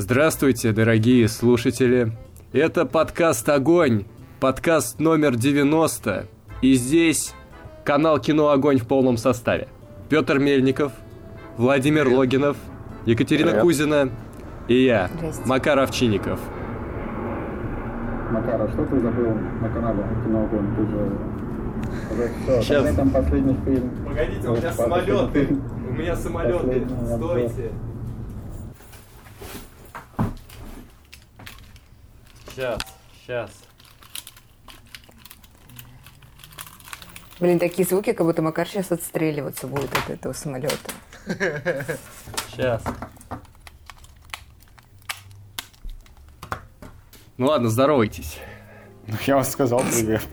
Здравствуйте, дорогие слушатели. Это подкаст «Огонь», подкаст номер 90. И здесь канал «Кино Огонь» в полном составе. Петр Мельников, Владимир Привет. Логинов, Екатерина Привет. Кузина и я, Макар Овчинников. Макар, а что ты забыл на канале «Кино Огонь»? Ты же... Все, Сейчас. там последний фильм. Погодите, у меня самолеты. У меня самолеты. Стойте. Сейчас, сейчас. Блин, такие звуки, как будто Макар сейчас отстреливаться будет от этого самолета. Сейчас. Ну ладно, здоровайтесь. Ну, я вам сказал привет.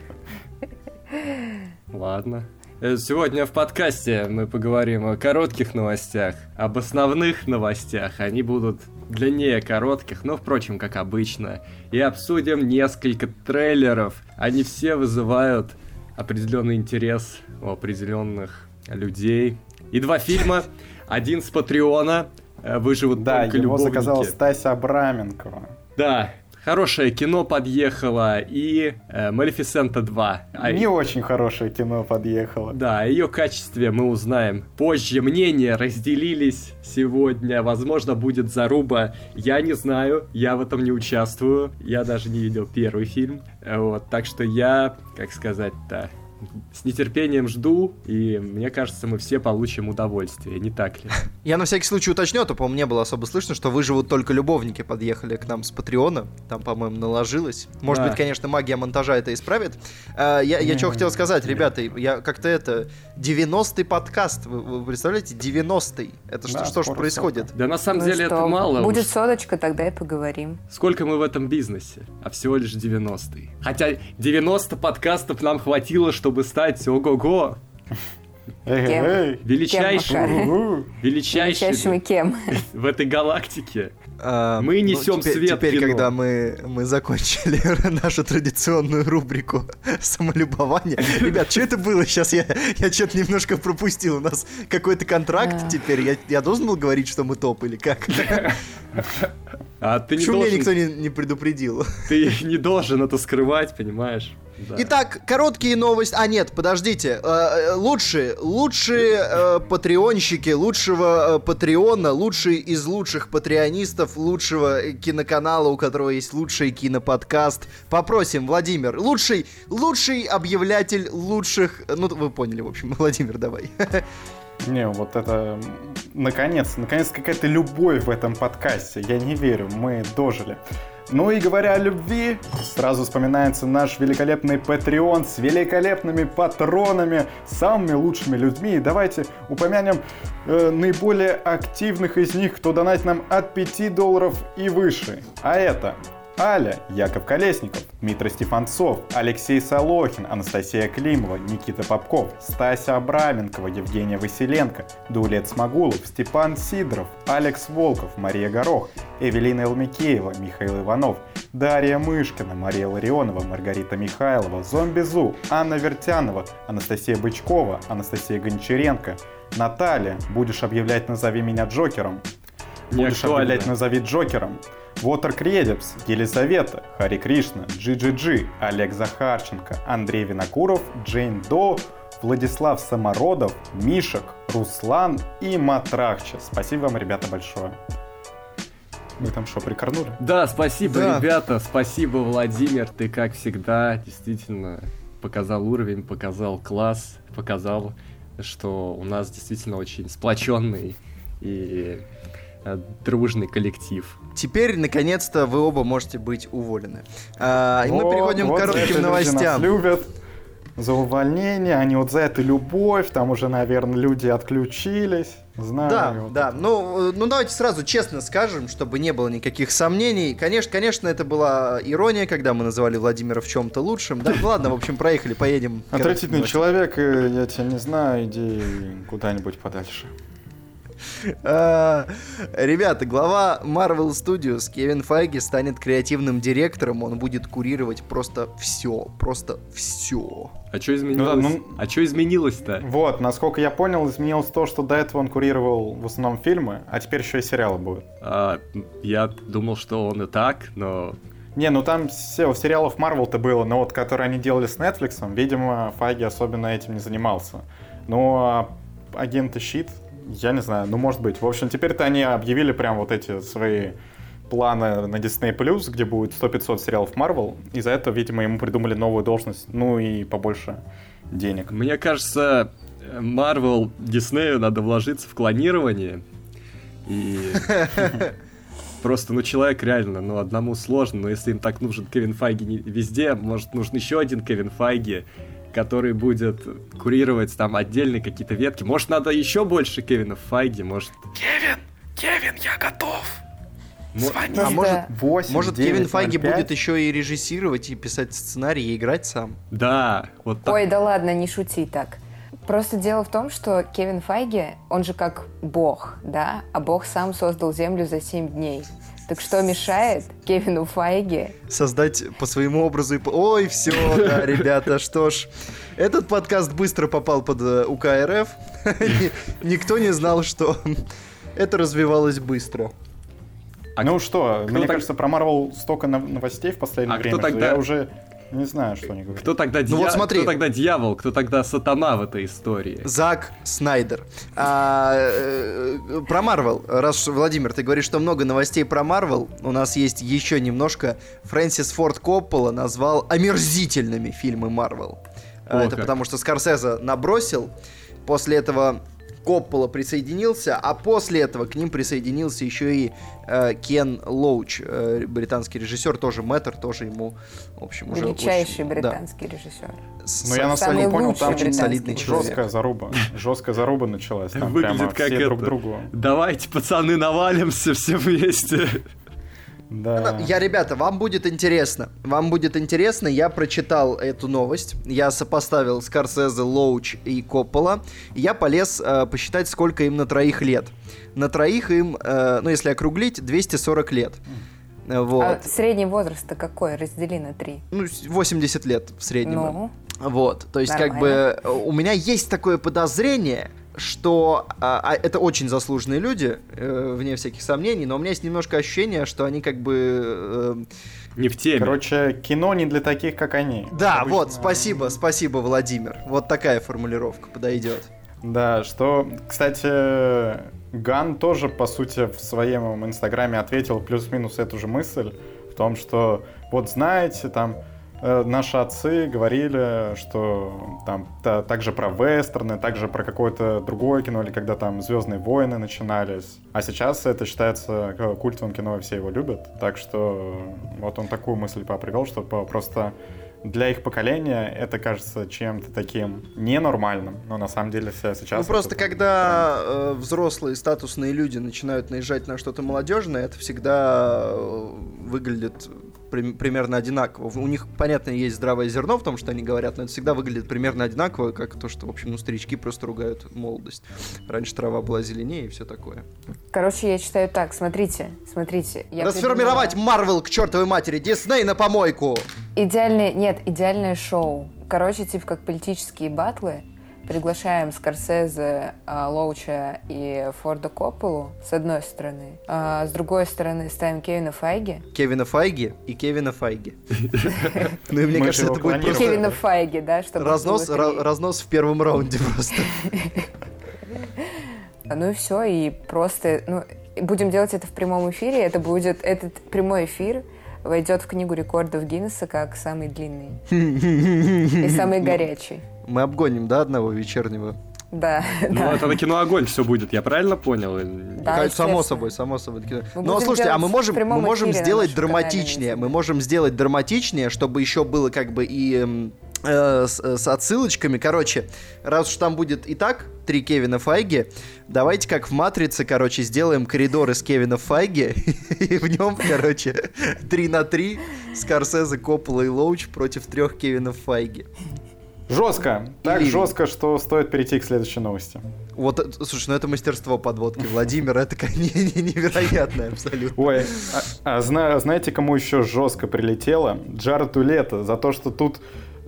Ладно. Э, сегодня в подкасте мы поговорим о коротких новостях, об основных новостях. Они будут длиннее коротких, но, впрочем, как обычно. И обсудим несколько трейлеров. Они все вызывают определенный интерес у определенных людей. И два фильма. Один с Патреона. Э, Выживут да, только его любовники. заказала Стася Абраменкова. Да, Хорошее кино подъехало и э, Малефисента 2. А Не очень хорошее кино подъехало. Да, о ее качестве мы узнаем позже. Мнения разделились сегодня. Возможно, будет заруба. Я не знаю, я в этом не участвую. Я даже не видел первый фильм. Вот, так что я, как сказать-то, с нетерпением жду, и мне кажется, мы все получим удовольствие, не так ли? Я на всякий случай уточню, а то, по-моему, не было особо слышно, что выживут только любовники подъехали к нам с Патреона. Там, по-моему, наложилось. Может да. быть, конечно, магия монтажа это исправит. А, я, я что хотел сказать, ребята, я как-то это... 90-й подкаст, вы, вы представляете? 90-й. Это да, что, что ж происходит? Да на самом ну деле что, это мало Будет уж. соточка, тогда и поговорим. Сколько мы в этом бизнесе? А всего лишь 90-й. Хотя 90 подкастов нам хватило, чтобы чтобы стать ого-го. Кем? Величайшим, величайшим кем? в этой галактике. А, мы ну, несем ну, теперь, свет Теперь, кино. когда мы, мы закончили нашу традиционную рубрику самолюбования. Ребят, что это было сейчас? Я, я что-то немножко пропустил. У нас какой-то контракт теперь. Я, я должен был говорить, что мы топ или как? А ты Почему не должен... меня никто не, не предупредил? Ты не должен это скрывать, понимаешь? Да. Итак, короткие новости. А, нет, подождите. Э, э, лучшие, лучшие э, патреонщики, лучшего патреона, лучшие из лучших патреонистов, лучшего киноканала, у которого есть лучший киноподкаст. Попросим, Владимир, лучший, лучший объявлятель лучших... Ну, вы поняли, в общем, Владимир, давай. Не, вот это... Наконец, наконец какая-то любовь в этом подкасте. Я не верю, мы дожили. Ну и говоря о любви, сразу вспоминается наш великолепный Patreon с великолепными патронами, самыми лучшими людьми. давайте упомянем э, наиболее активных из них, кто донатит нам от 5 долларов и выше. А это Аля, Яков Колесников, Дмитрий Стефанцов, Алексей Солохин, Анастасия Климова, Никита Попков, Стася Абраменкова, Евгения Василенко, Дулет Смогулов, Степан Сидоров, Алекс Волков, Мария Горох, Эвелина Элмикеева, Михаил Иванов, Дарья Мышкина, Мария Ларионова, Маргарита Михайлова, Зомби Зу, Анна Вертянова, Анастасия Бычкова, Анастасия Гончаренко, Наталья, будешь объявлять «Назови меня Джокером», будешь объявлять «Назови Джокером», Water Credits, Елизавета, Хари Кришна, GGG, Олег Захарченко, Андрей Винокуров, Джейн До, Владислав Самородов, Мишек, Руслан и Матрахча. Спасибо вам, ребята, большое. Мы там что, прикорнули? Да, спасибо, да. ребята, спасибо, Владимир, ты как всегда действительно показал уровень, показал класс, показал, что у нас действительно очень сплоченный и дружный коллектив. Теперь, наконец-то, вы оба можете быть уволены. А, и вот, мы переходим вот к коротким новостям. любят за увольнение, они вот за эту любовь, там уже, наверное, люди отключились. Знаю. Да, вот да. Ну, ну, давайте сразу честно скажем, чтобы не было никаких сомнений. Конечно, конечно, это была ирония, когда мы называли Владимира в чем-то лучшим. Да, ну, ладно, в общем, проехали, поедем. Отвратительный человек, э, я тебя не знаю, иди куда-нибудь подальше. А, Ребята, глава Marvel Studios Кевин Файги станет креативным директором. Он будет курировать просто все. Просто все. А что изменилось? Ну да, ну- А что изменилось-то? Вот, насколько я понял, изменилось то, что до этого он курировал в основном фильмы, а теперь еще и сериалы будут. А, я думал, что он и так, но... Не, ну там все, сериалов Марвел-то было, но вот которые они делали с Netflix, видимо, Файги особенно этим не занимался. Ну, а агенты Щит, я не знаю, ну может быть. В общем, теперь-то они объявили прям вот эти свои планы на Disney+, где будет 100-500 сериалов Marvel, и за это, видимо, ему придумали новую должность, ну и побольше денег. Мне кажется, Marvel, Диснею надо вложиться в клонирование. И... Просто, ну, человек реально, ну, одному сложно, но если им так нужен Кевин Файги везде, может, нужен еще один Кевин Файги, который будет курировать там отдельные какие-то ветки. Может, надо еще больше Кевина Файги, может... Кевин! Кевин, я готов! Звони! А может, Да. 8, может 9, Кевин Файги 05? будет еще и режиссировать, и писать сценарий, и играть сам? Да, вот так. Ой, да ладно, не шути так. Просто дело в том, что Кевин Файги, он же как бог, да? А бог сам создал Землю за 7 дней. Так что мешает Кевину Файги Создать по своему образу и по... Ой, все, да, ребята, что ж. Этот подкаст быстро попал под э, УК РФ. Ни- Никто не знал, что это развивалось быстро. А ну что, кто мне так- кажется, про Марвел столько нов- новостей в последнее А кто время, что тогда- я уже не знаю, что они говорят. Кто тогда, Ну вот дья- смотри. кто тогда дьявол, кто тогда сатана в этой истории? Зак Снайдер. А, э, про Марвел. Раз, Владимир, ты говоришь, что много новостей про Марвел, у нас есть еще немножко. Фрэнсис Форд Коппола назвал омерзительными фильмы Марвел. А, О, Это как. потому что Скорсезе набросил, после этого Коппола присоединился, а после этого к ним присоединился еще и э, Кен Лоуч, э, британский режиссер, тоже мэтр, тоже ему, в общем, уже величайший очень- британский режиссер. да, с- Ну, я насколько Самый понял, лучший там очень солидный человек. жесткая заруба. Жесткая заруба началась. Там Выглядит прямо как все это. друг другу. Давайте, пацаны, навалимся все вместе. Да. Я, ребята, вам будет интересно. Вам будет интересно. Я прочитал эту новость. Я сопоставил Скорсезе, Лоуч и Коппола. И я полез э, посчитать, сколько им на троих лет. На троих им, э, ну, если округлить, 240 лет. Э, Вот. А средний возраст-то какой? Раздели на 3. Ну, с- 80 лет в среднем. Ну, Вот, то есть как Нормально. бы э, у меня есть такое подозрение, что а, а, это очень заслуженные люди, э, вне всяких сомнений, но у меня есть немножко ощущение, что они как бы... э, Не в теме. Короче, кино не для таких, как они. Да, Обычно- вот, спасибо, спасибо, Владимир. Вот такая формулировка подойдет. Да, что, кстати, Ган тоже, по сути, в своем инстаграме ответил плюс-минус эту же мысль, в том, что, вот знаете, там, наши отцы говорили, что там та- также про вестерны, также про какое-то другое кино, или когда там «Звездные войны» начинались. А сейчас это считается э, культовым кино, и все его любят. Так что вот он такую мысль попривел, что просто для их поколения это кажется чем-то таким ненормальным, но на самом деле вся сейчас... ну просто это- когда э, взрослые статусные люди начинают наезжать на что-то молодежное, это всегда э, выглядит при- примерно одинаково. У них, понятно, есть здравое зерно в том, что они говорят, но это всегда выглядит примерно одинаково, как то, что, в общем, ну, старички просто ругают молодость. Раньше трава была зеленее и все такое. короче, я читаю так. Смотрите, смотрите. Я Расформировать Марвел к чертовой матери, Дисней на помойку! Идеальное, нет, идеальное шоу. Короче, типа как политические батлы. Приглашаем Скорсезе, а, Лоуча и Форда Копполу, с одной стороны. А с другой стороны ставим Кевина Файги. Кевина Файги и Кевина Файги. Ну и мне кажется, это будет просто Кевина Файги, да, чтобы разнос в первом раунде просто. Ну и все, и просто, ну, будем делать это в прямом эфире. Это будет, этот прямой эфир войдет в книгу рекордов Гиннесса как самый длинный и самый горячий. Мы обгоним, да, одного вечернего? Да, Ну, да. это на кино огонь все будет, я правильно понял? Да, само собой, само собой. Мы Но будем слушайте, а мы можем, мы можем сделать канале, драматичнее. Мы можем сделать драматичнее, чтобы еще было как бы и э, с, с отсылочками. Короче, раз уж там будет и так три Кевина Файги, давайте как в Матрице, короче, сделаем коридор из Кевина Файги, и в нем, короче, 3 на 3 Скорсезе, Коппола и Лоуч против трех Кевинов Файги. Жестко. Так Или- жестко, что стоит перейти к следующей новости. Вот, э, слушай, ну это мастерство подводки Владимира, это невероятное абсолютно. Ой, а, а зна, знаете, кому еще жестко прилетело? Джареду Лето за то, что тут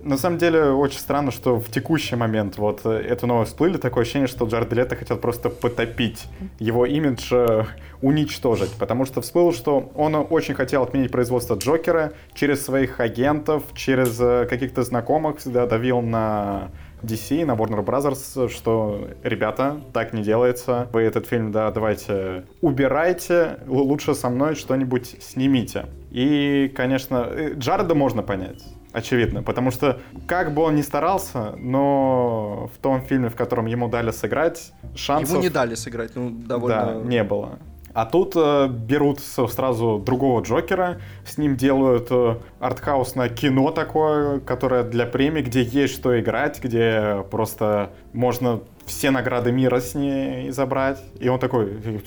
на самом деле, очень странно, что в текущий момент вот э, эту новость всплыли, такое ощущение, что Джаред Лето хотел просто потопить его имидж, э, уничтожить, потому что всплыл, что он очень хотел отменить производство Джокера через своих агентов, через э, каких-то знакомых, всегда давил на DC, на Warner Brothers, что, ребята, так не делается, вы этот фильм, да, давайте убирайте, лучше со мной что-нибудь снимите. И, конечно, Джареда можно понять очевидно, потому что как бы он ни старался, но в том фильме, в котором ему дали сыграть, шансов... Ему не дали сыграть, ну, довольно... Да, не было. А тут э, берут сразу другого Джокера, с ним делают э, артхаусное кино такое, которое для премии, где есть что играть, где просто можно все награды мира с ней забрать. И он такой,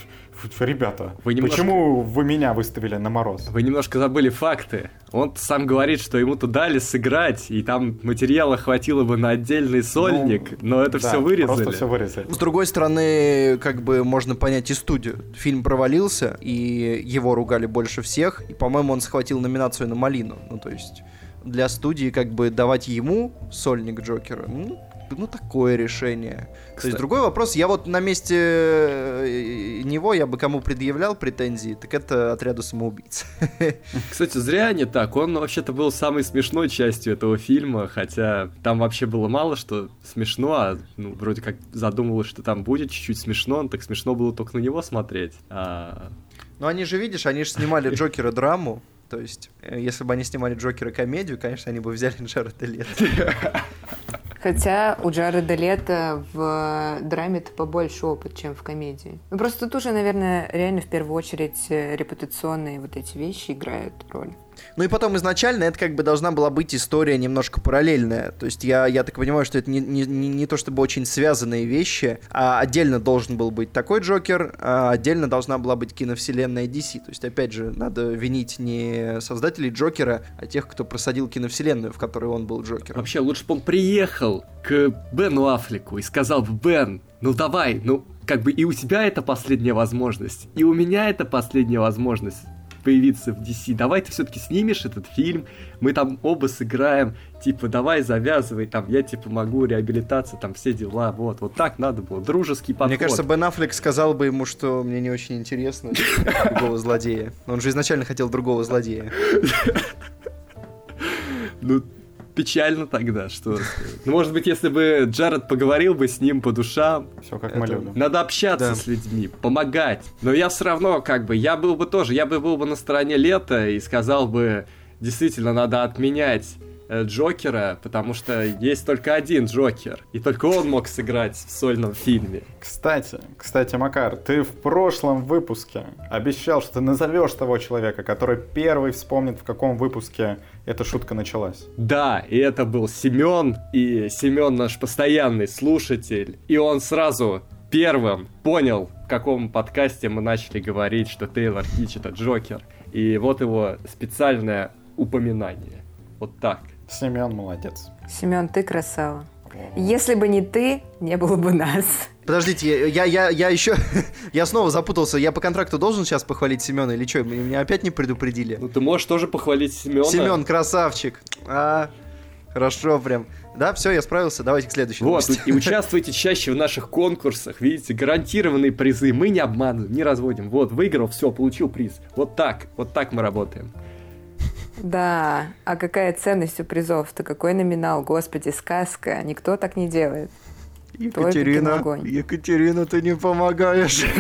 ребята, вы немножко... почему вы меня выставили на мороз? Вы немножко забыли факты. Он сам говорит, что ему-то дали сыграть, и там материала хватило бы на отдельный сольник, ну, но это да, все вырезали. Просто все вырезали. С другой стороны, как бы можно понять и студию. Фильм провалился, и его ругали больше всех, и, по-моему, он схватил номинацию на Малину. Ну, то есть для студии как бы давать ему сольник Джокера, ну, ну, такое решение. Кстати. То есть другой вопрос, я вот на месте э, него, я бы кому предъявлял претензии, так это отряду самоубийц. Кстати, зря не так, он вообще-то был самой смешной частью этого фильма, хотя там вообще было мало что смешно, а ну, вроде как задумывалось, что там будет чуть-чуть смешно, так смешно было только на него смотреть. А... Ну они же, видишь, они же снимали Джокера драму, то есть, э, если бы они снимали Джокера комедию, конечно, они бы взяли Джареда Лето. Хотя у Джареда Лето в драме-то побольше опыт, чем в комедии. Ну, просто тут уже, наверное, реально в первую очередь э, репутационные вот эти вещи играют роль. Ну и потом изначально это как бы должна была быть история немножко параллельная. То есть я, я так понимаю, что это не, не, не то чтобы очень связанные вещи, а отдельно должен был быть такой Джокер, а отдельно должна была быть киновселенная DC. То есть, опять же, надо винить не создателей Джокера, а тех, кто просадил киновселенную, в которой он был Джокером. Вообще, лучше бы он приехал к Бену Аффлеку и сказал бы, Бен, ну давай, ну как бы и у тебя это последняя возможность, и у меня это последняя возможность появиться в DC. Давай ты все-таки снимешь этот фильм, мы там оба сыграем, типа, давай завязывай, там, я, типа, могу реабилитация, там, все дела, вот, вот так надо было, дружеский подход. Мне кажется, Бен Аффлек сказал бы ему, что мне не очень интересно другого злодея. Он же изначально хотел другого злодея. Ну, печально тогда, что... Ну, может быть, если бы Джаред поговорил бы с ним по душам... Все как мы любим. Надо общаться да. с людьми, помогать. Но я все равно, как бы, я был бы тоже, я бы был бы на стороне лета и сказал бы, действительно, надо отменять Джокера, потому что есть только один Джокер, и только он мог сыграть в сольном фильме. Кстати, кстати, Макар, ты в прошлом выпуске обещал, что ты назовешь того человека, который первый вспомнит, в каком выпуске эта шутка началась. Да, и это был Семен, и Семен наш постоянный слушатель, и он сразу первым понял, в каком подкасте мы начали говорить, что Тейлор Кич это Джокер. И вот его специальное упоминание. Вот так. Семен молодец. Семен, ты красава. Если бы не ты, не было бы нас. Подождите, я, я, я еще... я снова запутался. Я по контракту должен сейчас похвалить Семена или что? Меня опять не предупредили? Ну, ты можешь тоже похвалить Семена. Семен, красавчик. А, хорошо прям. Да, все, я справился. Давайте к следующему. Вот, и участвуйте чаще в наших конкурсах. Видите, гарантированные призы. Мы не обманываем, не разводим. Вот, выиграл, все, получил приз. Вот так, вот так мы работаем. Да, а какая ценность у призов-то? Какой номинал? Господи, сказка. Никто так не делает. Екатерина, Екатерина, ты не помогаешь.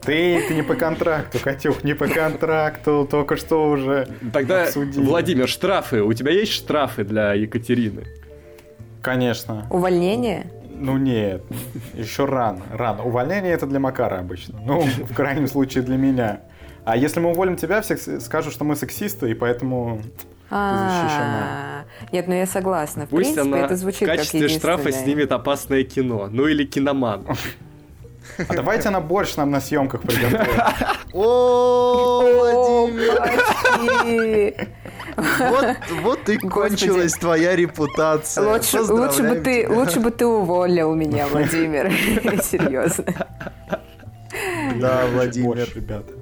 Ты, ты не по контракту, Катюх, не по контракту, только что уже Тогда, обсудили. Владимир, штрафы. У тебя есть штрафы для Екатерины? Конечно. Увольнение? Ну нет, еще рано, рано. Увольнение это для Макара обычно. Ну, в крайнем случае для меня. А если мы уволим тебя, все скажут, что мы сексисты, и поэтому защищена. Нет, ну я согласна. В Пусть принципе, это звучит в качестве как штрафа снимет опасное кино. Ну или киноман. А давайте она борщ нам на съемках приготовит. О, Владимир! Вот, вот и кончилась твоя репутация. Лучше, лучше, бы ты, лучше бы ты уволил меня, Владимир. Серьезно. Да, Владимир. Ребята.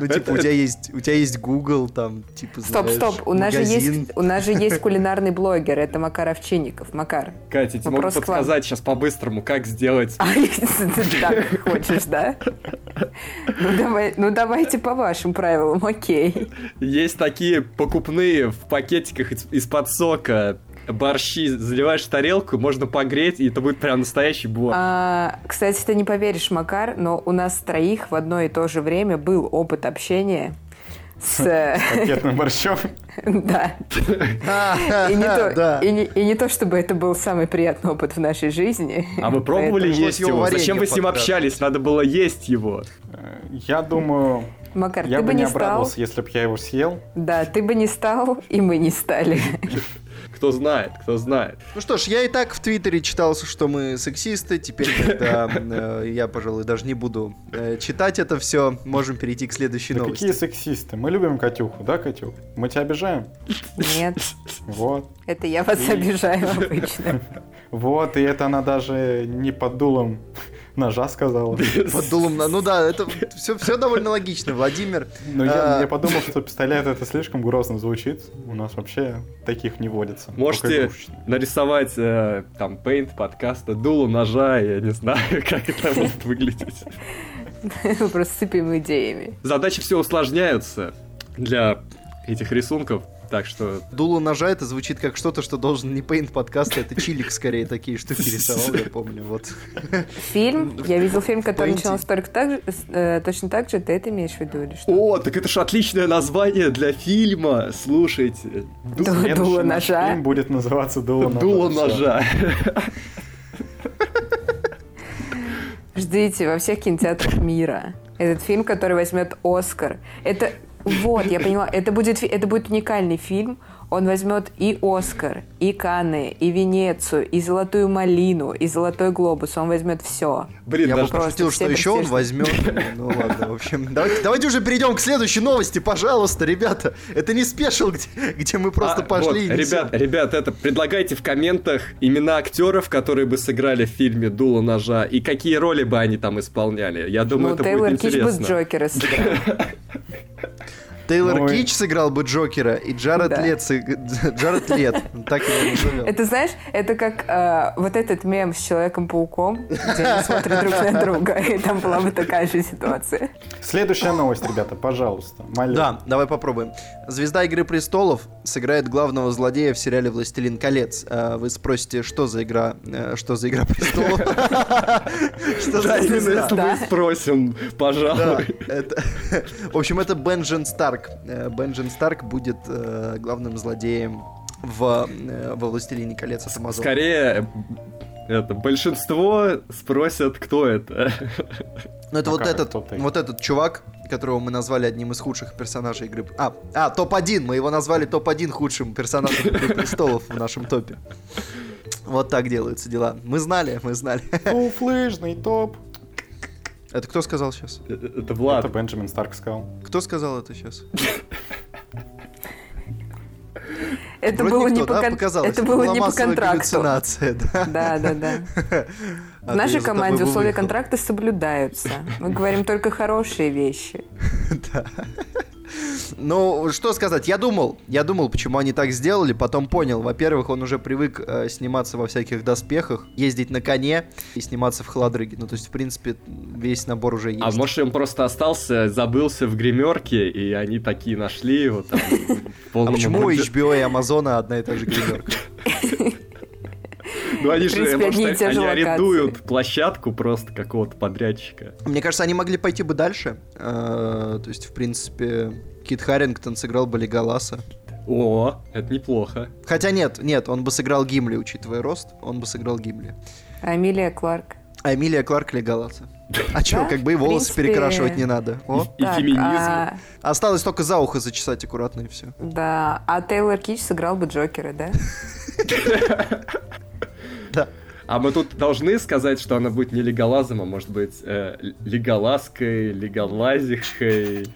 Ну, типа, у тебя есть, у тебя есть Google, там, типа, Стоп, знаешь, стоп, у нас же есть, у нас же есть кулинарный блогер, это Макар Овчинников. Макар. Катя, тебе могу подсказать сейчас по-быстрому, как сделать... А, ты так хочешь, да? Ну, давай, ну давайте по вашим правилам, окей. Есть такие покупные в пакетиках из- из-под сока борщи, заливаешь в тарелку, можно погреть, и это будет прям настоящий борщ. А, кстати, ты не поверишь, Макар, но у нас троих в одно и то же время был опыт общения с... Пакетным борщом. Да. И не, то, чтобы это был самый приятный опыт в нашей жизни. А вы пробовали есть его Зачем вы с ним общались? Надо было есть его. Я думаю, Макар, я ты бы бы не не стал. обрадовался, если бы я его съел. Да, ты бы не стал, и мы не стали. Кто знает, кто знает. Ну что ж, я и так в Твиттере читал, что мы сексисты. Теперь, когда э, я, пожалуй, даже не буду э, читать это все, можем перейти к следующей Да новости. какие сексисты? Мы любим Катюху, да, Катюх? Мы тебя обижаем? Нет, Вот. это я вас обижаю обычно. Вот, и это она даже не под дулом ножа сказала. Под дулом на... Ну да, это все, все довольно логично, Владимир. Но я, А. я подумал, что пистолет это слишком грозно звучит. У нас вообще таких не водится. Можете нарисовать э, там пейнт подкаста, дуло ножа, я не знаю, как это будет выглядеть. Просто сыпем идеями. Задачи все усложняются для этих рисунков, так что Дуло ножа это звучит как что-то, что должен не пейнт подкаста, это чилик скорее такие штуки рисовал, я помню. Вот. Фильм, я видел фильм, который начинался только так же, э, точно так же, ты это имеешь в виду или что? О, так это ж отличное название для фильма. Слушайте. Ду- Дуло ножа. фильм будет называться Дуло ножа. Дуло ножа. Ждите во всех кинотеатрах мира. Этот фильм, который возьмет Оскар. Это вот, я поняла, это будет, это будет уникальный фильм. Он возьмет и Оскар, и Канны, и Венецию, и Золотую Малину, и Золотой Глобус. Он возьмет все. Блин, Я бы даже просто пошутил, все что еще он возьмет. Ну ладно, в общем. Давайте, давайте уже перейдем к следующей новости, пожалуйста, ребята. Это не спешил, где, где мы просто А, пошли вот, ребят, ребят, это предлагайте в комментах имена актеров, которые бы сыграли в фильме Дуло ножа, и какие роли бы они там исполняли. Я думаю, Ну, это Тейлор будет Кич бы интересно. Джокера сыграл. Тейлор Ну Кич сыграл бы Джокера, и Джаред Да. Лет сыг- Джаред Лет. Так его назовем. Это, знаешь, это как э, вот этот мем с Человеком-пауком, где они смотрят друг на друга, и там была бы такая же ситуация. Следующая новость, ребята, пожалуйста. Молю. Да, давай попробуем. Звезда Игры Престолов сыграет главного злодея в сериале «Властелин колец». А, Вы спросите, что за игра, э, что за Игра Престолов? Что за звезда? мы спросим, пожалуй. В общем, это Бенджин Старк. Э, Бенджин Старк будет э, главным злодеем в, э, во «Властелине колец» от Amazon. Скорее, это, большинство спросят, кто это. Ну, это Ну вот как, этот, вот этот чувак, которого мы назвали одним из худших персонажей игры. А, а топ-1, мы его назвали топ-1 худшим персонажем игры престолов в нашем топе. Вот так делаются дела. Мы знали, мы знали. Фуфлыжный топ. Это кто сказал сейчас? Это Влад. Это Бенджамин Старк сказал. Кто сказал это сейчас? Это Вроде было не по да, кон- показалось. это было не по контракту. да. Да, да, да. В нашей команде условия контракта соблюдаются. Мы говорим только хорошие вещи. Ну, что сказать, я думал, я думал, почему они так сделали, потом понял. Во-первых, он уже привык э, сниматься во всяких доспехах, ездить на коне и сниматься в холодрыге. Ну, то есть, в принципе, весь набор уже есть. А может, он просто остался, забылся в гримерке, и они такие нашли его там. А почему HBO и Амазона одна и та же гримерка? Ну они же, принципе, может, они арендуют площадку просто какого-то подрядчика. Мне кажется, они могли пойти бы дальше. Э, То есть, в принципе, Кит Харрингтон сыграл бы Леголаса. О, это неплохо. Хотя нет, нет, он бы сыграл Гимли, учитывая рост, он бы сыграл Гимли. А Эмилия Кларк. А Эмилия Кларк Леголаса. А Да, как бы и волосы принципе. перекрашивать не надо. О. И Так, феминизм. а, Осталось только за ухо зачесать аккуратно и все. да, а Тейлор Кич сыграл бы Джокера, да? Да. А мы тут должны сказать, что она будет не леголазом, а может быть э, леголазкой, леголазихой.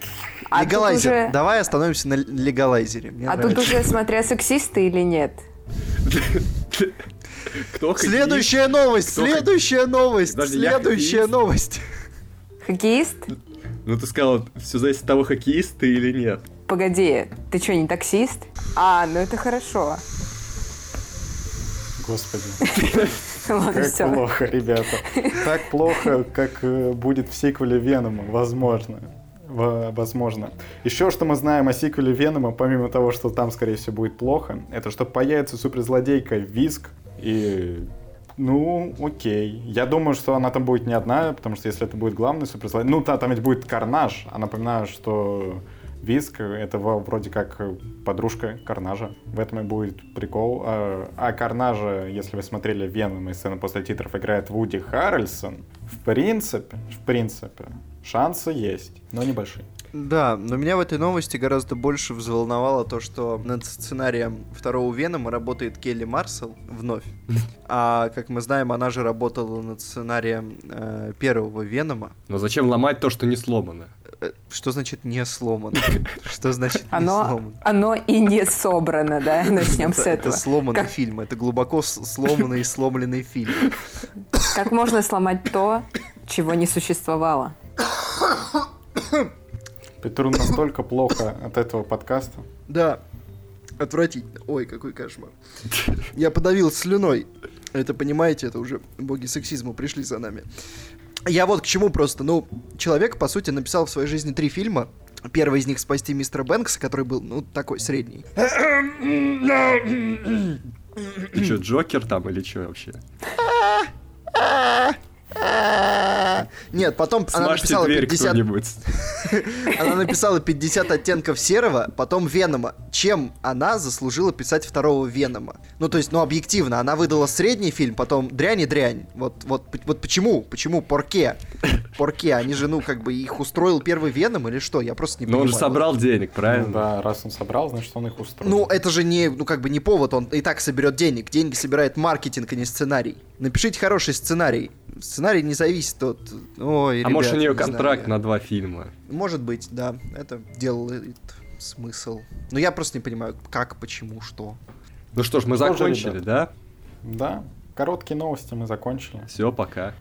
А тут Легалайзер. уже- Давай остановимся на легалайзере. Мне А нравится. тут уже смотря сексисты или нет. Кто хоккеист? Следующая новость, Кто хок- следующая новость, Подожди, следующая хоккеист? новость. Хоккеист? Ну ты сказал, все зависит от того, хоккеист ты или нет. Погоди, ты что, не таксист? А, ну это хорошо. Господи, Ладно, как все. плохо, ребята. Так плохо, как э, будет в сиквеле Венома, возможно. Во- Возможно. Еще что мы знаем о сиквеле Венома, помимо того, что там, скорее всего, будет плохо, это что появится суперзлодейка Виск, и ну, окей. Я думаю, что она там будет не одна, потому что если это будет главный суперзлодей... Ну, та- там ведь будет Карнаж. А напоминаю, что Виск — это вроде как подружка Карнажа. В этом и будет прикол. А, а Карнажа, если вы смотрели Веном и сцены после титров, играет Вуди Харрельсон. В принципе, в принципе, шансы есть, но небольшие. Да, но меня в этой новости гораздо больше взволновало то, что над сценарием второго Венома работает Келли Марсел вновь. А как мы знаем, она же работала над сценарием э, первого Венома. Но зачем ломать то, что не сломано? Э, Что значит не сломано? Что значит не Оно, сломано? оно и не собрано, да? Начнем с Это, это этого. сломанный Как- фильм, это глубоко сломанный и сломленный фильм. Как можно сломать то, чего не существовало? Петру настолько плохо от этого подкаста. Да, отвратительно. Ой, какой кошмар. Я подавил слюной. Это, понимаете, это уже боги сексизма пришли за нами. Я вот к чему просто, ну, человек, по сути, написал в своей жизни три фильма. Первый из них «Спасти мистера Бэнкса», который был, ну, такой средний. Ты что, Джокер там или что вообще? Нет, потом она написала дверь 50... кто-нибудь. Она написала 50 оттенков серого, потом Венома. Чем она заслужила писать второго Венома? Ну, то есть, ну, объективно, она выдала средний фильм, потом дрянь и дрянь. Вот, вот, вот почему? Почему? Порке? Порке? Они же, ну, как бы их устроил первый Веном или что? Я просто не Но он понимаю. же собрал денег, Ну правильно? да, раз он собрал, значит, он их устроил. Ну, это же не, ну, как бы не повод, он и так соберет денег. Деньги собирает маркетинг, а не сценарий. Напишите хороший сценарий. Сценарий не зависит от... Ой, А может у ребят, нее не знаю контракт я. на два фильма? Может быть, да, это делает смысл. Но я просто не понимаю, как, почему, что. Ну что ж, мы Тоже, закончили, ребят. да? Да, короткие новости мы закончили. Все, пока.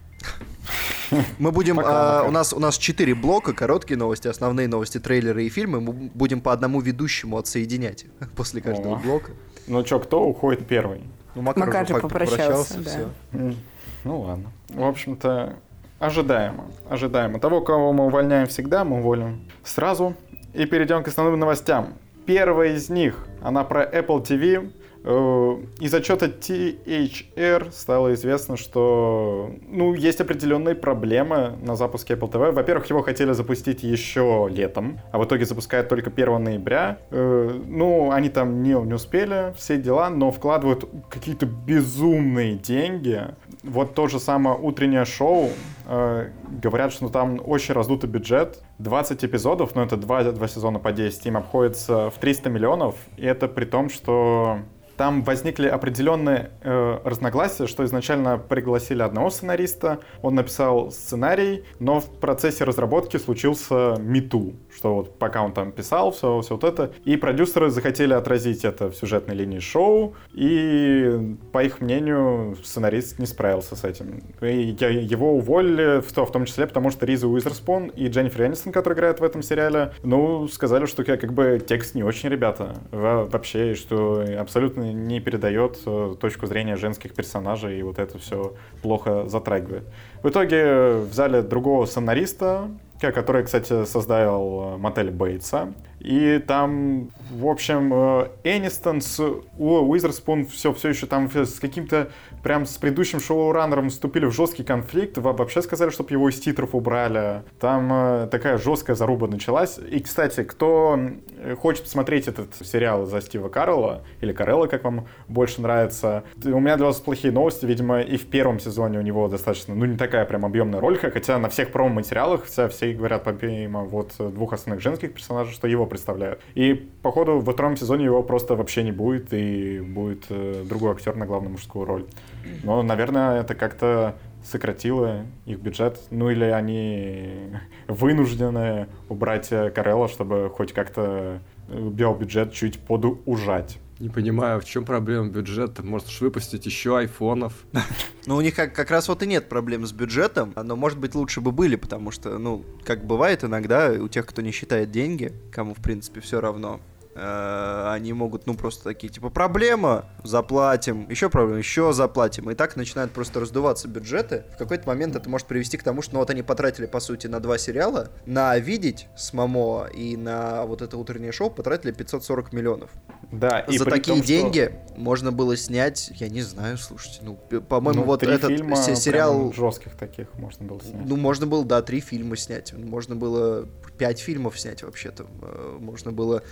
Мы будем, Пока, а, пока. у нас у нас четыре блока, короткие новости, основные новости, трейлеры и фильмы. Мы бу- будем по одному ведущему отсоединять после каждого О. блока. Ну чё, кто уходит первый? Ну, Макар, Макар же пок- попрощался, да. всё. М, Ну ладно. В общем-то, ожидаемо. Ожидаемо. Того, кого мы увольняем всегда, мы уволим сразу. И перейдем к основным новостям. Первая из них, она про Apple TV. Э, Из отчета THR стало известно, что ну, есть определенные проблемы на запуске Apple TV. Во-первых, его хотели запустить еще летом, а в итоге запускают только 1 ноября. Э, Ну, они там не, не успели, все дела, но вкладывают какие-то безумные деньги. Вот то же самое утреннее шоу. Э, Говорят, что там очень раздутый бюджет. 20 эпизодов, но это два, два сезона по 10, им обходится в 300 миллионов. И это при том, что там возникли определенные э, разногласия, что изначально пригласили одного сценариста, он написал сценарий, но в процессе разработки случился мету, что вот пока он там писал, все, все вот это, и продюсеры захотели отразить это в сюжетной линии шоу, и по их мнению сценарист не справился с этим. И его уволили, в, в том числе потому, что Риза Уизерспун и Дженнифер Энистон, которая играет в этом сериале, ну, сказали, что как бы текст не очень, ребята, Во- вообще, что абсолютно не передает э, точку зрения женских персонажей, и вот это все плохо затрагивает. В итоге взяли другого сценариста, который, кстати, создал э, мотель Бейтса. И там, в общем, э, Энистон с Уизерспун все, все еще там с каким-то прям с предыдущим шоураннером вступили в жесткий конфликт. Во- Вообще сказали, чтобы его из титров убрали. Там э, такая жесткая заруба началась. И, кстати, кто хочет посмотреть этот сериал за Стива Карелла, или Карелла, как вам больше нравится, у меня для вас плохие новости. Видимо, и в первом сезоне у него достаточно, ну, не такая прям объемная роль, хотя на всех промо-материалах вся, все говорят, помимо вот двух основных женских персонажей, что его представляют. И, походу, во втором сезоне его просто вообще не будет, и будет э, другой актер на главную мужскую роль. Но, наверное, это как-то сократила их бюджет, ну или они вынуждены убрать Карелла, чтобы хоть как-то биобюджет чуть подужать. Не понимаю, в чем проблема бюджета? Может выпустить еще айфонов? Ну, у них как, как раз вот и нет проблем с бюджетом, но, может быть, лучше бы были, потому что, ну, как бывает иногда, у тех, кто не считает деньги, кому, в принципе, все равно, Э, они могут, ну, просто такие, типа, проблема, заплатим, еще проблема, еще заплатим. И так начинают просто раздуваться бюджеты. В какой-то момент это может привести к тому, что, ну, вот они потратили, по сути, на два сериала, на «Видеть» с Мамо и на вот это утреннее шоу потратили 540 миллионов. Да, и За такие том, деньги что... можно было снять, я не знаю, слушайте, ну, по-моему, ну, вот этот фильма сериал... жестких таких можно было снять. Ну, можно было, да, три фильма снять. Можно было пять фильмов снять вообще-то. Э, можно было...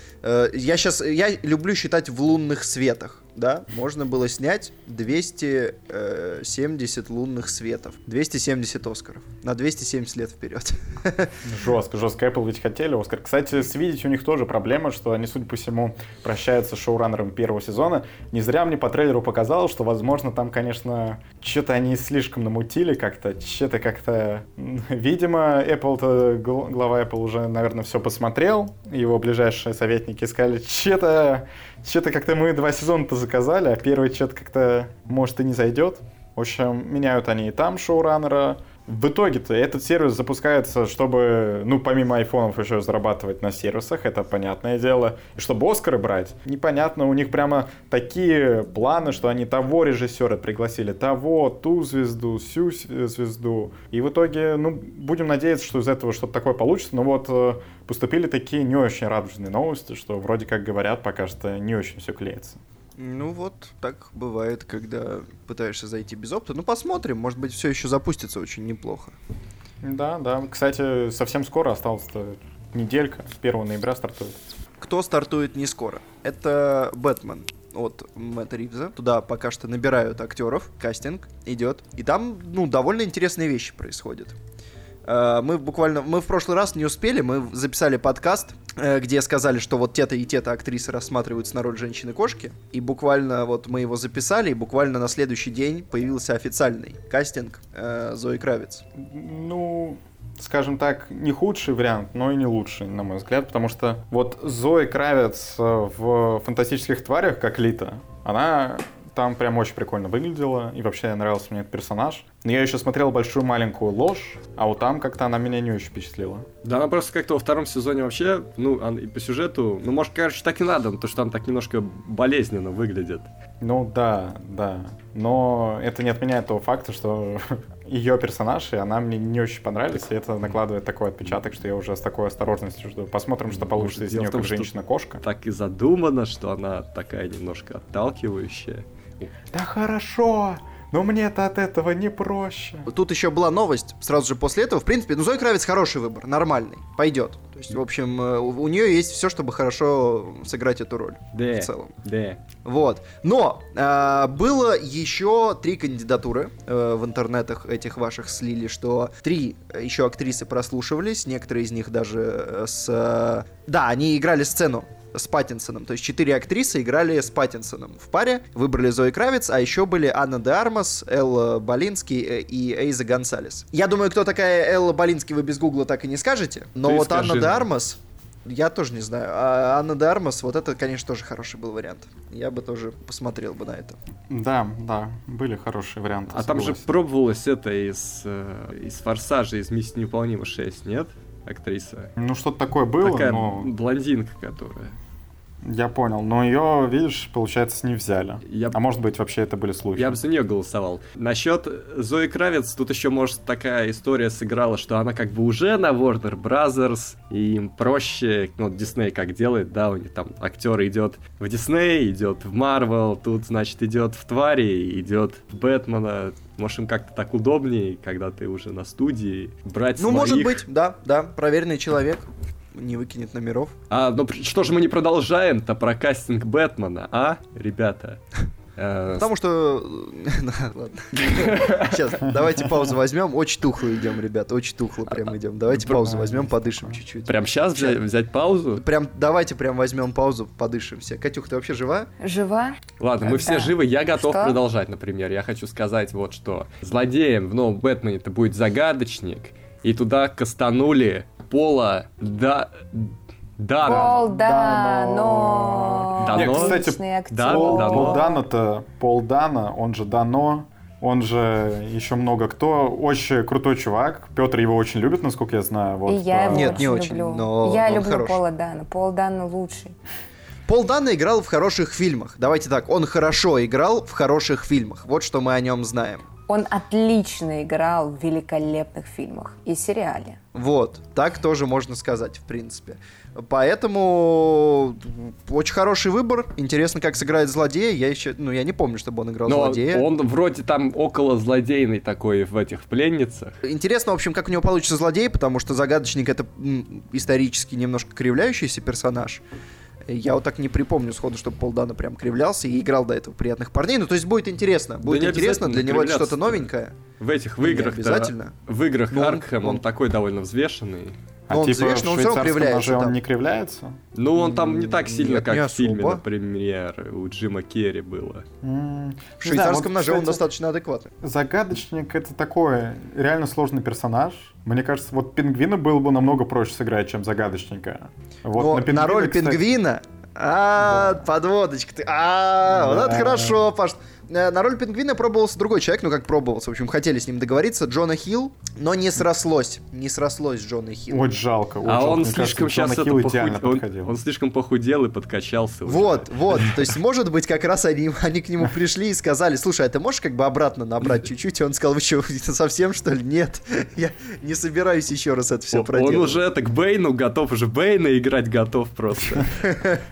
Я сейчас... Я люблю считать в лунных светах да, можно было снять 270 э, лунных светов. 270 Оскаров. На 270 лет вперед. Жестко, жестко. Apple ведь хотели Оскар. Кстати, с видеть у них тоже проблема, что они, судя по всему, прощаются с шоураннером первого сезона. Не зря мне по трейлеру показалось, что, возможно, там, конечно, что-то они слишком намутили как-то. Что-то как-то... Видимо, Apple-то, глава Apple уже, наверное, все посмотрел. Его ближайшие советники сказали, что-то что-то как-то мы два сезона-то заказали, а первый что-то как-то, может, и не зайдет. В общем, меняют они и там шоураннера, в итоге-то этот сервис запускается, чтобы, ну, помимо айфонов еще зарабатывать на сервисах, это понятное дело. И чтобы Оскары брать, непонятно, у них прямо такие планы, что они того режиссера пригласили, того, ту звезду, всю звезду. И в итоге, ну, будем надеяться, что из этого что-то такое получится. Но вот э, поступили такие не очень радужные новости, что вроде как говорят, пока что не очень все клеится. Ну вот, так бывает, когда пытаешься зайти без опыта. Ну посмотрим, может быть, все еще запустится очень неплохо. Да, да. Кстати, совсем скоро осталось-то неделька. 1 ноября стартует. Кто стартует не скоро? Это Бэтмен от Мэтта Ривза. Туда пока что набирают актеров, кастинг идет. И там, ну, довольно интересные вещи происходят. Э, мы буквально, мы в прошлый раз не успели, мы записали подкаст, э, где сказали, что вот те-то и те-то актрисы рассматриваются на роль женщины-кошки, и буквально вот мы его записали, и буквально на следующий день появился официальный кастинг э, Зои Кравец. Ну, скажем так, не худший вариант, но и не лучший, на мой взгляд, потому что вот Зои Кравец в «Фантастических тварях», как Лита, она там прям очень прикольно выглядела, и вообще нравился мне этот персонаж. Но я еще смотрел «Большую маленькую ложь», а вот там как-то она меня не очень впечатлила. Да, она просто как-то во втором сезоне вообще, ну, и по сюжету, ну, может, короче, так и надо, потому что там так немножко болезненно выглядит. Ну, да, да. Но это не отменяет того факта, что ее персонаж, и она мне не очень понравилась, и это накладывает такой отпечаток, что я уже с такой осторожностью жду. Посмотрим, что получится из нее как женщина-кошка. Так и задумано, что она такая немножко отталкивающая. Да хорошо, но мне-то от этого не проще. Тут еще была новость сразу же после этого. В принципе, ну Зоя Кравец хороший выбор, нормальный, пойдет. То есть, в общем, э, у нее есть все, чтобы хорошо сыграть эту роль. Да. В целом. Да. Вот. Но э, было еще три кандидатуры э, в интернетах этих ваших слили, что три еще актрисы прослушивались, некоторые из них даже э, с... Э, да, они играли сцену с Паттинсоном. То есть четыре актрисы играли с Паттинсоном в паре. Выбрали Зои Кравец, а еще были Анна де Армас, Элла Болинский э, и Эйза Гонсалес. Я думаю, кто такая Элла Болинский, вы без гугла так и не скажете. Но Ты вот скажи. Анна де Армас... Я тоже не знаю. А Анна де Армас, вот это, конечно, тоже хороший был вариант. Я бы тоже посмотрел бы на это. Да, да, были хорошие варианты. А согласен. там же пробовалась это из, э, из Форсажа, из Миссии Невыполнима 6, нет? Актриса. Ну, что-то такое было, Такая но... блондинка, которая. Я понял, но ее, видишь, получается, не взяли. Я... А может быть, вообще это были слухи. Я бы за нее голосовал. Насчет Зои Кравец, тут еще, может, такая история сыграла, что она как бы уже на Warner Brothers, и им проще, ну, Дисней как делает, да, у них там актер идет в Дисней, идет в Марвел, тут, значит, идет в Твари, идет в Бэтмена, может, им как-то так удобнее, когда ты уже на студии, брать Ну, своих... может быть, да, да, проверенный человек не выкинет номеров. А, ну что же мы не продолжаем-то про кастинг Бэтмена, а, ребята? Э, Потому что... Ладно. Сейчас, давайте паузу возьмем. Очень тухло идем, ребят, очень тухло прям идем. Давайте паузу возьмем, подышим чуть-чуть. Прям сейчас взять, паузу? Прям, давайте прям возьмем паузу, подышим все. Катюх, ты вообще жива? Жива? Ладно, мы все живы, я готов продолжать, например. Я хочу сказать вот что. Злодеем в новом Бэтмене это будет загадочник, и туда кастанули Пола да... Дана. Пол Дано. Дано. Нет, кстати, Отличный актер. да, Пол, Дано. Пол Дано-то, Пол Дано, он же Дано, он же еще много кто, очень крутой чувак, Петр его очень любит, насколько я знаю. Вот, И я его Нет, очень не очень, люблю. но я он люблю хороший. Пола Дана. Пол Дана лучший. Пол Дана играл в хороших фильмах. Давайте так, он хорошо играл в хороших фильмах. Вот что мы о нем знаем. Он отлично играл в великолепных фильмах и сериале. Вот, так тоже можно сказать, в принципе. Поэтому очень хороший выбор. Интересно, как сыграет злодея. Я еще, ну, я не помню, чтобы он играл Но злодея. он вроде там около злодейный такой в этих пленницах. Интересно, в общем, как у него получится злодей, потому что загадочник это исторически немножко кривляющийся персонаж. Я вот так не припомню сходу, чтобы Полдана прям кривлялся и играл до этого приятных парней. Ну, то есть будет интересно. Будет не интересно, для него это что-то новенькое. В этих в Не играх обязательно. В играх Ну, Аркхэм он, он- такой довольно взвешенный. А Но он типа взвешен, в он всё равно кривляется ноже он там. не кривляется? Ну, он там не так сильно, Нет, как в фильме, особо. например, у Джима Керри было. В знаю, швейцарском вот, ноже он кстати, достаточно адекватный. Загадочник это такой реально сложный персонаж. Мне кажется, вот пингвина было бы намного проще сыграть, чем загадочника. Вот Но на, на, пингвина, роль кстати, пингвина. А, подводочка ты. А, вот это Да. хорошо, Паш. Э, На роль пингвина пробовался другой человек, ну как пробовался, в общем, хотели с ним договориться, Джона Хилл, но не срослось, не срослось Джона Хилл. Очень жалко. очень а жалко. он Мне слишком кажется, сейчас Джона это Хилл идеально похуд- он, подходил. он слишком похудел и подкачался. уже. Вот, вот, то есть, может быть, как раз они, они к нему пришли и сказали, слушай, а ты можешь как бы обратно набрать чуть-чуть? И он сказал, вы что, совсем что ли? Нет, я не собираюсь еще раз это все Он- проделать. Он уже это к Бейну готов, уже Бейна играть готов просто.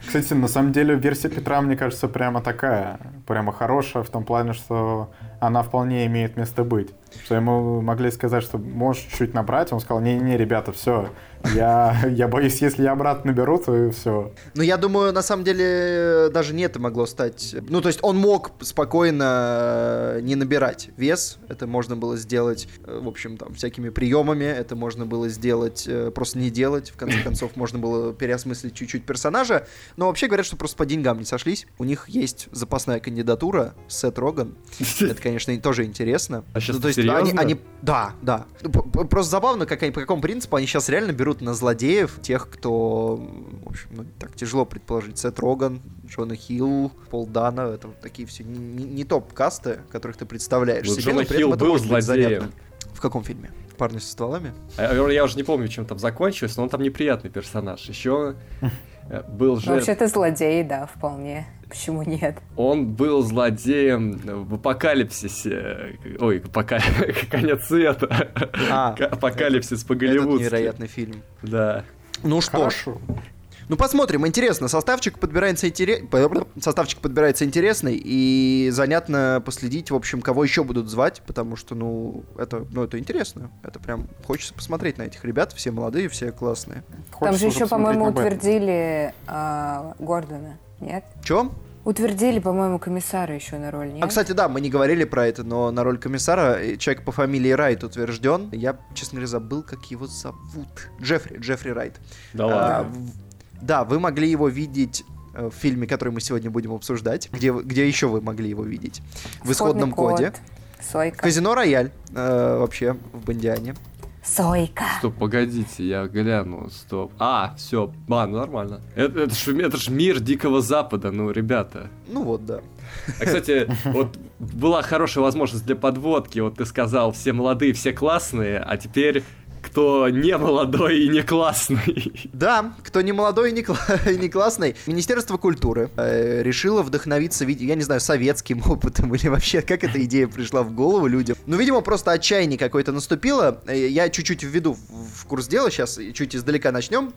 Кстати, на самом деле версия Петра, мне кажется, прямо такая, прямо хорошая в том плане, что она вполне имеет место быть. Что ему могли сказать, что можешь чуть набрать, он сказал, не-не, ребята, все, я, я боюсь, если я обратно наберу, то все. Ну, я думаю, на самом деле, даже не это могло стать... Ну, то есть он мог спокойно э, не набирать вес. Это можно было сделать, э, в общем, там, всякими приемами. Это можно было сделать, э, просто не делать. В конце концов, можно было переосмыслить чуть-чуть персонажа. Но вообще говорят, что просто по деньгам не сошлись. У них есть запасная кандидатура, Сет Роган. Это, конечно, тоже интересно. А щас Ну, то есть серьезно? они, они- Да, да. Просто забавно, как они, по какому принципу они сейчас реально берут на злодеев тех, кто, в общем, ну, так тяжело предположить. Сет Роган, Джона Хилл, Пол Дана. Это вот такие все не, не- топ-касты, которых ты представляешь Ну, себе, Джона но при этом Хилл это был быть злодеем. занятно. В каком фильме? Парни со стволами? А Я я уже не помню, чем там закончилось, но он там неприятный персонаж. Еще был Ну, же... вообще-то злодей, да, вполне. Почему нет? Он был злодеем в апокалипсисе. Ой, апока- конец света. А, Апокалипсис по-голливудски. невероятный фильм. Да. Ну что ж, Хорошо. Ну, посмотрим, интересно. Составчик подбирается, интерес... Составчик подбирается интересный, и занятно последить, в общем, кого еще будут звать, потому что, ну, это, ну, это интересно. Это прям хочется посмотреть на этих ребят. Все молодые, все классные. Там Хочется же уже еще, по-моему, утвердили а, Гордона, нет? Че? Утвердили, по-моему, комиссара еще на роль, нет? А, кстати, да, мы не говорили про это, но на роль комиссара э, человек по фамилии Райт утвержден. Я, честно говоря, забыл, как его зовут. Джеффри, Джеффри Райт. Да А, ладно. в- Да, вы могли его видеть э, в фильме, который мы сегодня будем обсуждать. Где, где еще вы могли его видеть? В исходном коде. Сойка. Казино Рояль, э, вообще, в Бондиане. Сойка. Стоп, погодите, я гляну, стоп. А, все, а, ну нормально. Это, это, ж, это ж мир Дикого Запада, ну, ребята. Ну вот, да. А, кстати, вот была хорошая возможность для подводки. Вот ты сказал, все молодые, все классные, а теперь кто не молодой и не классный. Да, кто не молодой и не, кла- и не классный, Министерство культуры э, решило вдохновиться, я не знаю, советским опытом или вообще, как эта идея пришла в голову людям. Ну, видимо, просто отчаяние какое-то наступило. Э, Я чуть-чуть введу в курс дела, сейчас чуть издалека начнем.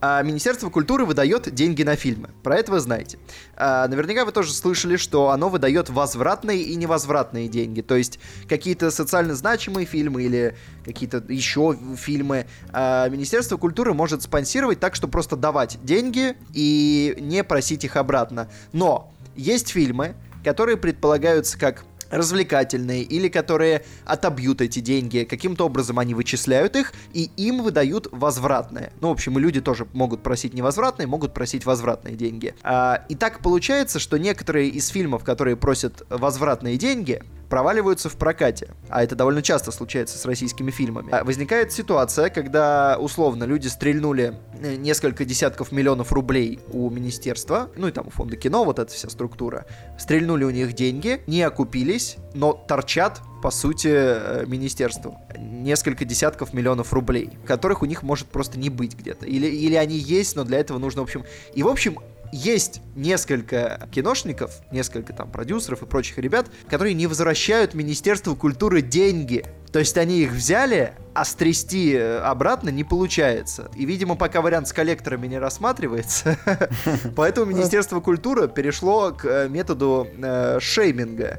А Министерство культуры выдает деньги на фильмы. Про это вы знаете. А, наверняка вы тоже слышали, что оно выдает возвратные и невозвратные деньги. То есть какие-то социально значимые фильмы или какие-то еще фильмы. а, Министерство культуры может спонсировать так, что просто давать деньги и не просить их обратно. Но есть фильмы, которые предполагаются как развлекательные или которые отобьют эти деньги, каким-то образом они вычисляют их и им выдают возвратное. Ну, в общем, люди тоже могут просить невозвратные, могут просить возвратные деньги. А, и так получается, что некоторые из фильмов, которые просят возвратные деньги, проваливаются в прокате. А это довольно часто случается с российскими фильмами. А возникает ситуация, когда, условно, люди стрельнули э, несколько десятков миллионов рублей у министерства, ну и там у фонда кино, вот эта вся структура, стрельнули у них деньги, не окупились, но торчат по сути, э, министерству. Несколько десятков миллионов рублей, которых у них может просто не быть где-то. Или, или они есть, но для этого нужно, в общем... И, в общем, есть несколько киношников, несколько там продюсеров и прочих ребят, которые не возвращают Министерству культуры деньги. То есть они их взяли, а стрясти э, обратно не получается. И, видимо, пока вариант с коллекторами не рассматривается, поэтому Министерство культуры перешло к э, методу э, шейминга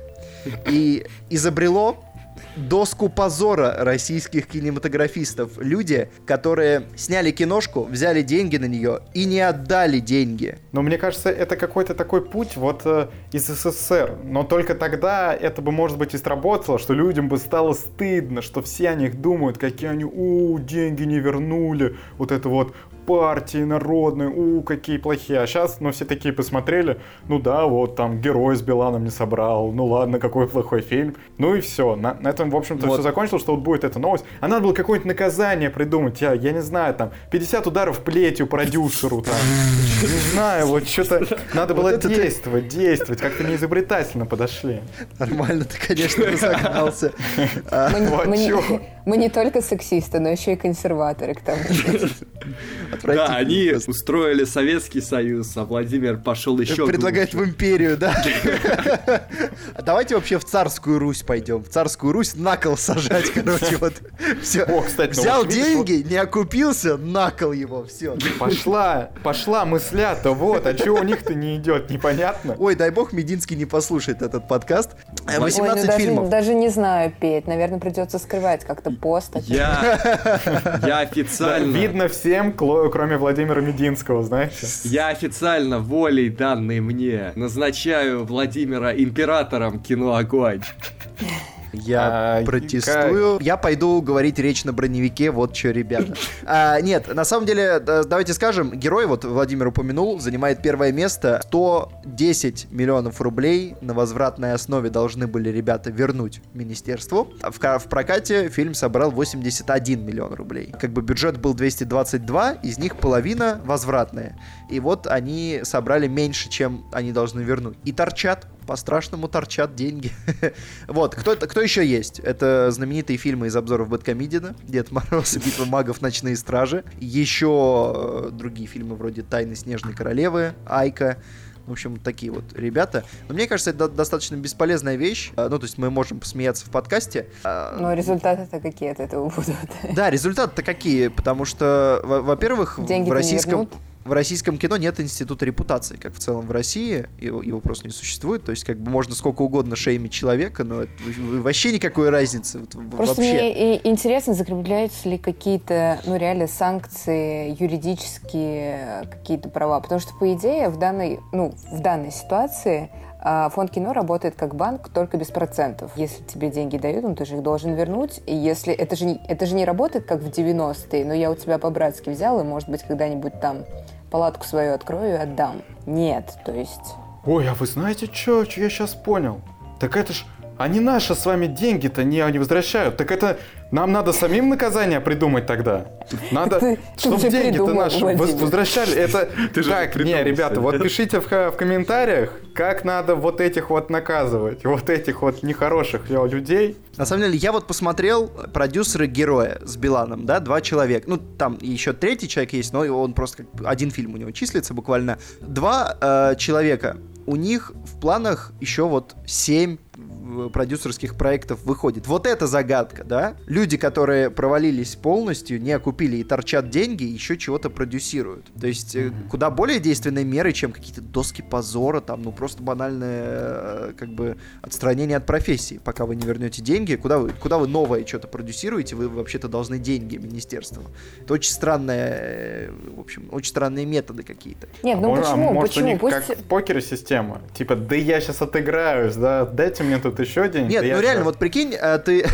и изобрело доску позора российских кинематографистов. Люди, которые сняли киношку, взяли деньги на нее и не отдали деньги. Но мне кажется, это какой-то такой путь вот э, из СССР. Но только тогда это бы, может быть, и сработало, что людям бы стало стыдно, что все о них думают, какие они, у, деньги не вернули, вот это вот партии народные, у, какие плохие. А сейчас, ну, все такие посмотрели, ну да, вот там герой с Биланом не собрал, ну ладно, какой плохой фильм. Ну и все. На, на этом, в общем-то, вот. все закончилось, что вот будет эта новость. А надо было какое-нибудь наказание придумать, я, я не знаю, там, 50 ударов плетью продюсеру, там, не знаю, вот что-то надо было действовать, действовать, как-то неизобретательно подошли. Нормально ты, конечно, разогнался. Мы не только сексисты, но еще и консерваторы к тому Да, они устроили Советский Союз, а Владимир пошел еще Предлагает в империю, да? А давайте вообще в царскую Русь пойдем. В царскую Русь на кол сажать, короче, вот. Все. О, кстати, Взял деньги, не окупился, на кол его, все. Пошла, пошла мысля-то, вот, а чего у них-то не идет, непонятно. Ой, дай бог Мединский не послушает этот подкаст. 18 Ой, ну фильмов. Даже, даже не знаю петь, наверное, придется скрывать как-то пост. Я, я официально... Видно всем, кроме Владимира Мединского, знаете. Я официально волей данной мне назначаю Владимира императором кино «Огонь». Я а, протестую. Как... Я пойду говорить речь на броневике, вот что, ребята. А, нет, на самом деле, давайте скажем, герой, вот Владимир упомянул, занимает первое место. 110 миллионов рублей на возвратной основе должны были ребята вернуть министерству. В, в прокате фильм собрал 81 миллион рублей. Как бы бюджет был 222, из них половина возвратная. И вот они собрали меньше, чем они должны вернуть. И торчат по-страшному торчат деньги. вот, кто, кто еще есть? Это знаменитые фильмы из обзоров Бэткомедиана, Дед Мороз и Битва магов, Ночные стражи. Еще э, другие фильмы вроде Тайны Снежной Королевы, Айка. В общем, такие вот ребята. Но мне кажется, это достаточно бесполезная вещь. Э, ну, то есть мы можем посмеяться в подкасте. Э, Но результаты-то какие от этого будут? Да, результаты-то какие? Потому что, во-первых, в российском... В российском кино нет института репутации, как в целом в России, его, его просто не существует. То есть, как бы можно сколько угодно шеймить человека, но это, вообще никакой разницы. Просто вообще. мне интересно, закрепляются ли какие-то, ну, реально санкции, юридические какие-то права. Потому что, по идее, в данной, ну, в данной ситуации а фонд кино работает как банк, только без процентов. Если тебе деньги дают, ну, ты же их должен вернуть. И если это же не, это же не работает, как в 90-е, но я у тебя по-братски взял, и, может быть, когда-нибудь там палатку свою открою и отдам. Нет, то есть... Ой, а вы знаете что? Я сейчас понял. Так это ж... Они наши с вами деньги-то не, не возвращают. Так это нам надо самим наказание придумать тогда. Надо, чтобы деньги-то наши возвращали. Это ты так, не, ребята, вот пишите в, в комментариях, как надо вот этих вот наказывать, вот этих вот нехороших людей. На самом деле, я вот посмотрел продюсеры героя с Биланом, да, два человека. Ну, там еще третий человек есть, но он просто как один фильм у него числится буквально. Два э, человека. У них в планах еще вот семь продюсерских проектов выходит. Вот это загадка, да? Люди, которые провалились полностью, не окупили и торчат деньги, еще чего-то продюсируют. То есть mm-hmm. куда более действенные меры, чем какие-то доски позора, там, ну просто банальное э, как бы отстранение от профессии. Пока вы не вернете деньги, куда вы, куда вы новое что-то продюсируете, вы вообще-то должны деньги министерству. Это очень странная, в общем, очень странные методы какие-то. Нет, ну а почему? Может, почему? у них Пусть... как в покере система. Типа, да я сейчас отыграюсь, да, дайте мне тут еще денег. Нет, ну реально, вот прикинь, э, ты,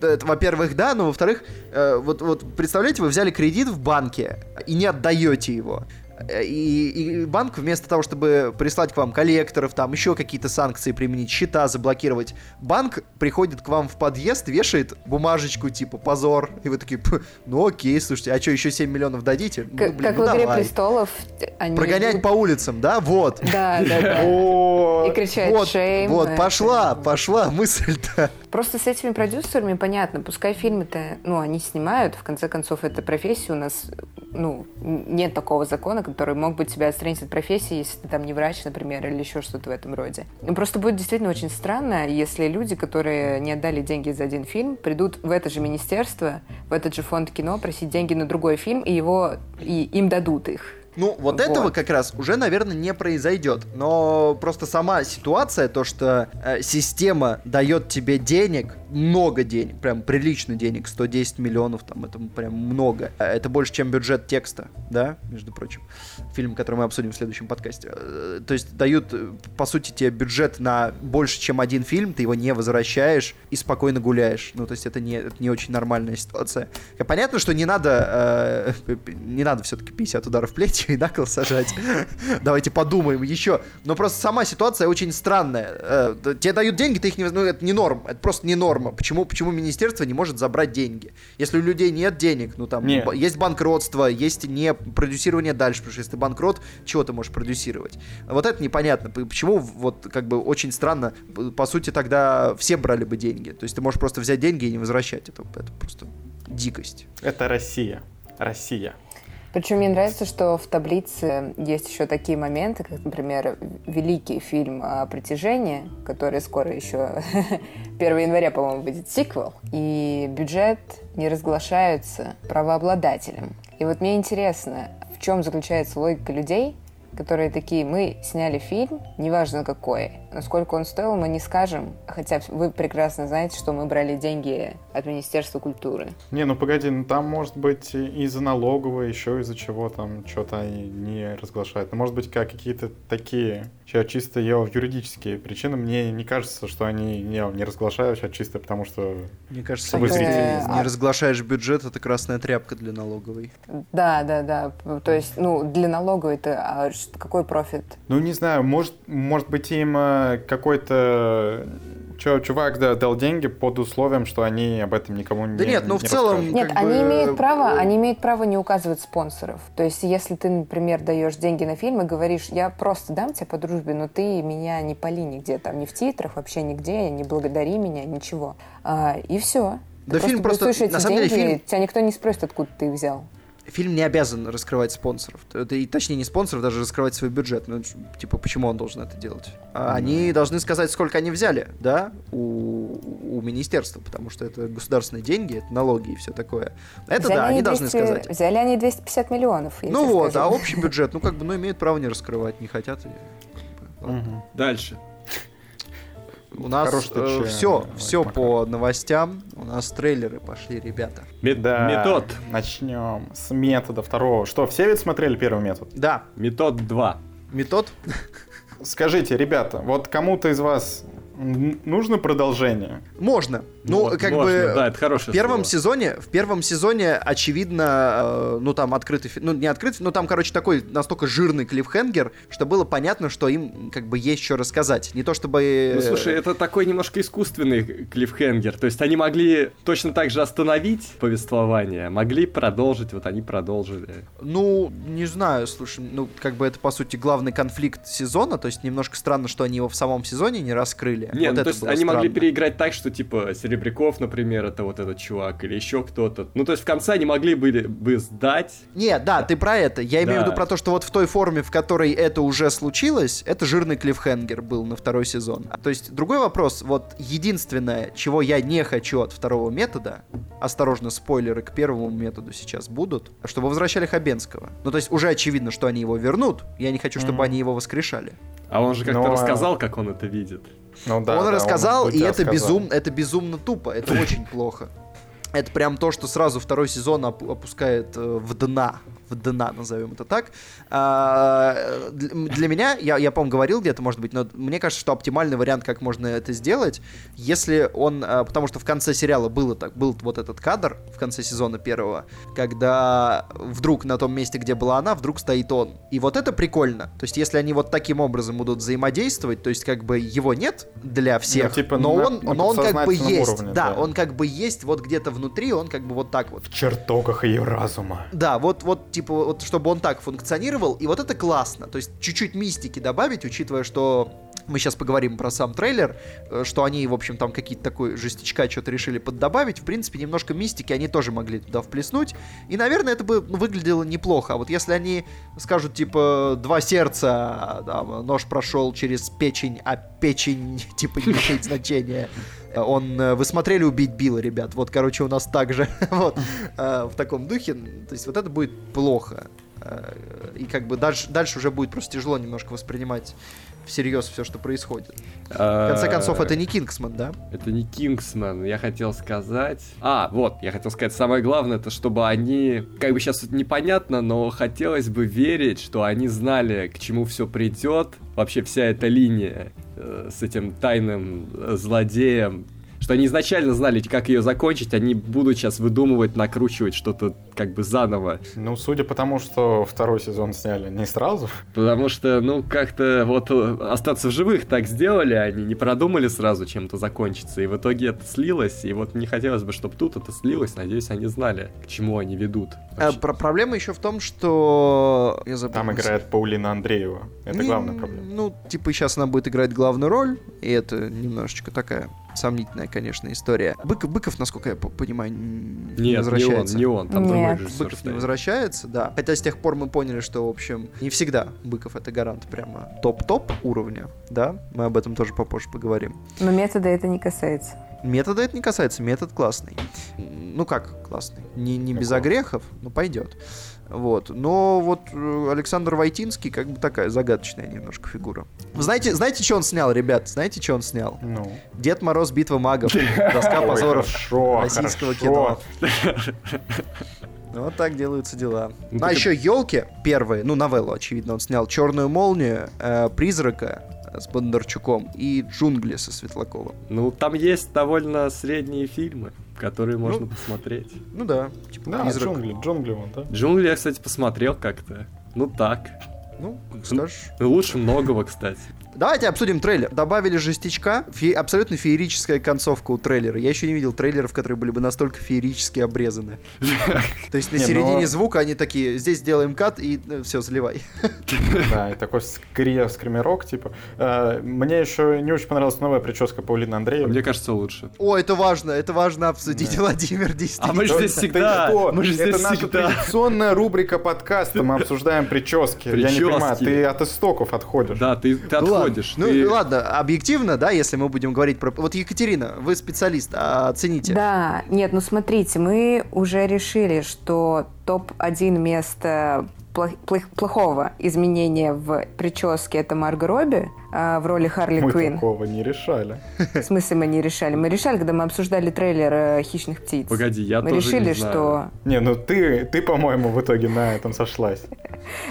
во-первых, да, но во-вторых, э, вот, вот представляете, вы взяли кредит в банке и не отдаете его. Э, и, и банк вместо того, чтобы прислать к вам коллекторов, там еще какие-то санкции применить, счета заблокировать, банк приходит к вам в подъезд, вешает бумажечку типа позор, и вы такие, ну окей, слушайте, а что, еще 7 миллионов дадите? Как, ну, блин, как ну, в «Игре давай. престолов». Они Прогонять по улицам, да? Вот. Да, да, да. И кричать шейм. Вот, пошла, пошла мысль-то. Просто с этими продюсерами понятно, пускай фильмы-то, ну, они снимают, в конце концов, это профессия, у нас, ну, нет такого закона, который мог бы тебя отстранить от профессии, если ты там не врач, например, или еще что-то в этом роде. Ну, просто будет действительно очень странно, если люди, которые не отдали деньги за один фильм, придут в это же министерство, в этот же фонд кино просить деньги на другой фильм, и его, и им дадут их. Ну, вот, вот этого как раз уже, наверное, не произойдет. Но просто сама ситуация, то, что э, система дает тебе денег, много денег, прям прилично денег, 110 миллионов, там, это прям много. А это больше, чем бюджет текста, да, между прочим. Фильм, который мы обсудим в следующем подкасте. Э, то есть дают, э, по сути, тебе бюджет на больше, чем один фильм, ты его не возвращаешь и спокойно гуляешь. Ну, то есть это не, это не очень нормальная ситуация. Понятно, что не надо, э, не надо все-таки 50 ударов плечи и на кол сажать. Давайте подумаем еще. Но просто сама ситуация очень странная. Э, тебе дают деньги, ты их не... Ну, это не норм, это просто не норм норма. Почему, почему министерство не может забрать деньги? Если у людей нет денег, ну там нет. есть банкротство, есть не продюсирование дальше, потому что если ты банкрот, чего ты можешь продюсировать? Вот это непонятно. Почему вот как бы очень странно, по сути тогда все брали бы деньги. То есть ты можешь просто взять деньги и не возвращать. Это, это просто дикость. Это Россия. Россия. Причем мне нравится, что в таблице есть еще такие моменты, как, например, великий фильм «Притяжение», который скоро еще 1 января, по-моему, выйдет сиквел, и бюджет не разглашается правообладателем. И вот мне интересно, в чем заключается логика людей, которые такие, мы сняли фильм, неважно какой, насколько он стоил, мы не скажем, хотя вы прекрасно знаете, что мы брали деньги от Министерства культуры. Не, ну погоди, ну там может быть из-за налоговой, еще из-за чего там что-то они не разглашают. Ну, может быть, как какие-то такие, чисто я юридические причины. Мне не кажется, что они не, не разглашают, сейчас чисто потому что... Мне кажется, если ты не а разглашаешь бюджет, это красная тряпка для налоговой. Да, да, да. То есть, ну, для налоговой это а какой профит? Ну, не знаю, может, может быть, им э, какой-то чувак да, дал деньги под условием, что они об этом никому не Да нет, ну в целом... Расскажут. Нет, они бы... имеют право, они имеют право не указывать спонсоров. То есть, если ты, например, даешь деньги на фильм и говоришь, я просто дам тебе по дружбе, но ты меня не поли нигде, там, ни в титрах, вообще нигде, не благодари меня, ничего. А, и все. Да ты фильм просто, на самом деньги, деле, фильм... тебя никто не спросит, откуда ты их взял фильм не обязан раскрывать спонсоров. Это, и, точнее, не спонсоров, даже раскрывать свой бюджет. Ну, типа, почему он должен это делать? А они должны сказать, сколько они взяли, да, у, у министерства, потому что это государственные деньги, это налоги и все такое. Это взяли да, они 200, должны сказать. Взяли они 250 миллионов. Ну вот, скажу. а общий бюджет, ну как бы, ну имеют право не раскрывать, не хотят. И, как бы, угу. Дальше. У нас э, все, все пока. по новостям. У нас трейлеры пошли, ребята. Да, метод. Начнем с метода второго. Что, все ведь смотрели первый метод? Да. Метод 2. Метод? Скажите, ребята, вот кому-то из вас Нужно продолжение? Можно. Ну, вот, как можно, бы да, это хорошее в первом слово. сезоне, в первом сезоне, очевидно, э, ну там открытый, ну не открытый, но там, короче, такой настолько жирный клиффхенгер, что было понятно, что им как бы есть что рассказать. Не то чтобы... Ну, слушай, это такой немножко искусственный клиффхенгер. То есть они могли точно так же остановить повествование, могли продолжить, вот они продолжили. Ну, не знаю, слушай, ну, как бы это, по сути, главный конфликт сезона, то есть немножко странно, что они его в самом сезоне не раскрыли. Нет, Вот ну, то есть они могли странно. переиграть так, что типа Серебряков, например, это вот этот чувак, или еще кто-то. Ну, то есть в конце они могли были бы сдать. Нет, да, ты про это. Я имею в Да. виду про то, что вот в той форме, в которой это уже случилось, это жирный клиффхенгер был на второй сезон. То есть другой вопрос, вот единственное, чего я не хочу от второго метода, осторожно, спойлеры к первому методу сейчас будут, чтобы возвращали Хабенского. Ну, то есть уже очевидно, что они его вернут, я не хочу, чтобы Мгм. они его воскрешали. А он же как-то Ну, а- рассказал, как он это видит. Ну да, он да, рассказал, в и это, безум, это безумно тупо, это очень плохо. Это прям то, что сразу второй сезон оп- опускает э, в дна. В дна, назовем это так. А, для, меня, я, я по-моему, говорил где-то, может быть, но мне кажется, что оптимальный вариант, как можно это сделать, если он... а, потому что в конце сериала было так, был вот этот кадр в конце сезона первого, когда вдруг на том месте, где была она, вдруг стоит он. И вот это прикольно. То есть, если они вот таким образом будут взаимодействовать, то есть, как бы его нет для всех, типа но на- он, на но он как бы есть. уровне, да, да. он как бы есть вот где-то внутри, он как бы вот так вот. В чертогах ее разума. Да, вот, вот, типа, вот, чтобы он так функционировал, и вот это классно. То есть, чуть-чуть мистики добавить, учитывая, что мы сейчас поговорим про сам трейлер, э, что они, в общем, там какие-то такой жестичка что-то решили поддобавить. В принципе, немножко мистики они тоже могли туда вплеснуть. И, наверное, это бы ну, выглядело неплохо. А вот если они скажут, типа, два сердца, да, нож прошел через печень, а печень, типа, не имеет значения. Он, э, вы смотрели «Убить Билла», ребят? Вот, короче, у нас так же, вот, э, в таком духе. То есть вот это будет плохо. И как бы дальше, дальше уже будет просто тяжело немножко воспринимать всерьез все, что происходит. В конце концов, это не Кингсман, да? Это не Кингсман, я хотел сказать... А, вот, я хотел сказать, самое главное, это чтобы они... Как бы сейчас непонятно, но хотелось бы верить, что они знали, к чему все придет. Вообще вся эта линия э, с этим тайным э, злодеем. Что они изначально знали, как ее закончить, они будут сейчас выдумывать, накручивать что-то как бы заново. Ну, судя по тому, что второй сезон сняли не сразу, Потому что, ну, как-то вот э, остаться в живых так сделали, они не продумали сразу чем-то закончится, и в итоге это слилось, и вот не хотелось бы, чтобы тут это слилось, надеюсь, они знали, к чему они ведут. Вообще. про- проблема еще в том, что... Я забыл там играет Паулина Андреева. Это Не, главная проблема. Ну, типа, сейчас она будет играть главную роль, и это немножечко такая сомнительная, конечно, история. Быков, Быков насколько я по- понимаю, не Нет, не он, возвращается. не он, там Нет. другой режиссер Быков не возвращается, да. Хотя с тех пор мы поняли, что, в общем, не всегда Быков это гарант прямо топ-топ уровня, да. Мы об этом тоже попозже поговорим. Но метода это не касается. Метода это не касается, метод классный. Ну как классный? Не, не без огрехов, но пойдет. Вот. Но вот э, Александр Войтинский как бы такая загадочная немножко фигура. Знаете, знаете, что он снял, ребят? Знаете, что он снял? Ну. Дед Мороз, Битва магов. Доска позоров российского кино. Ну, Вот так делаются дела. Ну, а так еще елки первые, ну, новеллу, очевидно, он снял Черную молнию, э, Призрака с Бондарчуком и Джунгли со Светлаковым. Ну, там есть довольно средние фильмы, которые Ну, можно посмотреть. Ну да, типа Да, Призрак. джунгли, джунгли вон, да? Джунгли я, кстати, посмотрел как-то. Ну так. Ну, скажешь. Ну, Лучше многого, кстати. Давайте обсудим трейлер. Добавили жестичка. Фе- абсолютно феерическая концовка у трейлера. Я еще не видел трейлеров, которые были бы настолько феерически обрезаны. То есть на Не, середине ну- звука они такие, здесь сделаем кат и все, заливай. Да, и такой скри- скримерок, типа. Э, Мне еще не очень понравилась новая прическа Паулины Андреевой. Мне кажется, лучше. О, это важно, это важно обсудить, Владимир, действительно. А мы же здесь всегда. Мы же Это здесь наша всегда. традиционная рубрика подкаста. Мы обсуждаем прически. Я не понимаю, ты от истоков отходишь. Да, ты, ты Ну ладно. отходишь. Ну ты- ладно, объективно, да, если мы будем говорить про... Вот Екатерина, вы специалист, а оцените. Да, нет, ну смотрите, мы уже решили, что топ-1 место плох- плох- плохого изменения в прическе это Марго Робби а, в роли Харли Мы Квинн. такого не решали. В смысле мы не решали? Мы решали, когда мы обсуждали трейлер э, «Хищных птиц». Погоди, я мы тоже решили, не знаю. что... Не, ну ты, ты, по-моему, в итоге на этом сошлась.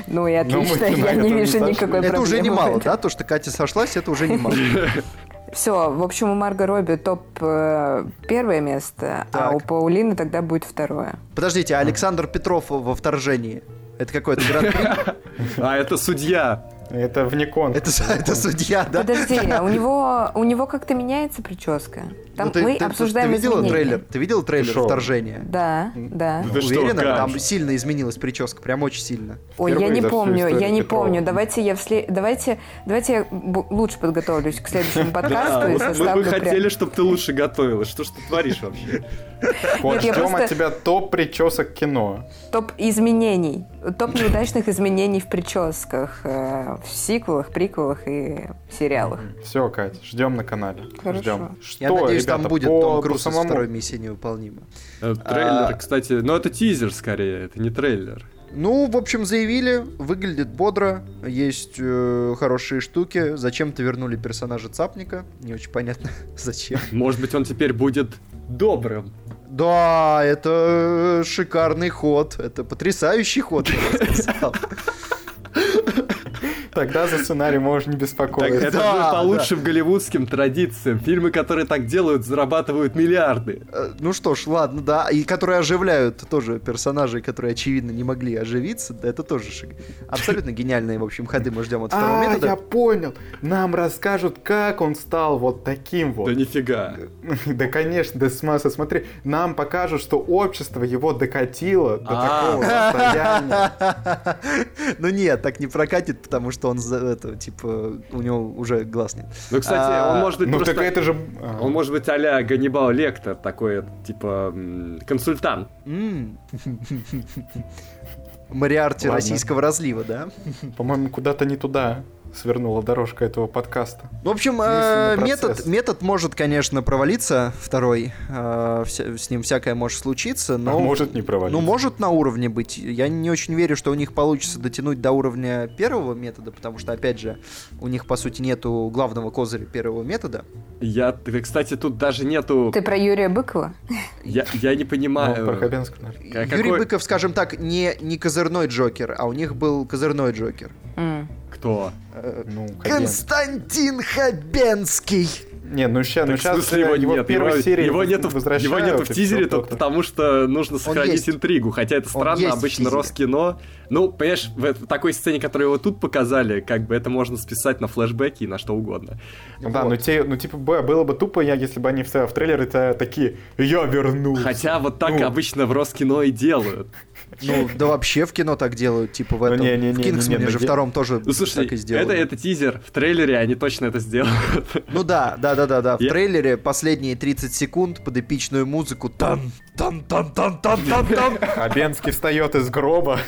Ну и мы отлично, я не вижу никакой Это проблемы. уже в немало, да? То, что Катя сошлась, это уже немало. Все, в общем, у Марго Робби топ э, первое место, а Так. у Паулины тогда будет второе. Подождите, а Александр Петров во вторжении. Это какой-то гран-при? А, это судья. Это вне конкурса. Это, это судья, да? Подожди, а у него, у него как-то меняется прическа? Там Ну, ты, мы ты- обсуждаем ты видела изменения. трейлер? Ты видел трейлер Шо? вторжения? Да, да. Да что, Уверена, как? там сильно изменилась прическа, прям очень сильно. Ой, я не помню, я не Петрова. помню. Давайте я вслед... давайте, давайте я лучше подготовлюсь к следующему Да, подкасту и вот мы бы хотели, чтобы ты лучше готовилась. Что ж ты творишь вообще? Вот ждем от тебя топ причесок кино. топ изменений, топ неудачных изменений в прическах, э, в сиквелах, приквелах и сериалах. Все, Кать, ждем на канале. Ждем. Что, Надеюсь, там ребята, будет по- Том по Круз из самому- второй миссии невыполнима. Э, Трейлер, А. кстати, ну это тизер скорее, это не трейлер. Ну, в общем, заявили, выглядит бодро, есть э, хорошие штуки. Зачем-то вернули персонажа Цапника, не очень понятно зачем. Может быть, он теперь будет добрым. Да, это шикарный ход, это потрясающий ход, я бы сказал. Тогда за сценарий можешь не Так, беспокоиться. это Да, же по да. лучшим голливудским традициям. Фильмы, которые так делают, зарабатывают миллиарды. Э, Ну что ж, ладно, да, и которые оживляют тоже персонажей, которые, очевидно, не могли оживиться, да, это тоже шик. Абсолютно гениальные, в общем, ходы мы ждем от второго А, метода. я понял. Нам расскажут, как он стал вот таким вот. Да нифига. Да, конечно, да смысл, смотри, нам покажут, что общество его докатило до А. такого состояния. Ну нет, так не прокатит, потому что он, за это, типа, у него уже глаз нет. Ну, кстати, А, он может быть Ну просто... так это же... Он может быть а-ля Ганнибал Лектор, такой, типа, консультант. М. Мариарти Ладно. российского разлива, да? По-моему, куда-то не туда свернула дорожка этого подкаста. Ну, В общем, э, метод, метод может, конечно, провалиться, второй. э, с ним всякое может случиться, но... А может не провалиться. Ну, может на уровне быть. Я не очень верю, что у них получится дотянуть до уровня первого метода, потому что, опять же, у них, по сути, нету главного козыря первого метода. Я, кстати, тут даже нету... Ты про Юрия Быкова? Я, я не Ну, понимаю... про Хабенского, наверное. Юрий какой- Быков, скажем так, не, не козырной Джокер, а у них был козырной Джокер. М. Кто? Э, Ну. Константин Хабенский! Не, ну сейчас, ну сейчас его, его нет, первой его, серии его нету, его нету в тизере только потому, что нужно сохранить интригу, хотя это странно, обычно. Роскино. Ну, понимаешь, в такой сцене, которую его тут показали, как бы это можно списать на флешбеки и на что угодно. Ну да, Вот. ну, те, ну типа было бы тупо, я, если бы они в, в трейлере такие «Я вернулся». Хотя вот так Ну. обычно в Роскино и делают. Ну, да вообще в кино так делают, типа в Ну, этом. не-не-не-не-не, в Кингсмане же втором тоже Ну, слушай, так и сделали. это, это тизер. В трейлере они точно это сделают. Ну да, да, да, да, да. В Я- трейлере последние 30 секунд под эпичную музыку тан тан тан тан тан тан тан Хабенский встает из гроба.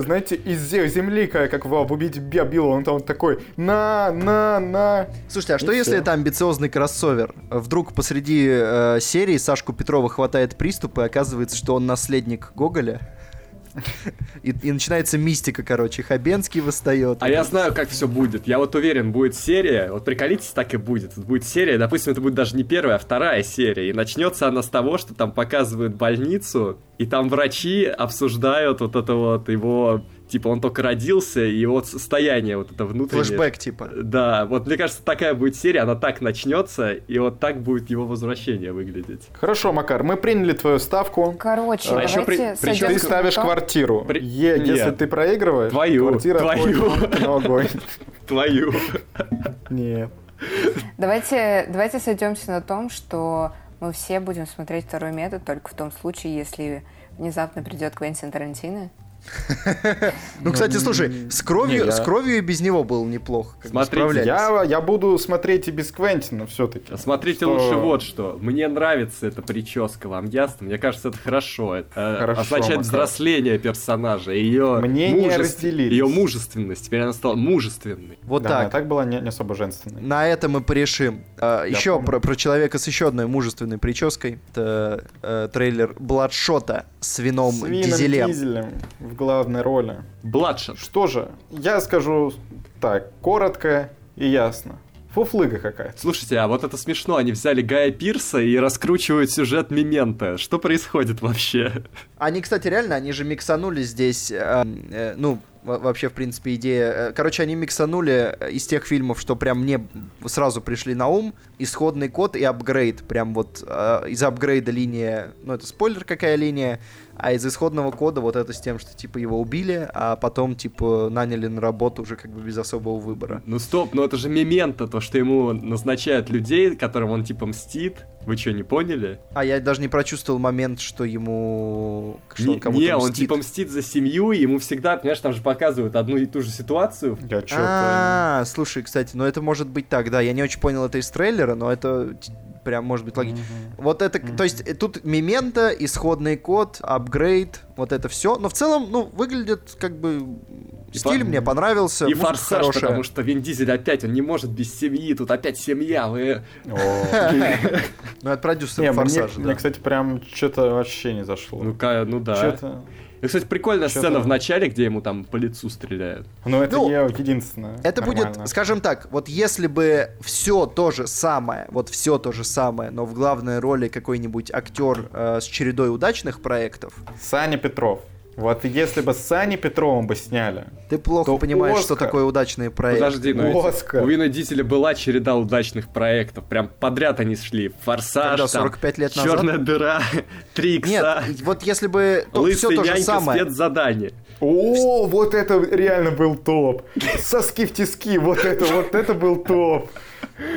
Знаете, из зе- земли, как как в «Убить Билла», он там такой «На, на, на». Слушайте, а что если это амбициозный кроссовер? Вдруг посреди э, серии Сашку Петрова хватает приступ, и оказывается, что он наследник Гоголя? И, и начинается мистика, короче. Хабенский восстает. А я знаю, как все будет. Я вот уверен, будет серия. Вот приколитесь, так и будет. Будет серия, допустим, это будет даже не первая, а вторая серия. И начнется она с того, что там показывают больницу, и там врачи обсуждают вот это вот его... Типа он только родился, и его состояние вот это внутреннее. Флэшбэк, типа. Да, вот мне кажется, такая будет серия, она так начнется, и вот так будет его возвращение выглядеть. Хорошо, Макар, мы приняли твою ставку. Короче, А давайте еще при- сойдёмся причем Ты ставишь то- квартиру. При- Е- Нет. Если ты проигрываешь, Твою, квартира твою. твой, но огонь. Твою. Нет. Давайте, давайте сойдемся на том, что мы все будем смотреть второй метод только в том случае, если внезапно придет Квентин Тарантино. Ну, кстати, слушай, с кровью, не, я- с кровью и без него было неплохо. Смотрите. Я, я буду смотреть и без Квентина все-таки. Смотрите Что- лучше вот что. Мне нравится эта прическа, вам ясно? Мне кажется, это хорошо. Это э, Хорошо, означает Макар. взросление персонажа, ее ее мужественность. Теперь она стала мужественной. Вот да, так. она так была не, не особо женственной. На этом мы порешим. А, еще про, про человека с еще одной мужественной прической. Это э, трейлер Бладшота с вином С Вином дизелем. В главной роли. Бладшот. Что же, я скажу так, коротко и ясно. Фуфлыга какая-то. Слушайте, а вот это смешно. Они взяли Гая Пирса и раскручивают сюжет Мемента. Что происходит вообще? Они, кстати, реально, они же миксанули здесь, э, э, ну, вообще, в принципе, идея... э, Короче, они миксанули э, из тех фильмов, что прям мне сразу пришли на ум, исходный код и апгрейд. Прям вот э, из апгрейда линия... Ну, это спойлер, какая линия. а из исходного кода вот это с тем, что типа его убили, а потом типа наняли на работу уже как бы без особого выбора. Ну стоп, ну это же мемента, то, что ему назначают людей, которым он типа мстит. Вы что, не поняли? А я даже не прочувствовал момент, что ему... Что не, он кому-то не, он мстит. типа мстит за семью, и ему всегда, понимаешь, там же показывают одну и ту же ситуацию. Я чё-то... А, слушай, кстати, ну это может быть так, да. Я не очень понял это из трейлера, но это прям может быть логично. Вот это, то есть э, тут мемента, исходный код, апгрейд, вот это все. Но в целом, ну, выглядит как бы стиль мне понравился. И форсаж, хорошая. потому что Вин Дизель опять, он не может без семьи, тут опять семья, вы... Ну, это продюсер форсажа, мне, кстати, прям что-то вообще не зашло. Ну, ка- ну да. И, кстати, прикольная Чё-то- сцена в начале, где ему там по лицу стреляют. Ну, это Ну, не единственное. Это нормально. будет, скажем так, вот если бы все то же самое, вот все то же самое, но в главной роли какой-нибудь актер э, с чередой удачных проектов, Саня Петров. Вот если бы с Саней Петровым бы сняли, ты плохо То понимаешь, что Оскар. такое удачные проекты. Подожди, ну ведь Оскар. у Вина Дизеля была череда удачных проектов. Прям подряд они шли. Форсаж, Когда, там, 45 лет назад? Черная дыра, Три икса, Нет, вот если бы все Лысый то же самое. спецзадание. О, вот это реально был топ. Соски в тиски, вот это, вот это был топ.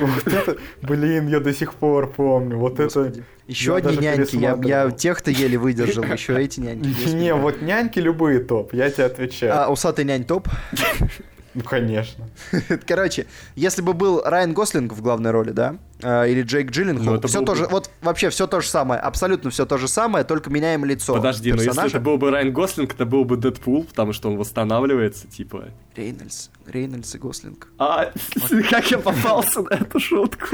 Вот это, блин, я до сих пор помню. Вот Господи. это. Еще я одни няньки, я, я тех-то еле выдержал, еще эти няньки. Не, вот няньки любые топ, я тебе отвечаю. А усатый нянь топ. Ну, конечно. Короче, если бы был Райан Гослинг в главной роли, да, э, или Джейк Ну, Джилленхол, это все был то бы- же, вот вообще все то же самое, абсолютно все то же самое, только меняем лицо Подожди, но если это был бы Райан Гослинг, это был бы Дэдпул, потому что он восстанавливается, типа. Рейнольдс, Рейнольдс и Гослинг. А, как я попался на эту шутку?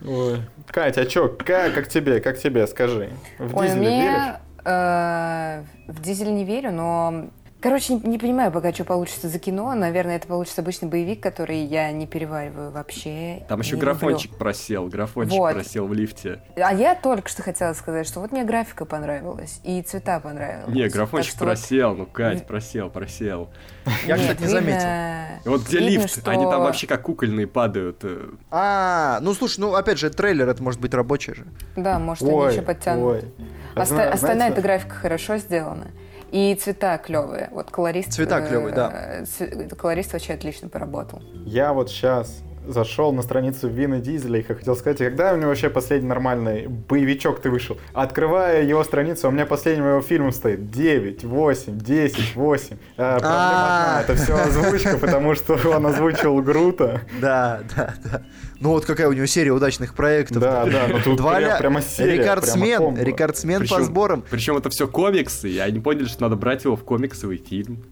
Ой. Катя, а чё, как, как тебе, как тебе, скажи? В Ой, Дизеля веришь? Э, в дизель не верю, но... Короче, не, не понимаю пока, что получится за кино. Наверное, это получится обычный боевик, который я не перевариваю вообще. Там еще не графончик просел, графончик Вот. просел в лифте. люблю. А я только что хотела сказать, что вот мне графика понравилась, и цвета понравились. Не, Так графончик вот просел, ну, Кать, просел, просел. Я, Нет, кстати, не заметил. вот где видно, лифт, что- они там вообще как кукольные падают. э. А, ну слушай, ну опять же, трейлер, это может быть рабочий же. Да, может, они еще подтянут. ой. А Оста- зна- Остальная эта графика хорошо сделана. И цвета клевые. Вот колорист... Цвета э, клёвые, да. э, цве- Колорист вообще отлично поработал. Я вот сейчас зашел на страницу Вина Дизеля и хотел сказать, когда у него вообще последний нормальный боевичок ты вышел? Открывая его страницу, у меня последним его фильмом стоит 9, 8, 10, 8. А, проблема одна, это все озвучка, потому что он озвучил Грута. Да, да, да. Ну вот какая у него серия удачных проектов. Да, да, ну тут Два прям- ля- прямо серия, прямо Рекордсмен, комбо. рекордсмен по Причем- сборам. Причем это все комиксы, и они поняли, что надо брать его в комиксовый фильм.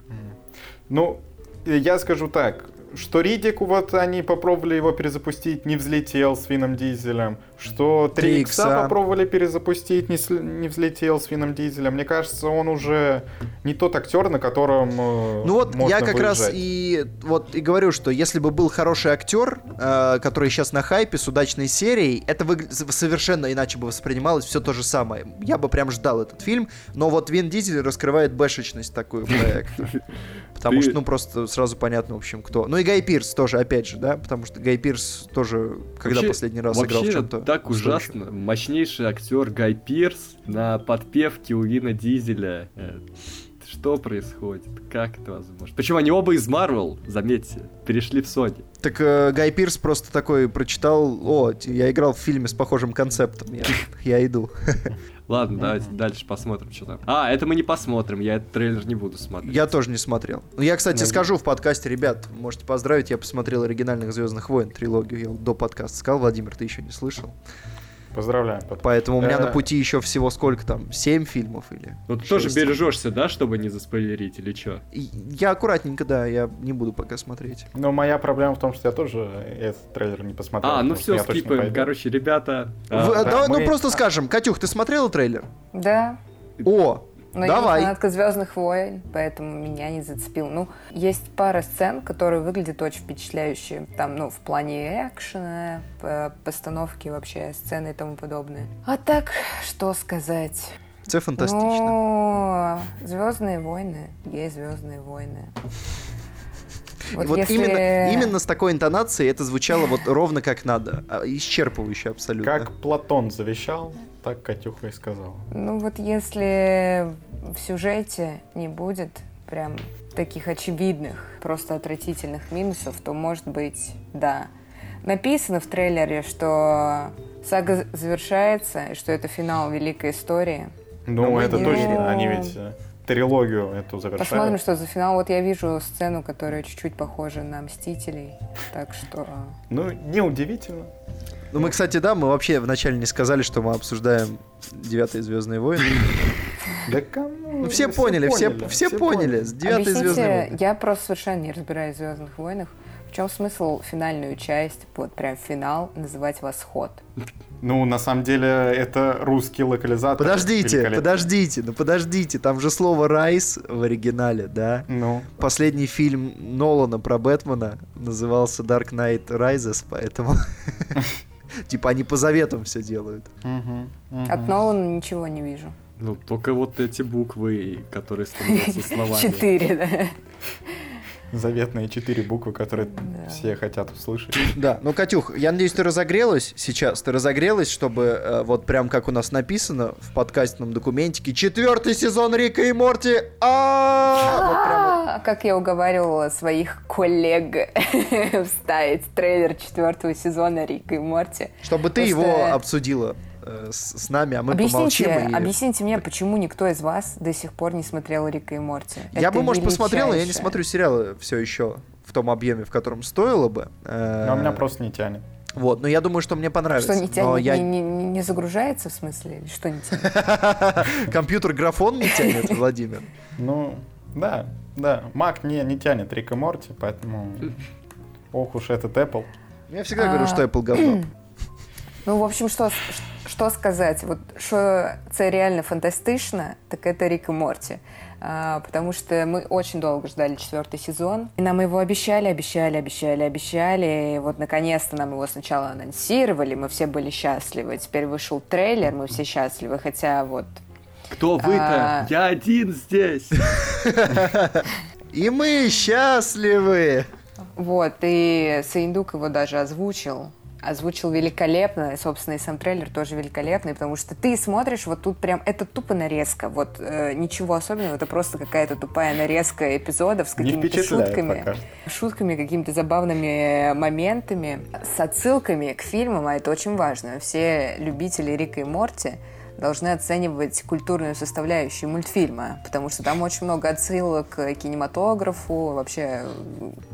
Ну, я скажу так, что Ридик, вот они попробовали его перезапустить, не взлетел с Вином Дизелем. Что 3 3 икса попробовали перезапустить, не, сл- не взлетел с Вином Дизелем. Мне кажется, он уже не тот актер, на котором э, Ну вот можно я как раз выезжать. и вот и говорю, что если бы был хороший актер, э, который сейчас на хайпе с удачной серией, это выгля- с- совершенно иначе бы воспринималось все то же самое. Я бы прям ждал этот фильм, но вот Вин Дизель раскрывает бэшечность такую проекта. Потому что, ну, просто сразу понятно, в общем, кто. Ну и Гай Пирс тоже, опять же, да, потому что Гай Пирс тоже, когда Вообще- последний раз играл в чем-то. так ужасно. Мощнейший актер Гай Пирс на подпевке у Вина Дизеля. Что происходит? Как это возможно? Причем они оба из Марвел, заметьте, перешли в Sony. Так э, Гай Пирс просто такой прочитал, о, я играл в фильме с похожим концептом, я, я иду. Ладно, давайте дальше посмотрим, что там. А, это мы не посмотрим, я этот трейлер не буду смотреть. Я тоже не смотрел. Ну, я, кстати, Ну, скажу в подкасте, ребят, можете поздравить, я посмотрел оригинальных Звездных войн трилогию. Я до подкаста сказал, Владимир, ты еще не слышал. Поздравляю. Поэтому у меня Э. на пути еще всего сколько там, семь фильмов или. Ну ты тоже бережешься, да, чтобы не заспойлерить или что? Я аккуратненько, да, я не буду пока смотреть. Но моя проблема в том, что я тоже этот трейлер не посмотрел. А, ну все, скипаем. Короче, ребята. Давай, Ну просто скажем, Катюх, ты смотрела трейлер? Да, О, но давай. я не фанатка Звездных войн, поэтому меня не зацепил. Ну, есть пара сцен, которые выглядят очень впечатляюще. Там, ну, в плане экшена, по- постановки вообще, сцены и тому подобное. А так, что сказать? Це фантастично. Ну, Звездные войны, есть Звездные войны. Вот, Вот, если- именно, именно с такой интонацией это звучало вот ровно как надо. а, Исчерпывающе абсолютно. Как Платон завещал, так Катюха и сказала. Ну вот если в сюжете не будет прям таких очевидных, просто отвратительных минусов, то может быть, да. Написано в трейлере, что сага завершается, и что это финал великой истории. Ну, мы это не- точно. Они ведь э, трилогию эту завершают. Посмотрим, что за финал. Вот я вижу сцену, которая чуть-чуть похожа на Мстителей. Так что... Ну, неудивительно. Ну, мы, кстати, да, мы вообще вначале не сказали, что мы обсуждаем девятые Звездные войны. Да кому? Ну, все поняли, все, все поняли. Девятые Звездные войны. я просто совершенно не разбираюсь в «Звездных войнах». В чем смысл финальную часть, вот прям финал, называть «Восход»? Ну, на самом деле, это русский локализатор. Подождите, подождите, ну подождите, там же слово «райс» в оригинале, да? Ну, Последний фильм Нолана про Бэтмена назывался Dark Knight Rises, поэтому... Типа они по заветам все делают. От Нолана ничего не вижу. Ну, только вот эти буквы, которые становятся словами. Четыре, да. Заветные четыре буквы, которые Да. все хотят услышать. Да, ну, Катюх, я надеюсь, ты разогрелась сейчас, ты разогрелась, чтобы э, вот прям как у нас написано в подкастном документике, четвертый сезон Рика и Морти, а вот А, Как я уговаривала своих коллег вставить трейлер четвертого сезона Рика и Морти. чтобы ты его обсудила с, с нами, а мы помолчим. Объясните, и- объясните мне, почему никто из вас до сих пор не смотрел Рика и Морти? Я Это бы, может, посмотрел, но я не смотрю сериалы все еще в том объеме, в котором стоило бы. Э, Но у меня просто не тянет. Вот, но я думаю, что мне понравится. Что не Но тянет, я- не, не- не- загружается в смысле? Или что не тянет? Компьютер графон не тянет, Владимир. Ну, да, да. Мак не, не тянет Рика Морти, поэтому... Ох уж этот Apple. Я всегда говорю, А. что Apple говно. Ну, в общем, що, що сказати? Вот, що це реально фантастично, так это Рик и Морти. А, потому что мы очень долго ждали четвертый сезон. И нам его обещали, обещали, обещали, обещали. И вот наконец-то нам его сначала анонсировали, мы все были счастливы. Теперь вышел трейлер, мы все счастливы. Хотя вот Кто вы-то? А. Я один здесь. И мы счастливы. Вот, и Саиндук его даже озвучил. Озвучил великолепно, собственно, и сам трейлер тоже великолепный, потому что ты смотришь, вот тут прям, это тупо нарезка, вот э, ничего особенного, это просто какая-то тупая нарезка эпизодов с какими-то шутками, пока. шутками, какими-то забавными моментами, с отсылками к фильмам, а это очень важно. Все любители Рика и Морти должны оценивать культурную составляющую мультфильма, потому что там очень много отсылок к кинематографу, вообще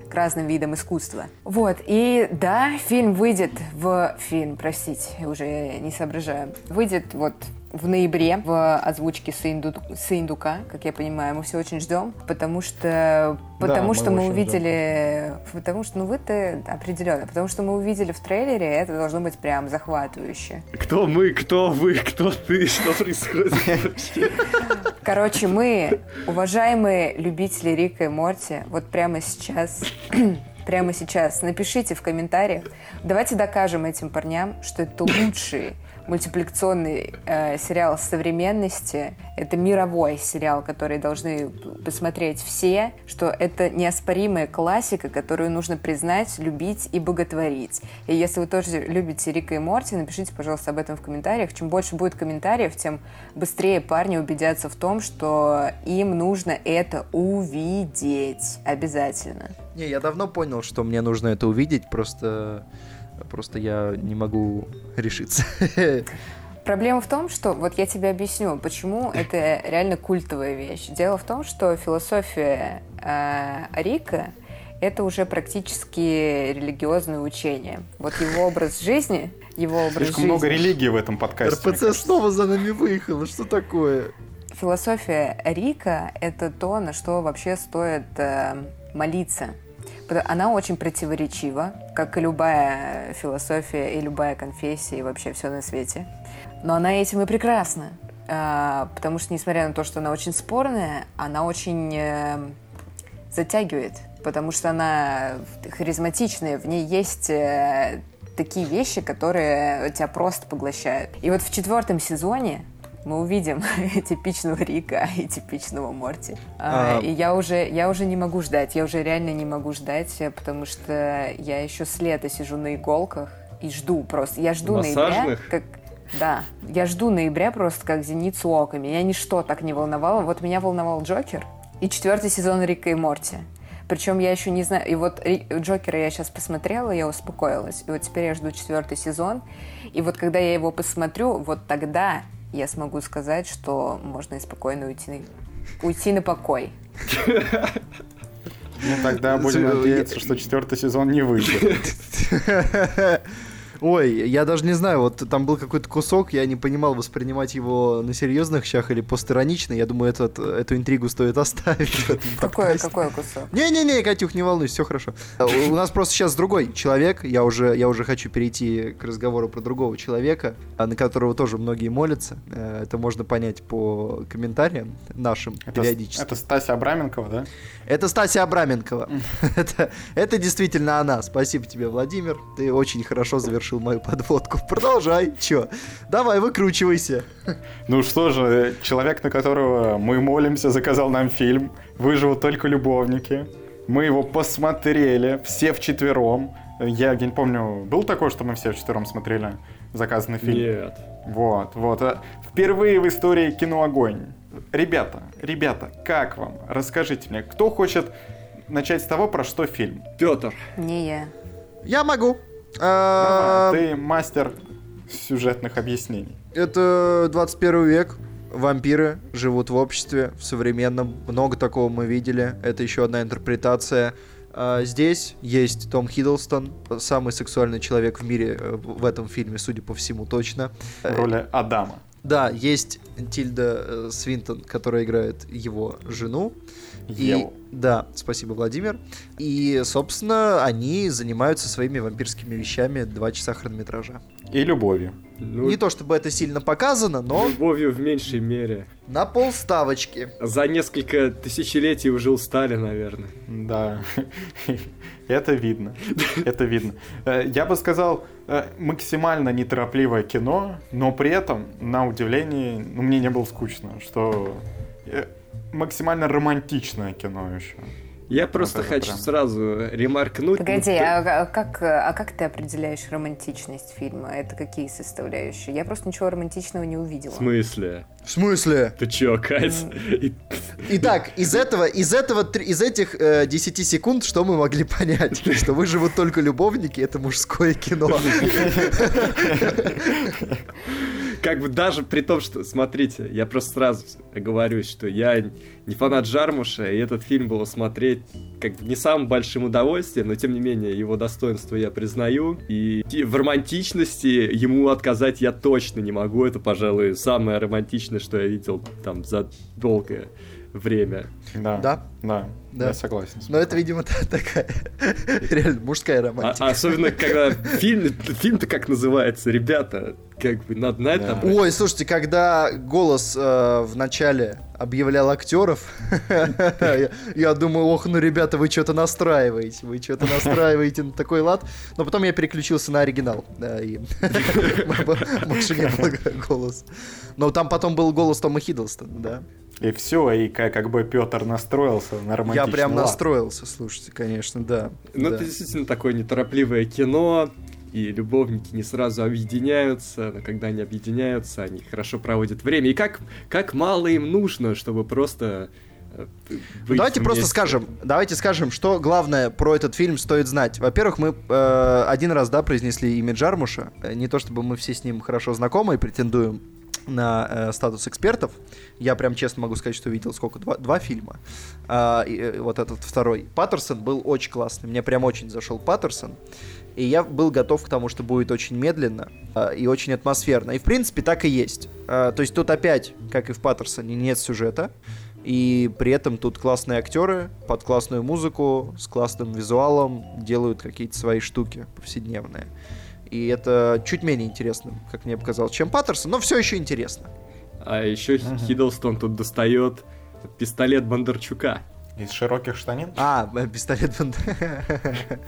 к разным видам искусства. Вот, и да, фильм выйдет в... Фильм, простите, уже не соображаю. Выйдет вот в ноябре в озвучке Саинду- Саиндука, как я понимаю, мы все очень ждем, потому что потому мы что мы очень увидели, потому что ну вы-то определенно, потому что мы увидели в трейлере, это должно быть прям захватывающе. Кто мы, кто вы, кто ты, что происходит? Короче, мы, уважаемые любители Рика и Морти, вот прямо сейчас, прямо сейчас напишите в комментариях, давайте докажем этим парням, что это лучший мультипликационный э, сериал современности, это мировой сериал, который должны посмотреть все, что это неоспоримая классика, которую нужно признать, любить и боготворить. И если вы тоже любите Рика и Морти, напишите, пожалуйста, об этом в комментариях. Чем больше будет комментариев, тем быстрее парни убедятся в том, что им нужно это увидеть обязательно. Не, я давно понял, что мне нужно это увидеть, просто... Просто я не могу решиться. Проблема в том, что вот я тебе объясню, почему это реально культовая вещь. Дело в том, что философия э, Рика это уже практически религиозное учение. Вот его образ жизни, его образ Слишком жизни. много религии в этом подкасте. РПЦ снова за нами выехала, что такое? Философия Рика — это то, на что вообще стоит э, молиться. Она очень противоречива, как и любая философия и любая конфессия, и вообще все на свете. Но она этим и прекрасна. А, потому что, несмотря на то, что она очень спорная, она очень э, затягивает. Потому что она харизматичная, в ней есть э, такие вещи, которые тебя просто поглощают. И вот в четвертом сезоне мы увидим типичного Рика и типичного Морти. А, А. И я уже, я уже не могу ждать, я уже реально не могу ждать, потому что я еще с лета сижу на иголках и жду просто. Я жду ноября, Массажных? как... Да, я жду ноября просто как зеницу ока. Меня ничто так не волновало. Вот меня волновал Джокер и четвертый сезон Рика и Морти. Причем я еще не знаю... И вот Джокера я сейчас посмотрела, я успокоилась. И вот теперь я жду четвертый сезон. И вот когда я его посмотрю, вот тогда я смогу сказать, что можно и спокойно уйти, уйти на покой. Ну тогда будем надеяться, что четвертый сезон не выйдет. Ой, я даже не знаю, вот там был какой-то кусок, я не понимал, воспринимать его на серьезных щах или постиронично. Я думаю, этот, эту интригу стоит оставить. Какой, какой кусок? Не-не-не, Катюх, не волнуйся, все хорошо. У нас просто сейчас другой человек, я уже, я уже хочу перейти к разговору про другого человека, а, на которого тоже многие молятся. Э, Это можно понять по комментариям нашим Это, периодически. это Стася Абраменкова, да? Это Стася Абраменкова. это, это действительно она. Спасибо тебе, Владимир. Ты очень хорошо завершил мою подводку. Продолжай. Чё? Давай, выкручивайся. Ну что же, человек, на которого мы молимся, заказал нам фильм «Выживут только любовники». Мы его посмотрели, все вчетвером. Я не помню, был такое, что мы все вчетвером смотрели заказанный фильм? Нет. Вот, вот. А Впервые в истории кино огонь. Ребята, ребята, как вам? Расскажите мне, кто хочет начать с того, про что фильм? Петр, Не я. Я могу. А, ты мастер сюжетных объяснений. Это 21 век. Вампиры живут в обществе, в современном. Много такого мы видели. Это еще одна интерпретация. А, Здесь есть Том Хиддлстон, самый сексуальный человек в мире э, в в этом фильме, судя по всему, точно. В роли Адама. Да, есть Тильда э, Свинтон, которая играет его жену. И- да, спасибо, Владимир. И, собственно, они занимаются своими вампирскими вещами два часа хронометража. И любовью. ну, Не то чтобы это сильно показано, но любовью в меньшей мере. на полставочки. За несколько тысячелетий уже устали, наверное. Да, это видно, это видно. Э, Я бы сказал, э, максимально неторопливое кино, но при этом, на удивление, ну, мне не было скучно, что э, максимально романтичное кино еще. Я просто это хочу прям. сразу ремаркнуть. Погоди, ну, а, а как, а как ты определяешь романтичность фильма? Это какие составляющие? Я просто ничего романтичного не увидела. В смысле? В смысле? Ты чё, Кать? И- Итак, из этого, из этого, из этих э, 10 секунд, что мы могли понять? Что выживут только любовники, это мужское кино. Как бы даже при том, что, смотрите, я просто сразу говорю, что я не фанат Жармуша, и этот фильм было смотреть как бы не самым большим удовольствием, но тем не менее его достоинство я признаю. И в романтичности ему отказать я точно не могу. Это, пожалуй, самое романтичное, что я видел там за долгое время. Да, Да? да, Да. я согласен. Но это, видимо, та- такая реально мужская А- романтика. особенно, когда фильм, фильм-то как называется, ребята, как бы надо на это Да. Ой, слушайте, когда голос э, в начале объявлял актеров, я, я думаю, ох, ну, ребята, вы что-то настраиваете, вы что-то настраиваете на такой лад. Но потом я переключился на оригинал, да, и больше не было голоса. Но там потом был голос Тома Хиддлстона, да. И все, и как, как бы Петр настроился на Я романтичный прям лад. настроился, слушайте, конечно, да. Ну, да. это действительно такое неторопливое кино, и любовники не сразу объединяются, но когда они объединяются, они хорошо проводят время. И как, как мало им нужно, чтобы просто э, Ну, быть давайте просто вместе. скажем, давайте скажем, что главное про этот фильм стоит знать. Во-первых, мы э, один раз, да, произнесли имя Джармуша. Э, Не то чтобы мы все с ним хорошо знакомы и претендуем на э, статус экспертов. Я прям честно могу сказать, что видел сколько? Два, два фильма. А, и, э, вот этот второй. Паттерсон был очень классный. Мне прям очень зашел Паттерсон. И я был готов к тому, что будет очень медленно э, и очень атмосферно. И в принципе так и есть. Э, то есть тут опять, как и в Паттерсоне, нет сюжета. И при этом тут классные актеры под классную музыку, с классным визуалом делают какие-то свои штуки повседневные. И это чуть менее интересно, как мне показалось, чем Паттерсон, но все еще интересно. А еще Хиддлстон тут достает пистолет Бондарчука. Из широких штанин? А, э, пистолет Бон-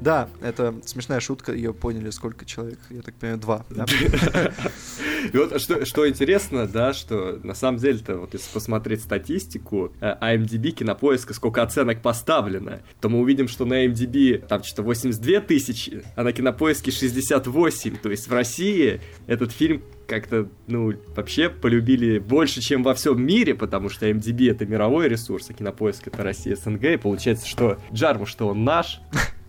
Да, это смешная шутка, ее поняли сколько человек, я так понимаю, два. И вот что, интересно, да, что на самом деле-то, вот если посмотреть статистику IMDb э, кинопоиска, сколько оценок поставлено, то мы увидим, что на IMDb там что-то 82 тысячи, а на кинопоиске 68. То есть в России этот фильм как-то, ну, вообще полюбили больше, чем во всем мире, потому что MDB это мировой ресурс, а кинопоиск это Россия СНГ, и получается, что Джарму, что он наш.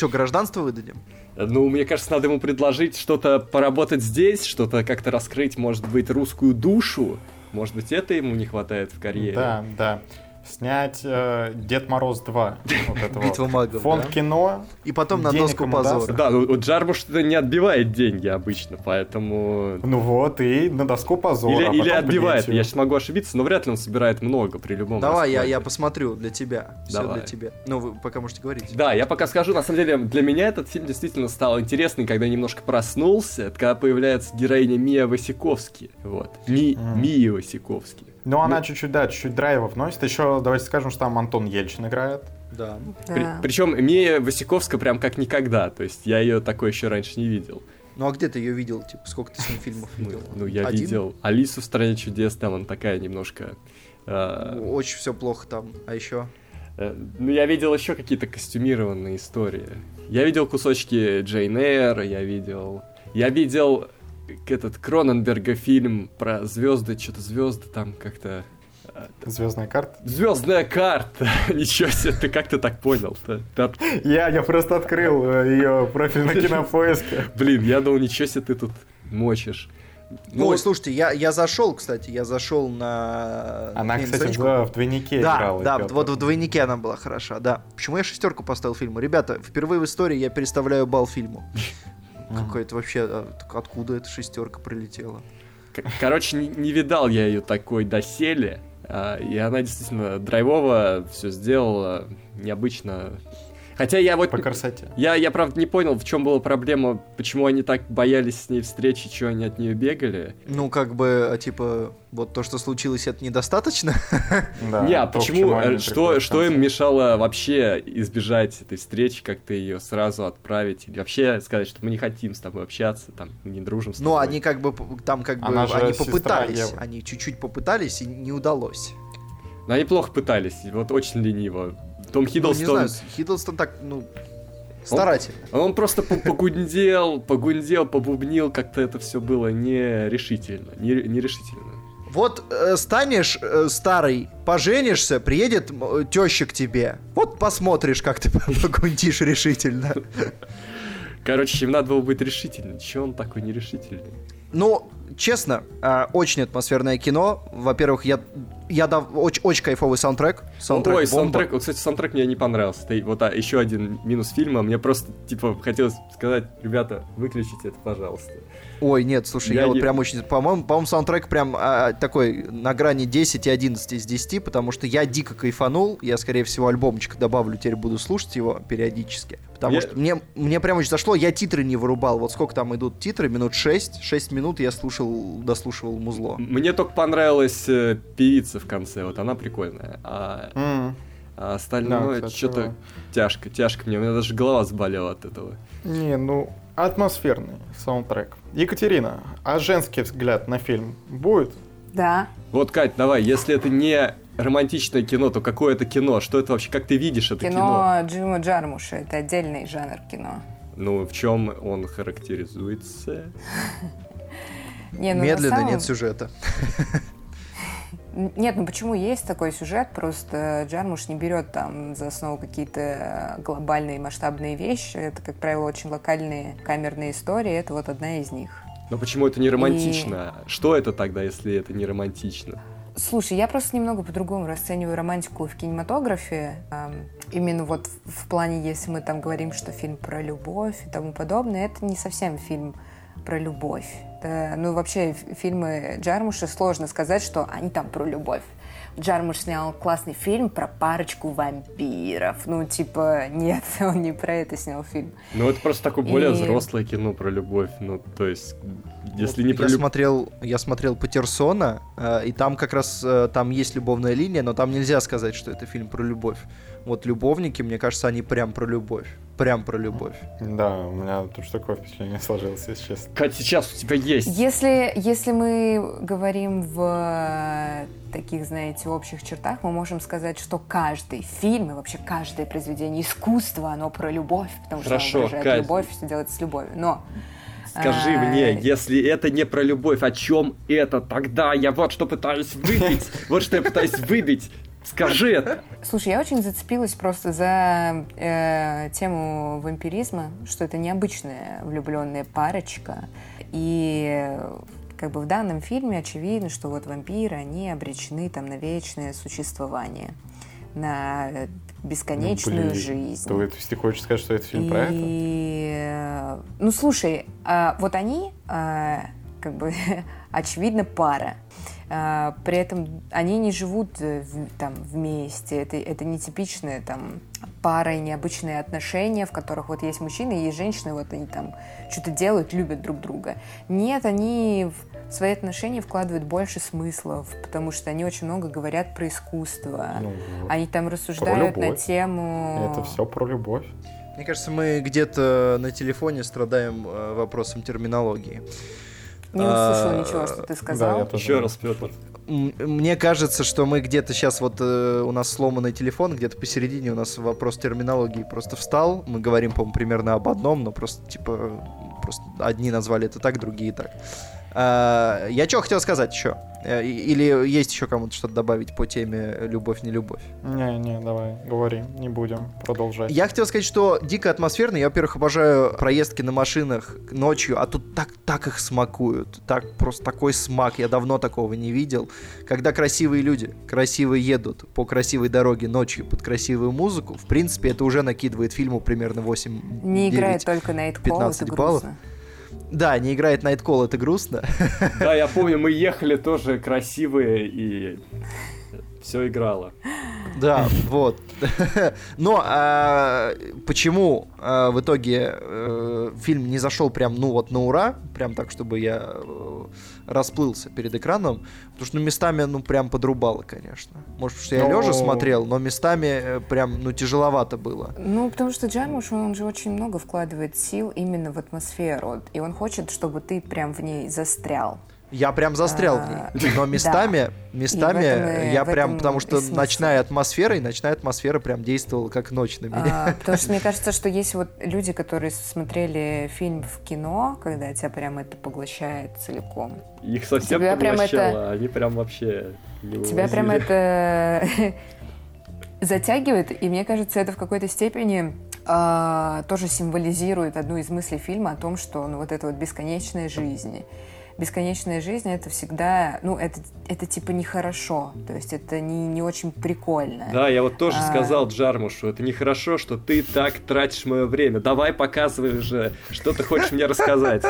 Что, гражданство выдадим? Ну, мне кажется, надо ему предложить что-то поработать здесь, что-то как-то раскрыть, может быть, русскую душу. Может быть, это ему не хватает в карьере. Да, да снять э, Дед Мороз 2. Вот это Битва вот. магов, Фонд да? кино. И потом на доску позора. Да, ну Джармуш не отбивает деньги обычно, поэтому... Ну вот, и на доску позора. Или, или отбивает, я сейчас могу ошибиться, но вряд ли он собирает много при любом Давай, я, я посмотрю для тебя. Все Давай. для тебя. Ну, вы пока можете говорить. Да, я пока скажу, на самом деле, для меня этот фильм действительно стал интересный, когда я немножко проснулся, это когда появляется героиня Мия Васиковски. Вот. Ми, mm. Мия Васиковски. Ну, она ну, чуть-чуть, да, чуть-чуть драйва вносит. Еще, давайте скажем, что там Антон Ельчин играет. Да. При, причем Мия Васиковска прям как никогда. То есть я ее такой еще раньше не видел. Ну а где ты ее видел? Типа, сколько ты с ней фильмов ну, видел? Ну, я Один? видел Алису в стране чудес, там она такая немножко. Э... Очень все плохо там. А еще? Э, ну, я видел еще какие-то костюмированные истории. Я видел кусочки Джейн Эйр, я видел. Я видел этот Кроненберга фильм про звезды, что-то звезды там как-то. Э, Звездная карта? Звездная карта! Ничего себе, ты как ты так понял-то? Я, я просто открыл э, ее профиль на кинопоиске. Блин, я думал, ничего себе ты тут мочишь. Ну, Ой, слушайте, я, я зашел, кстати, я зашел на... Она, на кстати, в, в двойнике да, играла. Да, вот в двойнике она была хороша, да. Почему я шестерку поставил фильму? Ребята, впервые в истории я переставляю бал фильму. Какая-то вообще, а, откуда эта шестерка прилетела? Короче, не, не видал я ее такой доселе. А, и она действительно драйвово все сделала, необычно Хотя я вот... По красоте. Я, я правда не понял, в чем была проблема, почему они так боялись с ней встречи, чего они от нее бегали. Ну, как бы, а, типа, вот то, что случилось, это недостаточно? Да, не, а почему, э, что, что им мешало вообще избежать этой встречи, как-то ее сразу отправить, или вообще сказать, что мы не хотим с тобой общаться, там, не дружим с ну, тобой. Ну, они как бы, там как бы, они попытались, они чуть-чуть попытались, и не удалось. Но они плохо пытались, вот очень лениво. Том Хиддлстон... Ну, не знаю, Хиддлстон так, ну, старательно. Он, он просто погундел, погундел, побубнил, как-то это все было нерешительно, нерешительно. Вот э, станешь э, старый, поженишься, приедет э, теща к тебе. Вот посмотришь, как ты погундишь решительно. Короче, им надо было быть решительным. Чего он такой нерешительный? Ну, честно, э, очень атмосферное кино. Во-первых, я я дав... очень, очень кайфовый саундтрек. саундтрек Ой, бомба. саундтрек, кстати, саундтрек мне не понравился. Это вот а, еще один минус фильма. Мне просто, типа, хотелось сказать, ребята, выключите это, пожалуйста. Ой, нет, слушай, я, я не... вот прям очень... По-моему, по-моему саундтрек прям а, такой на грани 10 и 11 из 10, потому что я дико кайфанул. Я, скорее всего, альбомчик добавлю, теперь буду слушать его периодически. Потому я... что мне, мне прям очень зашло, я титры не вырубал. Вот сколько там идут титры, минут 6, 6 минут я слушал, дослушивал музло. Мне только понравилась э, певица в конце, вот она прикольная. А, mm. а остальное да, что-то тяжко, тяжко мне, у меня даже голова заболела от этого. Не, ну, атмосферный саундтрек. Екатерина, а женский взгляд на фильм будет? Да. Вот, Кать, давай, если это не романтичное кино, то какое это кино? Что это вообще? Как ты видишь это кино? Кино Джима Джармуша. Это отдельный жанр кино. Ну, в чем он характеризуется? Не, ну, Медленно, самом... нет сюжета. Нет, ну почему есть такой сюжет, просто Джармуш не берет там за основу какие-то глобальные масштабные вещи. Это, как правило, очень локальные камерные истории, это вот одна из них. Но почему это не романтично? И... Что это тогда, если это не романтично? Слушай, я просто немного по-другому расцениваю романтику в кинематографе. Именно вот в плане, если мы там говорим, что фильм про любовь и тому подобное, это не совсем фильм про любовь. Да, ну, вообще, фильмы Джармуша сложно сказать, что они там про любовь. Джармуш снял классный фильм про парочку вампиров. Ну, типа, нет, он не про это снял фильм. Ну, это просто такое более И- взрослое кино про любовь. Ну, то есть, если не про я любовь... смотрел, я смотрел Патерсона, э, и там как раз э, там есть любовная линия, но там нельзя сказать, что это фильм про любовь. Вот любовники, мне кажется, они прям про любовь, прям про любовь. Да, у меня тоже такое впечатление сложилось, если честно. Кать, сейчас у тебя есть. Если, если мы говорим в э, таких, знаете, общих чертах, мы можем сказать, что каждый фильм и вообще каждое произведение искусства, оно про любовь, потому что Хорошо, оно выражает Кать. любовь, все делается с любовью. Но Скажи А, мне, если это не про любовь, о чем это? Тогда я вот что пытаюсь выбить. Вот что я пытаюсь выбить. Скажи это. Слушай, я очень зацепилась просто за э, тему вампиризма, что это необычная влюбленная парочка. И как бы в данном фильме очевидно, что вот вампиры, они обречены там на вечное существование, на бесконечную Ну, блин. жизнь. То, есть ты хочешь сказать, что это фильм про это? И, э, ну, слушай, а, вот они, а, как бы, очевидно, пара. А, При этом они не живут э, в- там вместе. Это, это не типичная там пара и необычные отношения, в которых вот есть мужчина и есть женщина, и вот они там что-то делают, любят друг друга. Нет, они в свои отношения вкладывают больше смыслов, потому что они очень много говорят про искусство. Ну. Они там рассуждают на тему... Это все про любовь. Мне кажется, мы где-то на телефоне страдаем э, вопросом терминологии. Не услышала А, ничего, что ты Да, сказал. я тоже. Еще раз, Петр. Мне кажется, что мы где-то сейчас вот э, у нас сломанный телефон, где-то посередине у нас вопрос терминологии просто встал. Мы говорим, по-моему, примерно об одном, но просто типа просто одни назвали это так, другие так. А, я что хотел сказать еще? Э, Или есть еще кому-то что-то добавить по теме любовь не любовь? Не-не, давай, говори, не будем продолжать. Я хотел сказать, что дико атмосферно. Я, во-первых, обожаю проездки на машинах ночью, а тут так, так их смакуют. Так, просто такой смак. Я давно такого не видел. Когда красивые люди красиво едут по красивой дороге ночью под красивую музыку, в принципе, это уже накидывает фильму примерно 8 Не 9. играет только Кол, 15 это баллов. Да, не играет Найткол, это грустно. Да, я помню, мы ехали тоже красивые и все играло. Да, вот. Но а, почему а, в итоге э, фильм не зашел прям, ну вот, на ура, прям так, чтобы я э, расплылся перед экраном? Потому что, ну, местами, ну, прям подрубало, конечно. Может, потому что я Ну. лежа смотрел, но местами э, прям, ну, тяжеловато было. Ну, потому что Джармуш, он же очень много вкладывает сил именно в атмосферу. И он хочет, чтобы ты прям в ней застрял. Я прям застрял в А, ней. Но местами, местами этом и- я прям, потому что ночная атмосфера, и ночная атмосфера прям действовала как ночь на меня. А, потому что мне кажется, что есть вот люди, которые смотрели фильм в кино, когда тебя прям это поглощает целиком. Их совсем Тебя прям поглощало, они прям вообще не Тебя прям это затягивает, и мне кажется, это в какой-то степени а, тоже символизирует одну из мыслей фильма о том, что ну, вот это вот бесконечная жизнь. Бесконечная жизнь это всегда, ну, это, это типа нехорошо, то есть это не, не очень прикольно. Да, я вот тоже А. сказал Джармушу, это нехорошо, что ты так тратишь мое время. Давай показывай уже, что ты хочешь мне рассказать.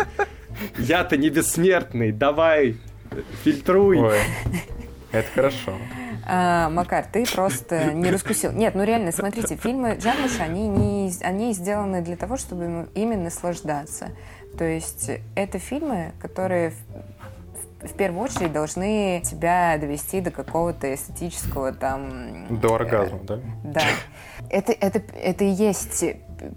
Я-то не бессмертный, давай, фильтруй. Ой, это хорошо. А, Макар, ты просто не раскусил. Нет, ну реально, смотрите, фильмы Джармуша, они, не, они сделаны для того, чтобы ими наслаждаться. То есть это фильмы, которые в, первую очередь должны тебя довести до какого-то эстетического там... До э, оргазма, да? Да. Это, это, это и есть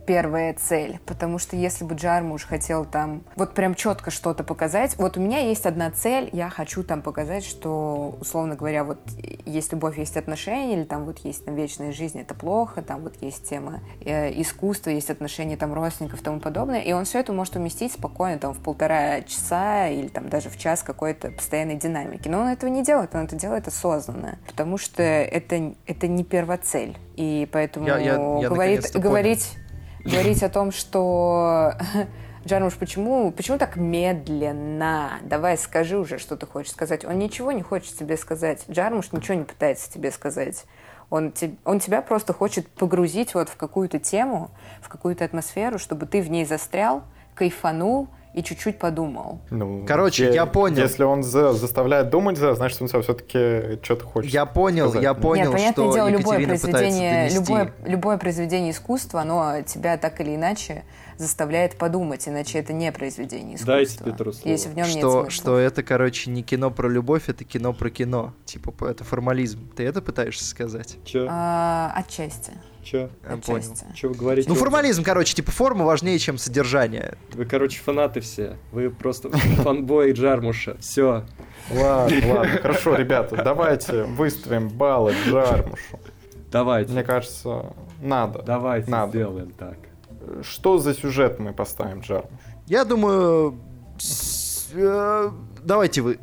первая цель, потому что если бы Джармуш хотел там вот прям четко что-то показать, вот у меня есть одна цель, я хочу там показать, что, условно говоря, вот есть любовь, есть отношения, или там вот есть там вечная жизнь, это плохо, там вот есть тема э, искусства, есть отношения там родственников и тому подобное, и он все это может уместить спокойно там в полтора часа или там даже в час какой-то постоянной динамики. Но он этого не делает, он это делает осознанно, потому что это, это не первоцель, и поэтому Я- я- я говорит, говорить, говорить о том, что Джармуш, почему, почему так медленно? Давай скажи уже, что ты хочешь сказать. Он ничего не хочет тебе сказать. Джармуш ничего не пытается тебе сказать. Он, те- он тебя просто хочет погрузить вот в какую-то тему, в какую-то атмосферу, чтобы ты в ней застрял, кайфанул и чуть-чуть подумал. Ну, Короче, е- я понял. Если он за- заставляет думать, за- значит, он все-таки что-то хочет. Я понял, сказать, я понял, Нет, понятное что дело, любое произведение, любое, любое произведение искусства, оно тебя так или иначе заставляет подумать, иначе это не произведение искусства. Дайте Петру слово. Если в нем нет что, смысла. что это, короче, не кино про любовь, это кино про кино. Типа, это формализм. Ты это пытаешься сказать? Чё? А, отчасти. Чё? Я понял. Чё вы говорите? Ну, формализм, короче, типа, форма важнее, чем содержание. Вы, короче, фанаты все. Вы просто фанбои Джармуша. Все. Ладно, ладно, хорошо, ребята, давайте выставим баллы Джармушу. Давайте. Мне кажется, надо. Давайте Надо. сделаем так. Что за сюжет мы поставим Джармушу? Я думаю... э, Давайте вы.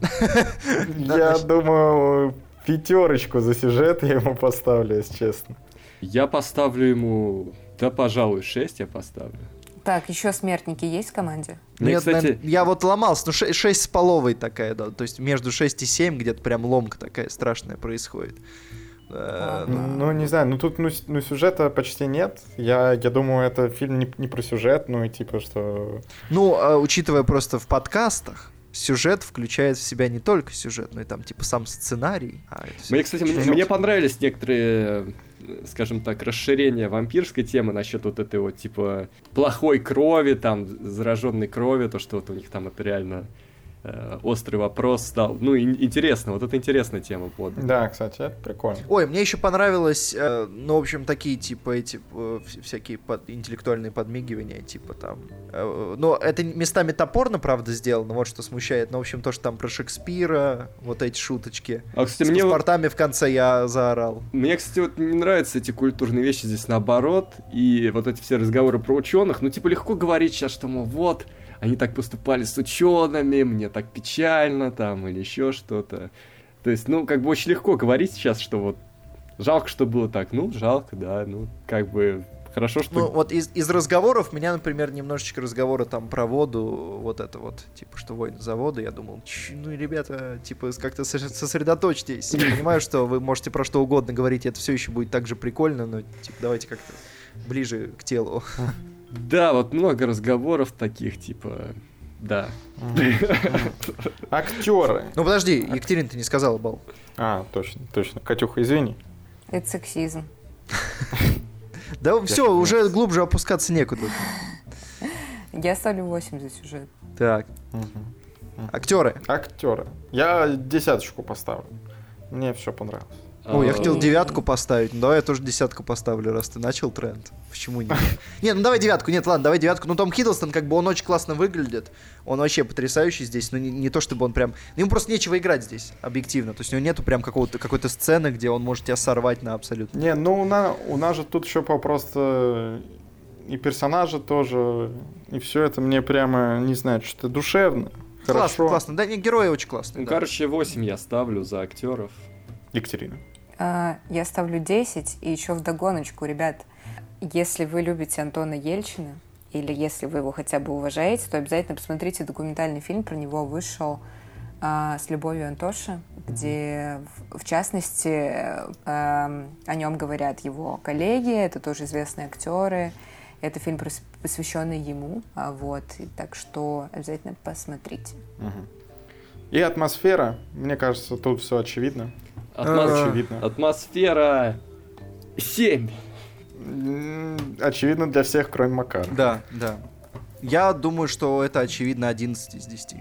Я думаю, пятерочку за сюжет я ему поставлю, если честно. Я поставлю ему... Да, пожалуй, 6 я поставлю. Так, еще смертники есть в команде? Мне, Нет, кстати, наверно, я вот ломался, ну 6 с половой такая, да, то есть между 6 и 7 где-то прям ломка такая страшная происходит. Э, ну, Ну, не знаю, ну тут ну, ну, сюжета почти нет. Я, я думаю, это фильм не, не про сюжет, ну и типа, что... Ну, а учитывая просто в подкастах, сюжет включает в себя не только сюжет, но и там типа сам сценарий. А Мне, кстати, мне, мне понравились некоторые, скажем так, расширения вампирской темы насчет вот этой вот, типа, плохой крови, там, зараженной крови, то, что вот у них там это реально острый вопрос стал. Ну, ин- интересно, вот это интересная тема под. Да, кстати, это прикольно. Ой, мне еще понравилось, э, ну, в общем, такие, типа, эти, э, вс- всякие под- интеллектуальные подмигивания, типа, там, э, но это местами топорно, правда, сделано, вот что смущает, но, в общем, то, что там про Шекспира, вот эти шуточки. А, кстати, С мне, паспортами в конце я заорал. мне, кстати, вот не нравятся эти культурные вещи здесь наоборот, и вот эти все разговоры про ученых, ну, типа, легко говорить сейчас, что, мол, вот, они так поступали с учеными, мне так печально, там, или еще что-то. То есть, ну, как бы очень легко говорить сейчас, что вот жалко, что было так. Ну, жалко, да, ну, как бы хорошо, что... Ну, вот из, из разговоров меня, например, немножечко разговоры там про воду, вот это вот, типа, что войны за воду, я думал, «Чё, ну, ребята, типа, как-то сос- сосредоточьтесь. Я понимаю, что вы можете про что угодно говорить, это все еще будет так же прикольно, но, типа, давайте как-то ближе к телу. Да, вот много разговоров таких, типа, да. Актеры. Ну, подожди, Екатерина, ты не сказала, Бал. А, точно, точно. Катюха, извини. Это сексизм. Да все, уже глубже опускаться некуда. Я ставлю 8 за сюжет. Так, актеры. Актеры. Я десяточку поставлю. Мне все понравилось. Ой, я А, хотел девятку поставить. Ну, давай я тоже десятку поставлю, раз ты начал тренд. Почему нет? Не, ну давай девятку. Нет, ладно, давай девятку. Ну, Том Хиддлстон, как бы он очень классно выглядит. Он вообще потрясающий здесь. Но не, не то, чтобы он прям... ну, Ему просто нечего играть здесь, объективно. То есть у него нету прям какого-то, какой-то сцены, где он может тебя сорвать на абсолютно. Не, ну у, на, у нас же тут еще просто и персонажи тоже, и все это мне прямо, не знаю, что-то душевно. Классно, Хорошо. классно. Да, не, герои очень классные. Ну, да. короче, 8 я ставлю за актеров. Екатерина. А, Я ставлю 10, и еще в догоночку, ребят, если вы любите Антона Ельчина, или если вы его хотя бы уважаете, то обязательно посмотрите документальный фильм, про него вышел а, с Любовью Антоши, где, в, в частности, э, эм, о нем говорят его коллеги, это тоже известные актеры. Это фильм, посвященный ему, а, вот, и так что обязательно посмотрите. И атмосфера, мне кажется, тут все очевидно. Атмос- Очевидно. Атмосфера 7. М, Очевидно для всех, кроме Макара. Да, да. Я думаю, что это очевидно 11 из 10.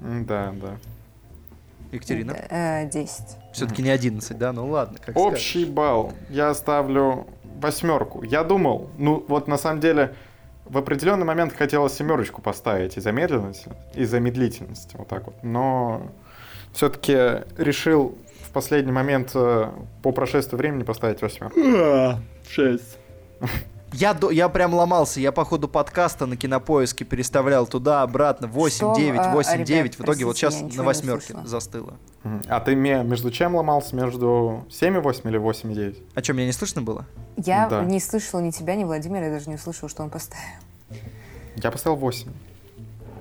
М, Да, да. Екатерина? Э, 10. Все-таки не 11, да? Ну ладно, как Общий балл я ставлю восьмерку. Я думал, ну вот на самом деле в определенный момент хотелось семерочку поставить из-за медленности, из-за медлительности, вот так вот. Но все-таки решил в последний момент э, по прошествии времени поставить восьмерку. 6. Я, до- я прям ломался, я по ходу подкаста на кинопоиске переставлял туда-обратно 8, Что, 9, а, 8, ребят, 9. В итоге вот сейчас я на восьмерке застыло. А ты ме- между чем ломался? Между 7 и 8 или 8 и 9? А что, меня не слышно было? Я Да. не слышала ни тебя, ни Владимира, я даже не услышала, что он поставил. Я поставил 8.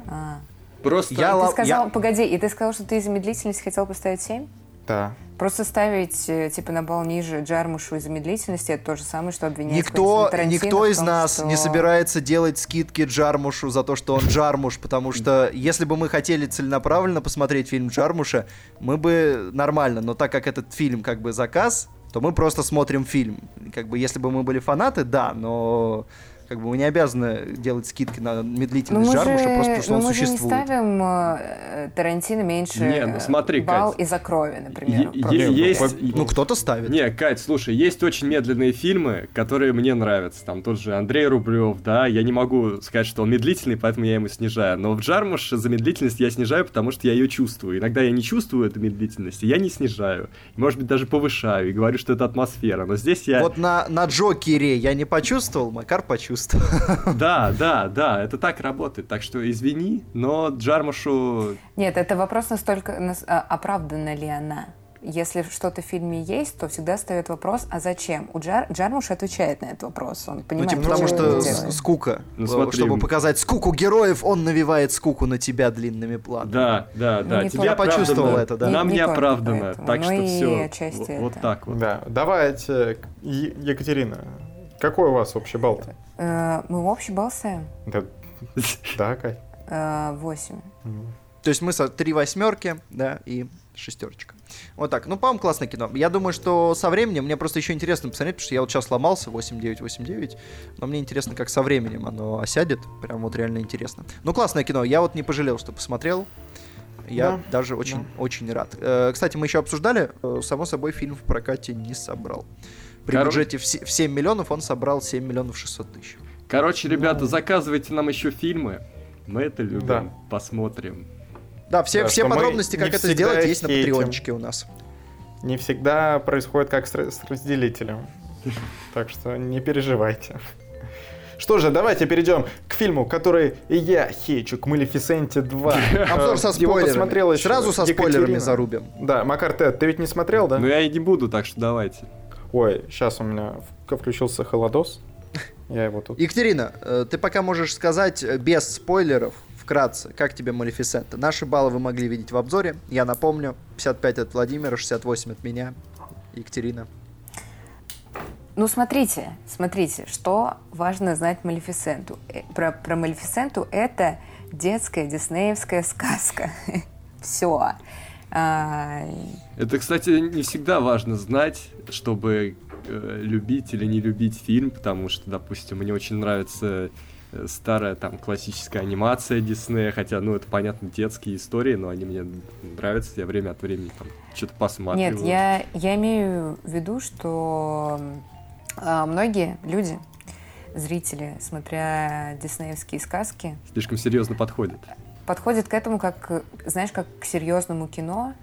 А. Просто... Я ты сказал, я- погоди, и ты сказал, что ты из-за медлительности хотел поставить 7? Да. Просто ставить, э, типа, на балл ниже Джармушу из-за медлительности, это то же самое, что обвинять Никто, никто из том, нас что- не собирается делать скидки Джармушу за то, что он Джармуш, потому что если бы мы хотели целенаправленно посмотреть фильм Джармуша, мы бы нормально, но так как этот фильм как бы заказ, то мы просто смотрим фильм. Как бы если бы мы были фанаты, да, но как бы мы не обязаны делать скидки на Ну, медлительность мы Джармуша, же, просто потому что ну, он мы же не существует. ставим э, Тарантино меньше Не, ну смотри, э, балл Кать. из-за крови, например. Ну, есть... Ну, кто-то ставит. Не, Кать, слушай, есть очень медленные фильмы, которые мне нравятся. Там тот же Андрей Рублев, да, я не могу сказать, что он медлительный, поэтому я ему снижаю. Но в Джармуш за медлительность я снижаю, потому что я ее чувствую. Иногда я не чувствую эту медлительность, и я не снижаю. Может быть, даже повышаю и говорю, что это атмосфера. Но здесь я... Вот на, на Джокере я не почувствовал, Макар почувствовал. Да, да, да, это так работает. Так что извини, но Джармушу... Нет, это вопрос настолько, нас- а, оправдана ли она. Если что-то в фильме есть, то всегда встает вопрос, а зачем? У Джар, Джармуш отвечает на этот вопрос. Он Ну, понимает, типа, потому что что скука. Ну, смотри. Чтобы показать скуку героев, он навевает скуку на тебя длинными планами. Да, да, Ну, да. не тебе только оправдано. поэтому. это, да. Нам Не- не, не оправдано. так что все. Вот, это. так вот. Да, давайте, Екатерина, какой у вас общий балл-то? Э, мы общий балл ставим? Да, да, Кать. Э, Восемь. То есть мы со три восьмерки, да, и шестерочка. Вот так. Ну, по-моему, классное кино. Я думаю, что со временем, мне просто еще интересно посмотреть, потому что я вот сейчас ломался 8-9, 8-9, но мне интересно, как со временем оно осядет. Прям вот реально интересно. Ну, классное кино. Я вот не пожалел, что посмотрел. Я Да, даже очень, очень рад. Э, кстати, мы еще обсуждали, э, само собой, фильм в прокате не собрал. При Коро- бюджете в се- в 7 миллионов он собрал 7 миллионов 600 тысяч. Короче, ребята, заказывайте нам еще фильмы. Мы это любим. Да. Посмотрим. Да, все, Да, все подробности, как это сделать, есть на патреончике у нас. Не всегда происходит как с, с разделителем. Так что не переживайте. Что же, давайте перейдем к фильму, который я хейчу, к Малефисенте 2. Обзор со Э, Его спойлерами. Сразу со спойлерами зарубим. Да, Макар, ты, ты ведь не смотрел, да? Но я и не буду, так что давайте. Ой, сейчас у меня включился холодос. Я его тут... Екатерина, э, ты пока можешь сказать э, без спойлеров, вкратце, как тебе Малефисента. Наши баллы вы могли видеть в обзоре. Я напомню, 55 от Владимира, 68 от меня. Екатерина. Ну, смотрите, смотрите, что важно знать Малефисенту. Э, Про, про Малефисенту это детская диснеевская сказка. Все. Это, кстати, не всегда важно знать, чтобы э, любить или не любить фильм, потому что, допустим, мне очень нравится э, старая там классическая анимация Диснея, хотя, ну, это, понятно, детские истории, но они мне нравятся, я время от времени там что-то посматриваю. Нет, я, я имею в виду, что а, многие люди, зрители, смотря диснеевские сказки, Слишком серьезно подходит. Подходят к этому как, э, знаешь, как к серьезному кино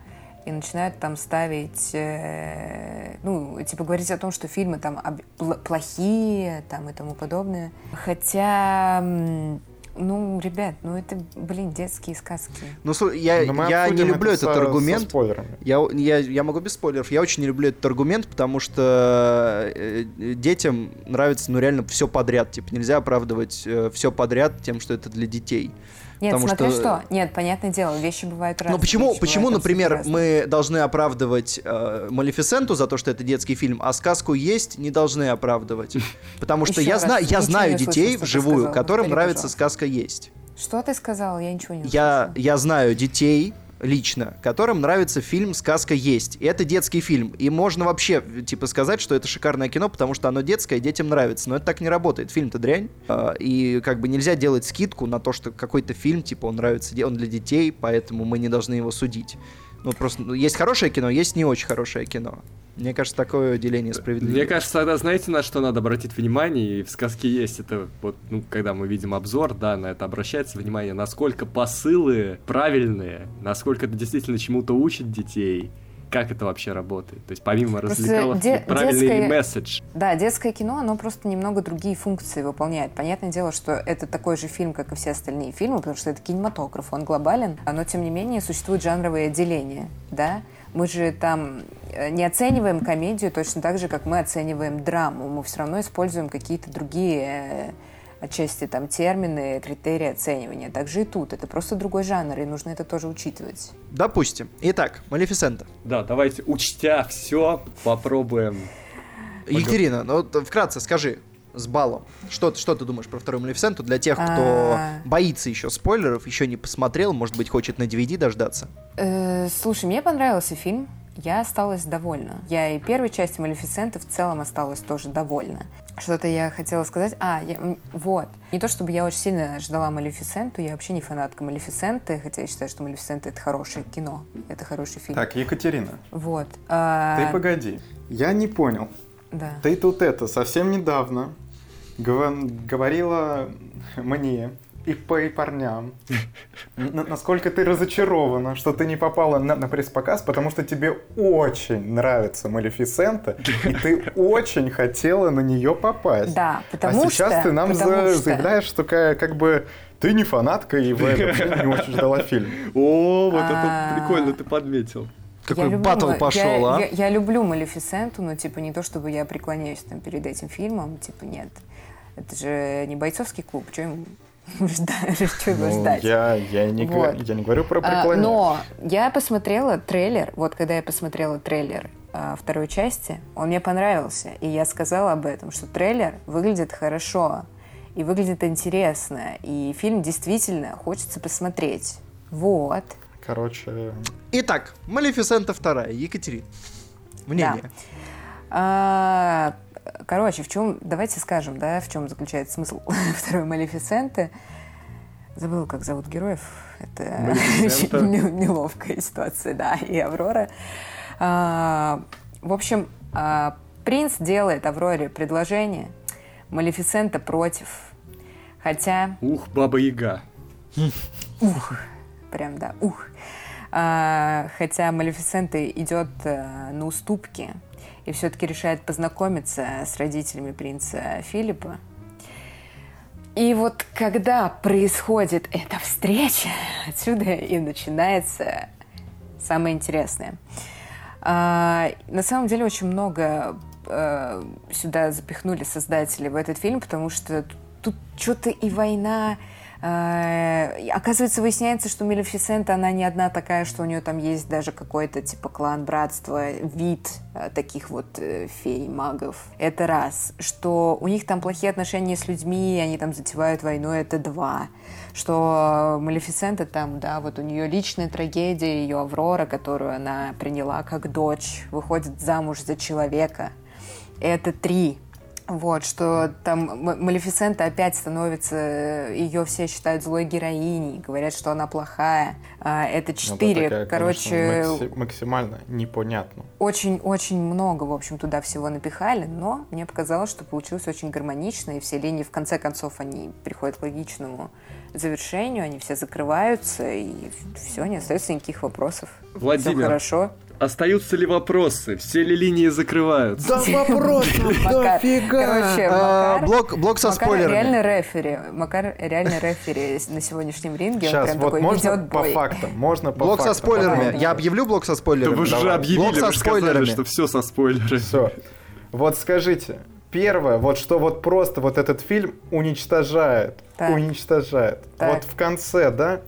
и начинают там ставить, э, ну, типа говорить о том, что фильмы там об- пл- плохие, там и тому подобное. Хотя, ну, ребят, ну это, блин, детские сказки. Ну, слушай, я, я не люблю это этот со- со аргумент. спойлерами. Я, я, я могу без спойлеров. Я очень не люблю этот аргумент, потому что э, э, детям нравится, ну, реально все подряд. Типа, нельзя оправдывать все подряд тем, что это для детей. Нет, Потому смотря что- что... Нет, понятное дело, вещи бывают разные. Ну почему, вещи почему, бывают например, разные. мы должны оправдывать э, Малефисенту за то, что это детский фильм, а сказку есть не должны оправдывать? Потому что я знаю, я знаю детей вживую, которым нравится сказка есть. Что ты сказал? Я ничего не Я, услышала. я знаю детей лично, которым нравится фильм «Сказка есть». И это детский фильм. И можно вообще, типа, сказать, что это шикарное кино, потому что оно детское, и детям нравится. Но это так не работает. Фильм-то дрянь. А, И как бы нельзя делать скидку на то, что какой-то фильм, типа, он нравится, он для детей, поэтому мы не должны его судить. Ну, просто ну, есть хорошее кино, есть не очень хорошее кино. Мне кажется, такое деление справедливо. Мне кажется, тогда знаете, на что надо обратить внимание, и в сказке есть это, вот, ну, когда мы видим обзор, да, на это обращается внимание, насколько посылы правильные, насколько это действительно чему-то учит детей, как это вообще работает. То есть помимо Просто развлекаловки, де- правильный детское- месседж. Да, детское кино, оно просто немного другие функции выполняет. Понятное дело, что это такой же фильм, как и все остальные фильмы, потому что это кинематограф, он глобален, но тем не менее существуют жанровые отделения, да. Мы же там э, не оцениваем комедию точно так же, как мы оцениваем драму. Мы все равно используем какие-то другие э, отчасти там термины, критерии оценивания. Также и тут. Это просто другой жанр, и нужно это тоже учитывать. Допустим. Итак, Малефисента. Да, давайте, учтя все, попробуем. Екатерина, ну вот вкратце скажи, с баллом. Что, ты- что ты думаешь про вторую Малефисенту для тех, кто А. боится еще спойлеров, еще не посмотрел, может быть, хочет на DVD дождаться? Э, слушай, мне понравился фильм. Я осталась довольна. Я и первой части Малефисенты в целом осталась тоже довольна. Что-то я хотела сказать. А, я- вот. Не то чтобы я очень сильно ждала Малефисенту, я вообще не фанатка Малефисенты, хотя я считаю, что Малефисента это хорошее кино, это хороший фильм. Так, Екатерина, Вот. А, ты погоди. Я не понял. Да. Ты тут это, совсем недавно говорила мне и по и парням, насколько ты разочарована, что ты не попала на, на пресс-показ, потому что тебе очень нравится Малефисента, и ты очень хотела на нее попасть. Да, потому а сейчас что- ты нам за- что- заявляешь, что ка- как бы ты не фанатка и вообще не очень ждала фильм. О, вот А. это прикольно ты подметил. Какой Я люблю батл Ма- пошел, я, а? Я, я люблю Малефисенту, но типа не то, чтобы я преклоняюсь там перед этим фильмом, типа нет. Это же не бойцовский клуб, что ему ждать? Что его Ну, ждать? я, я, не, г- Вот. я не говорю про А, преклонение. но я посмотрела трейлер, вот когда я посмотрела трейлер а, второй части, он мне понравился, и я сказала об этом, что трейлер выглядит хорошо и выглядит интересно, и фильм действительно хочется посмотреть. Вот. Короче, Итак, Малефисента вторая, Екатерина. Мнение. А, короче, в чем, давайте скажем, да, в чем заключается смысл второй Малефисенты. Забыл, как зовут героев. Это неловкая ситуация, да, и Аврора. А, в общем, а, принц делает Авроре предложение, Малефисента против. Хотя Ух, Баба Яга. Прям, да, ух. А, хотя Малефисента идет э, на уступки и все-таки решает познакомиться с родителями принца Филиппа. И вот когда происходит эта встреча, отсюда и начинается самое интересное. А, на самом деле очень много э, сюда запихнули создатели в этот фильм, потому что тут что-то и война. Э, оказывается, выясняется, что Малефисента, она не одна такая, что у нее там есть даже какой-то типа клан, братство, вид э, таких вот э, фей, магов. Это раз. Что у них там плохие отношения с людьми, они там затевают войну, это два. Что Малефисента там, да, вот у нее личная трагедия, ее Аврора, которую она приняла как дочь, выходит замуж за человека. Это три. Вот, что там Малефисента опять становится, ее все считают злой героиней, говорят, что она плохая. А, Это ну, четыре. такая, Короче, конечно, макси- максимально непонятно. очень-очень много, в общем, туда всего напихали, но мне показалось, что получилось очень гармонично, и все линии, в конце концов, они приходят к логичному завершению, они все закрываются, и все, не остается никаких вопросов. Все Владимир, хорошо. Остаются ли вопросы? Все ли линии закрываются? Да Макар, дофига! короче, А, Макар- Блок блок со Макар спойлерами. реально рефери. Макар реально рефери на сегодняшнем ринге. Сейчас, вот можно по фактам, можно по Блок со спойлерами. Я объявлю блок со Да спойлерами. вы же объявили, Блок со вы же сказали, спойлерами. что все со спойлерами. Все. Вот скажите, первое, вот что вот просто вот этот фильм уничтожает, уничтожает. Вот в конце, да,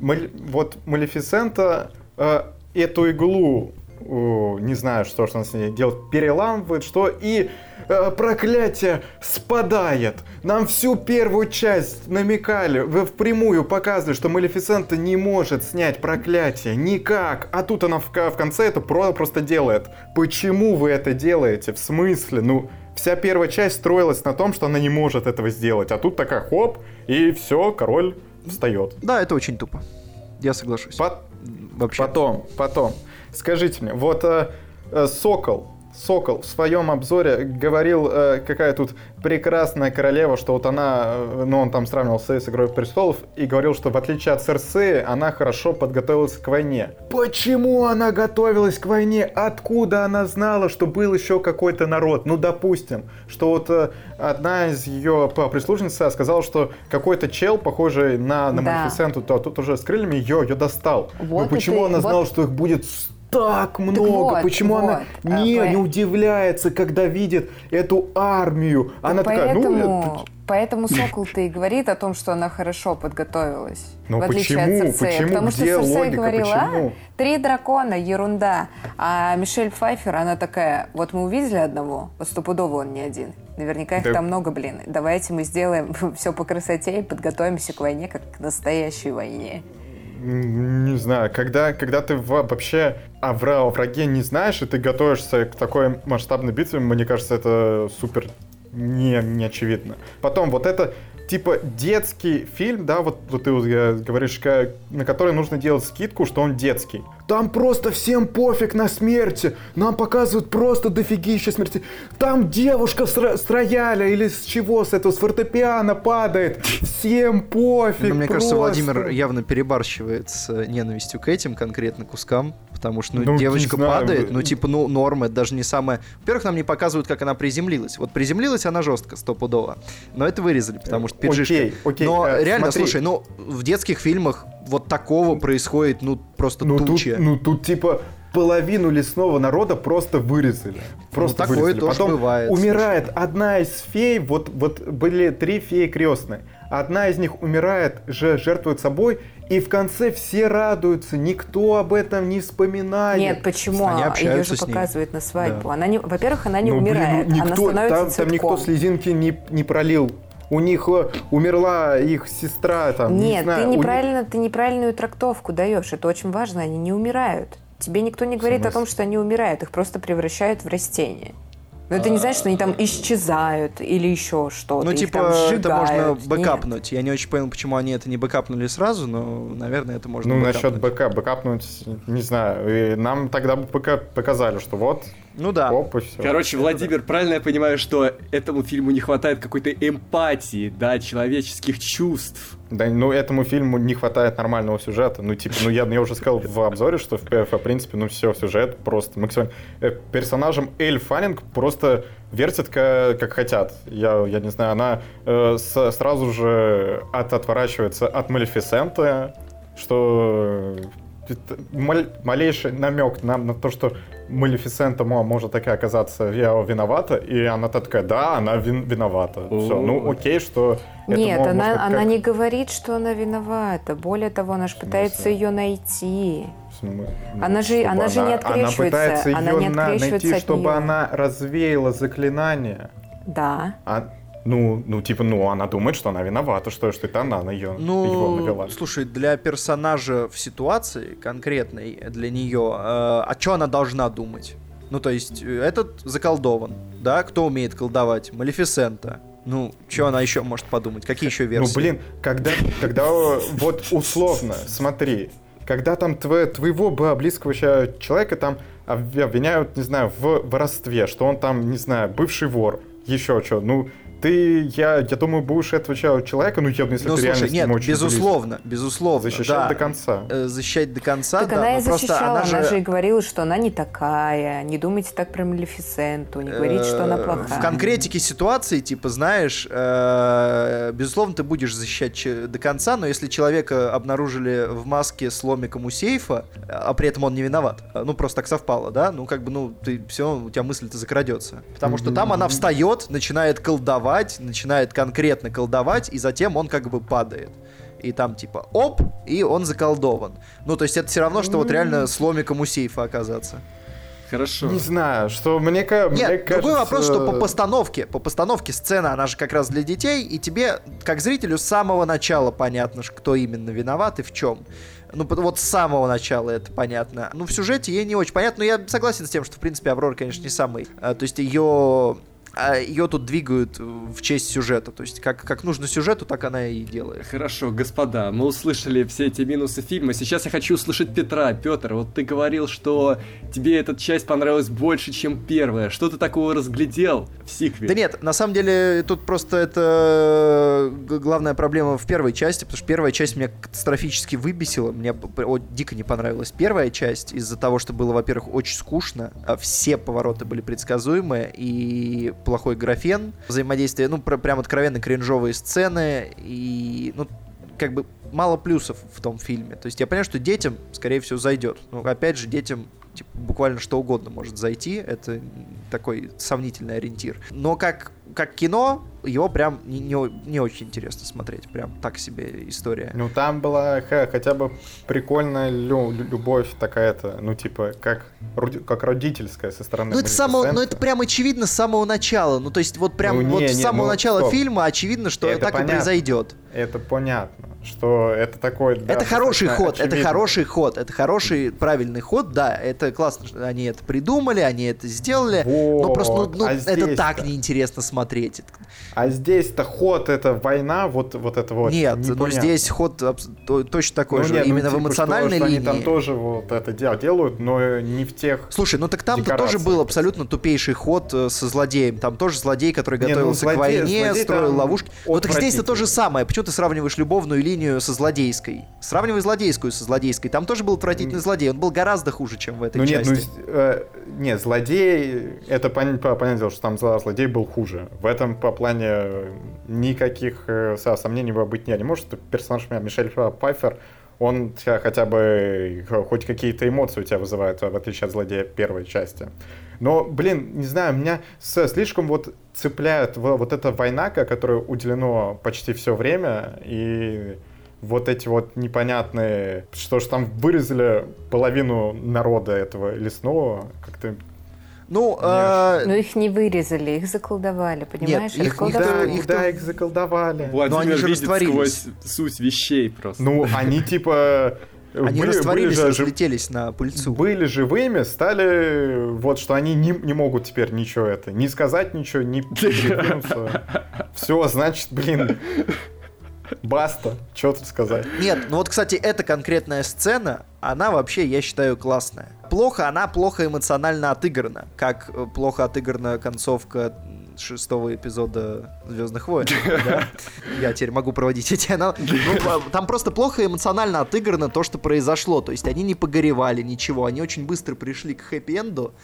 вот Малефисента э, эту иглу, не знаю, что, что он с ней делает, переламывает, что, и э, проклятие спадает. Нам всю первую часть намекали, вы впрямую показывали, что Малефисента не может снять проклятие никак, а тут она в, в конце это про- просто делает. Почему вы это делаете? В смысле? Ну, вся первая часть строилась на том, что она не может этого сделать, а тут такая хоп, и все, король встает. Да, это очень тупо. Я соглашусь. По- Вообще. Потом, потом. Скажите мне, вот э, э, Сокол, Сокол в своем обзоре говорил, э, какая тут прекрасная королева, что вот она, э, ну он там сравнивал с, с Игрой престолов и говорил, что в отличие от Серсеи, она хорошо подготовилась к войне. Почему она готовилась к войне? Откуда она знала, что был еще какой-то народ? Ну, допустим, что вот э, одна из ее прислужниц сказала, что какой-то чел, похожий на, на Да. Малефисенту, то тут уже с крыльями ее, ее достал. Вот ну почему это- она вот- знала, что их будет так много. вот, Почему вот. она не, по- не удивляется, когда видит эту армию? Она такая, ну, поэтому, поэтому Сокол-то и говорит о том, что она хорошо подготовилась. Ну в отличие от почему? Церцея. Почему? Потому что Где Церцея логика? говорила, Почему? «А, три дракона, ерунда. А Мишель Пфайфер, она такая, вот мы увидели одного, вот стопудово он не один. Наверняка их Да. там много, блин. Давайте мы сделаем все по красоте и подготовимся к войне, как к настоящей войне. Не знаю, когда, когда ты во- вообще о вра- о враге не знаешь, и ты готовишься к такой масштабной битве, мне кажется, это супер не, не очевидно. Потом, вот это типа детский фильм, да, вот, вот ты вот, э, говоришь, на который нужно делать скидку, что он детский. Там просто всем пофиг на смерти. Нам показывают просто дофигища смерти. Там девушка с, ро- с рояля или с чего, с этого, с фортепиано падает. Всем пофиг Ну, мне кажется, просто. Владимир явно перебарщивает с э, ненавистью к этим конкретно кускам, потому что, ну, Ну, девочка знаю, падает, вы- ну, типа, ну, норма, это даже не самое... Во-первых, нам не показывают, как она приземлилась. Вот приземлилась она жестко, стопудово. Но это вырезали, потому что пиджишка. Окей, окей, Но э, реально, смотри. слушай, ну, в детских фильмах вот такого происходит, ну, просто Ну тут, туча. ну тут типа половину лесного народа просто вырезали. Просто такое вырезали. тоже Потом бывает, умирает одна из фей, вот, вот были три феи крестные. Одна из них умирает, же жертвует собой, и в конце все радуются, никто об этом не вспоминает. Нет, почему? Они Ее общаются же показывают на свадьбу. Да. Она не, во-первых, она не Ну, блин, умирает, ну, она никто, становится там, там никто слезинки не, не пролил. У них э, умерла их сестра, там, не Нет, знаю, ты у них- неправильно, ты неправильную трактовку даешь. Это очень важно, они не умирают. Тебе никто не говорит о том, что они умирают, их просто превращают в растения. Но это не значит, что они там исчезают или еще что-то. Ну, их типа, там это можно сжигают. Нет. бэкапнуть. Я не очень понял, почему они это не бэкапнули сразу, но, наверное, это можно Ну, бэкапнуть. насчет БК, бэкапнуть, не знаю. И нам тогда бы пока показали, что вот, Ну да. оп, и все. Короче, Владимир, правильно я понимаю, что этому фильму не хватает какой-то эмпатии, да, человеческих чувств. Да, ну этому фильму не хватает нормального сюжета. Ну, типа, ну я, я уже сказал в обзоре, что в, в принципе, ну все, сюжет просто максимально... Э, Персонажем Эль Фаннинг просто вертит как, как хотят. Я, я не знаю, она э, с- сразу же от, отворачивается от Малефисента, что э, малейший намек на, на то, что Малефисента мо- может такая оказаться я виновата, и она такая, да, она вин- виновата. Все, ну окей, что... это Нет, мо- она, может, она как- не говорит, что она виновата. Более того, она же пытается ее найти. Она же- она же не открещивается, Она пытается она ее не на- открещивается найти, чтобы она развеяла заклинание. Да. А, ну, ну, типа, ну, она думает, что она виновата, что, что это она на ее, его Ну, навела. слушай, для персонажа в ситуации конкретной, для нее, э, а что она должна думать? Ну, то есть, э, этот заколдован, да? Кто умеет колдовать? Малефисента. Ну, что она еще может подумать? Какие еще версии? Ну, блин, когда, когда вот условно, смотри, когда там тво- твоего близкого человека там обв- обвиняют, не знаю, в воровстве, что он там, не знаю, бывший вор, еще что, ну, ты, я, я думаю, будешь этого чел- человека, ну, явно, если Ну, ты слушай, реально с нет, ним очень безусловно, безусловно, близок. защищать да. до конца. Э, защищать до конца, Так да, она и защищала, она она же... же и говорила, что она не такая. Не думайте так про Малефисенту, не говорите, что она Э, плохая. В конкретике ситуации, типа, знаешь, э, безусловно, ты будешь защищать до конца, но если человека обнаружили в маске с ломиком у сейфа, а при этом он не виноват, ну, просто так совпало, да, ну, как бы, ну, ты все, у тебя мысль-то закрадется. Потому что там она встает, начинает колдовать, начинает конкретно колдовать, и затем он как бы падает. И там типа оп, и он заколдован. Ну, то есть это все равно, что вот реально с ломиком у сейфа оказаться. Хорошо. Не знаю, что мне, ка- мне Нет, другой кажется... вопрос, что по постановке, по постановке сцена, она же как раз для детей, и тебе, как зрителю, с самого начала понятно, кто именно виноват и в чем. Ну, вот с самого начала это понятно. Ну, в сюжете ей не очень понятно, но я согласен с тем, что, в принципе, Аврора, конечно, не самый. а, то есть ее ее тут двигают в честь сюжета. То есть как, как нужно сюжету, так она и делает. Хорошо, господа, мы услышали все эти минусы фильма. Сейчас я хочу услышать Петра. Петр, вот ты говорил, что тебе эта часть понравилась больше, чем первая. Что ты такого разглядел в сиквеле? Да нет, на самом деле тут просто это г- главная проблема в первой части, потому что первая часть меня катастрофически выбесила. Мне вот дико не понравилась первая часть из-за того, что было, во-первых, очень скучно, а все повороты были предсказуемые и плохой графен, взаимодействие, ну, пр- прям откровенно кринжовые сцены и, ну, как бы мало плюсов в том фильме. То есть я понимаю, что детям, скорее всего, зайдет. Но опять же, детям типа, буквально что угодно может зайти, это такой сомнительный ориентир. Но как, как кино, его прям не, не, не очень интересно смотреть, прям так себе история. Ну там была хотя бы прикольная лю, любовь такая-то, ну типа как, как родительская со стороны Ну это, само, ну это прям очевидно с самого начала, ну то есть вот прям ну, вот не, с самого ну, начала стоп. фильма очевидно, что это так понятно. и произойдет. Это понятно, что это такой... Да, это хороший ход, очевидно. это хороший ход, это хороший правильный ход, да, это классно, что они это придумали, они это сделали, вот, но просто ну, ну, а это так неинтересно смотреть. А здесь-то ход, это война, вот, вот это вот. Нет, ну, непонятно. но здесь ход точно такой ну, же, нет, ну, именно ну, типа, в эмоциональной что, линии. Что они там тоже вот это делают, но не в тех Слушай, ну так там-то тоже был абсолютно тупейший ход э, со злодеем. Там тоже злодей, который готовился не, ну, злодей, к войне, строил ловушки. Ну так здесь-то то же самое. Почему ты сравниваешь любовную линию со злодейской? Сравнивай злодейскую со злодейской. Там тоже был отвратительный злодей. Он был гораздо хуже, чем в этой ну, части. Нет, ну, э, нет, злодей, это понятно, что там злодей был хуже. В этом по плане никаких э, сомнений быть не может. Персонаж Мишель Пайфер, он хотя бы э, хоть какие-то эмоции у тебя вызывает, в отличие от злодея первой части. Но, блин, не знаю, меня слишком вот цепляет вот эта война, которая уделено почти все время, и вот эти вот непонятные, что ж там вырезали половину народа этого лесного, как-то ну, а... Но их не вырезали, их заколдовали, понимаешь? Нет, их, да, их, да, их заколдовали. Владимир Но они же видит сквозь суть вещей просто. Ну, они типа... Они были, растворились, были же, разлетелись на пыльцу. Были живыми, стали вот, что они не, не могут теперь ничего это, не сказать ничего, не. Все, значит, блин, Баста, что тут сказать? Нет, ну вот, кстати, эта конкретная сцена, она вообще, я считаю, классная. Плохо, она плохо эмоционально отыграна, как э, плохо отыграна концовка шестого эпизода Звездных войн. Да? Я теперь могу проводить эти аналогии. Ну, там просто плохо эмоционально отыграно то, что произошло. То есть они не погоревали, ничего. Они очень быстро пришли к хэппи-энду,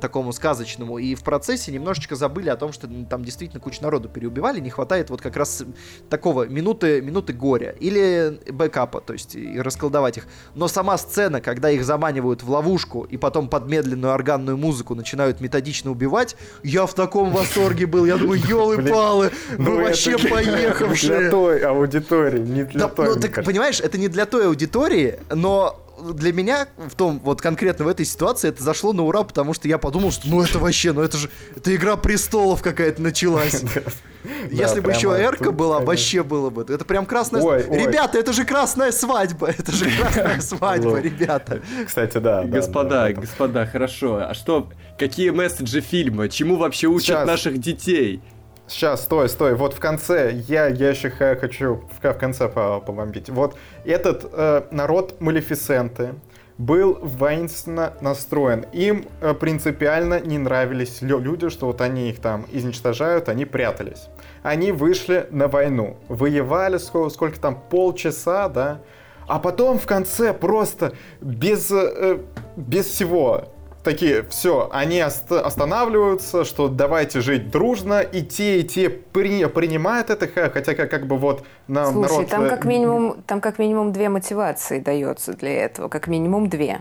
такому сказочному, и в процессе немножечко забыли о том, что там действительно кучу народу переубивали. Не хватает вот как раз такого минуты, минуты горя. Или бэкапа, то есть и расколдовать их. Но сама сцена, когда их заманивают в ловушку и потом под медленную органную музыку начинают методично убивать, я в таком восторге был. Я думаю, елы-палы, вы ну, вообще поехавшие. Для той аудитории, не для той. Ну, так, понимаешь, это не для той аудитории, но для меня в том, вот конкретно в этой ситуации это зашло на ура, потому что я подумал, что ну это вообще, ну это же, это игра престолов какая-то началась. Если бы еще Эрка была, вообще было бы. Это прям красная... Ребята, это же красная свадьба! Это же красная свадьба, ребята! Кстати, да. Господа, господа, хорошо. А что, какие месседжи фильма? Чему вообще учат наших детей? Сейчас, стой, стой. Вот в конце, я, я еще хочу в, в конце побомбить. Вот этот э, народ Малефисенты был воинственно настроен. Им э, принципиально не нравились люди, что вот они их там изничтожают, они прятались. Они вышли на войну, воевали сколько, сколько там, полчаса, да, а потом в конце просто без, э, без всего такие, все, они ост- останавливаются, что давайте жить дружно, и те, и те при- принимают это, хотя как, как бы вот на, Слушай, народ... там э, как, минимум, там как минимум две мотивации дается для этого, как минимум две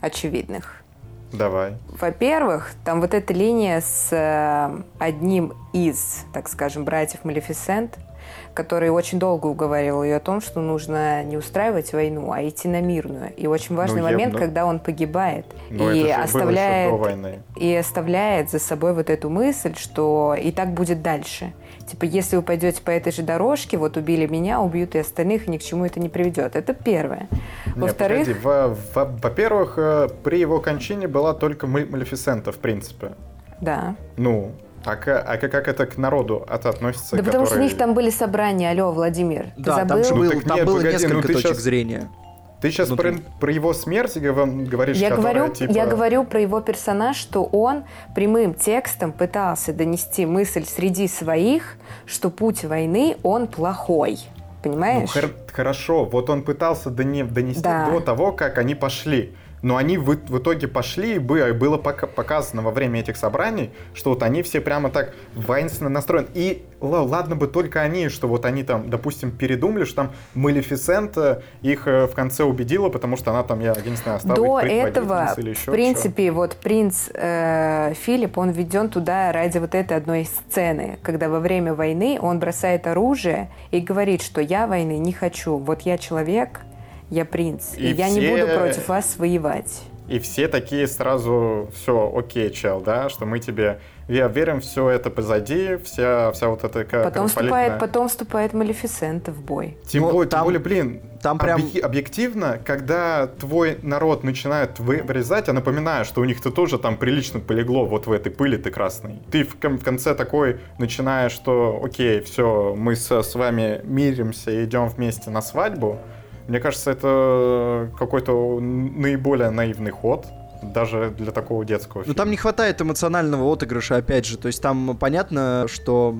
очевидных. Давай. Во-первых, там вот эта линия с э, одним из, так скажем, братьев Малефисент, который очень долго уговаривал ее о том, что нужно не устраивать войну, а идти на мирную. И очень важный ну, момент, ну, когда он погибает ну, и оставляет и оставляет за собой вот эту мысль, что и так будет дальше. Типа, если вы пойдете по этой же дорожке, вот убили меня, убьют и остальных, и ни к чему это не приведет. Это первое. Во-вторых... Во-первых, э, при его кончине была только Малефисента, в принципе. Да. Ну, а, а как это к народу это относится? Да который... потому что у них там были собрания, алло, Владимир. Ты да, забыл? там, был, ну, там нет, было погоди, несколько ну, точек сейчас... зрения. Ты сейчас про, про его смерть говоришь, я которая, говорю, типа... Я говорю про его персонаж, что он прямым текстом пытался донести мысль среди своих, что путь войны, он плохой. Понимаешь? Ну, хор- хорошо, вот он пытался донести да. до того, как они пошли. Но они в, в итоге пошли, и было показано во время этих собраний, что вот они все прямо так воинственно настроены. И ладно бы только они, что вот они там, допустим, передумали, что там Малефисента их э, в конце убедила, потому что она там, я, я не знаю, стала До этого, или еще в принципе, что. вот принц э, Филипп, он введен туда ради вот этой одной сцены, когда во время войны он бросает оружие и говорит, что я войны не хочу, вот я человек, я принц, и, и я не буду против вас воевать. И все такие сразу, все, окей, чел, да, что мы тебе я верим, все это позади, вся, вся вот эта потом вступает, потом вступает Малефисента в бой. Тем, ну, более, там, тем более, блин, там прям... Объ- объективно, когда твой народ начинает вырезать, я напоминаю, что у них-то тоже там прилично полегло вот в этой пыли-то красной. Ты в, в конце такой начинаешь, что окей, все, мы с, с вами миримся и идем вместе на свадьбу, мне кажется, это какой-то наиболее наивный ход даже для такого детского фильма. Ну там не хватает эмоционального отыгрыша, опять же. То есть там понятно, что...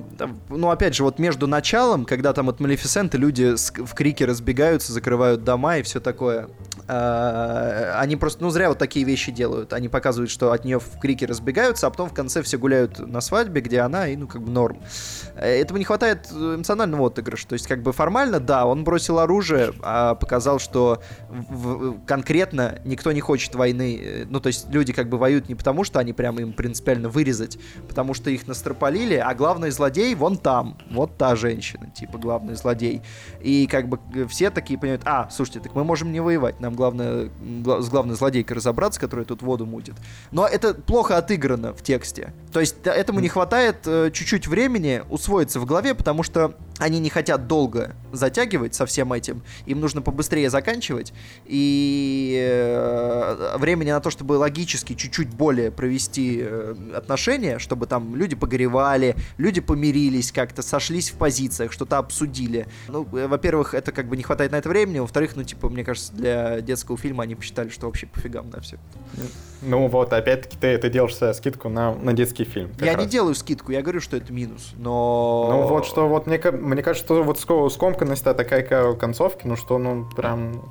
Ну, опять же, вот между началом, когда там от Малефисенты люди в крике разбегаются, закрывают дома и все такое, э, они просто, ну, зря вот такие вещи делают. Они показывают, что от нее в крике разбегаются, а потом в конце все гуляют на свадьбе, где она, и, ну, как бы норм. Э, этого не хватает эмоционального отыгрыша. То есть, как бы формально, да, он бросил оружие, а показал, что конкретно никто не хочет войны э, ну, то есть люди как бы воюют не потому, что они прямо им принципиально вырезать, потому что их настропалили, а главный злодей вон там, вот та женщина, типа главный злодей. И как бы все такие понимают, а, слушайте, так мы можем не воевать, нам главное с главной злодейкой разобраться, которая тут воду мутит. Но это плохо отыграно в тексте. То есть этому не хватает э, чуть-чуть времени усвоиться в голове, потому что они не хотят долго затягивать со всем этим, им нужно побыстрее заканчивать, и э, времени на то, чтобы логически чуть-чуть более провести э, отношения, чтобы там люди погоревали, люди помирились как-то, сошлись в позициях, что-то обсудили. Ну, э, во-первых, это как бы не хватает на это времени, во-вторых, ну, типа, мне кажется, для детского фильма они посчитали, что вообще пофигам на все. Ну вот, опять-таки, ты, ты делаешь скидку на, на детский фильм. Я раз. не делаю скидку, я говорю, что это минус, но... Ну вот, что вот мне, мне кажется, что вот скомканность такая концовки, ну что, ну прям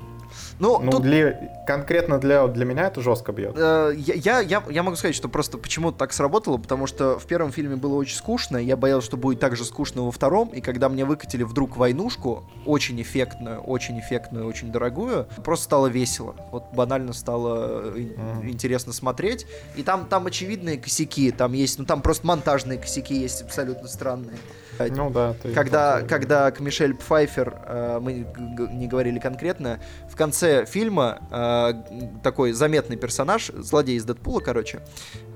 ну, ну тут... для, конкретно для, для меня это жестко бьет. Э, я, я, я могу сказать, что просто почему так сработало, потому что в первом фильме было очень скучно, я боялся, что будет так же скучно во втором, и когда мне выкатили вдруг войнушку, очень эффектную, очень эффектную, очень дорогую, просто стало весело. Вот банально стало mm-hmm. интересно смотреть. И там, там очевидные косяки, там есть, ну там просто монтажные косяки есть абсолютно странные. Ну да. Когда, когда к Мишель Пфайфер, э, мы не говорили конкретно, в конце фильма э, такой заметный персонаж, злодей из Дэдпула, короче,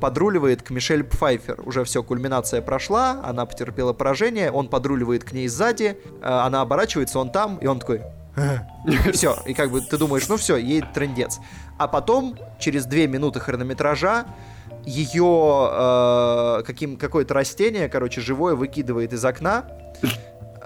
подруливает к Мишель Пфайфер. Уже все, кульминация прошла, она потерпела поражение, он подруливает к ней сзади, э, она оборачивается, он там, и он такой... Все, и как бы ты думаешь, ну все, ей трендец. А потом, через две минуты хронометража, ее э, каким, какое-то растение, короче, живое выкидывает из окна.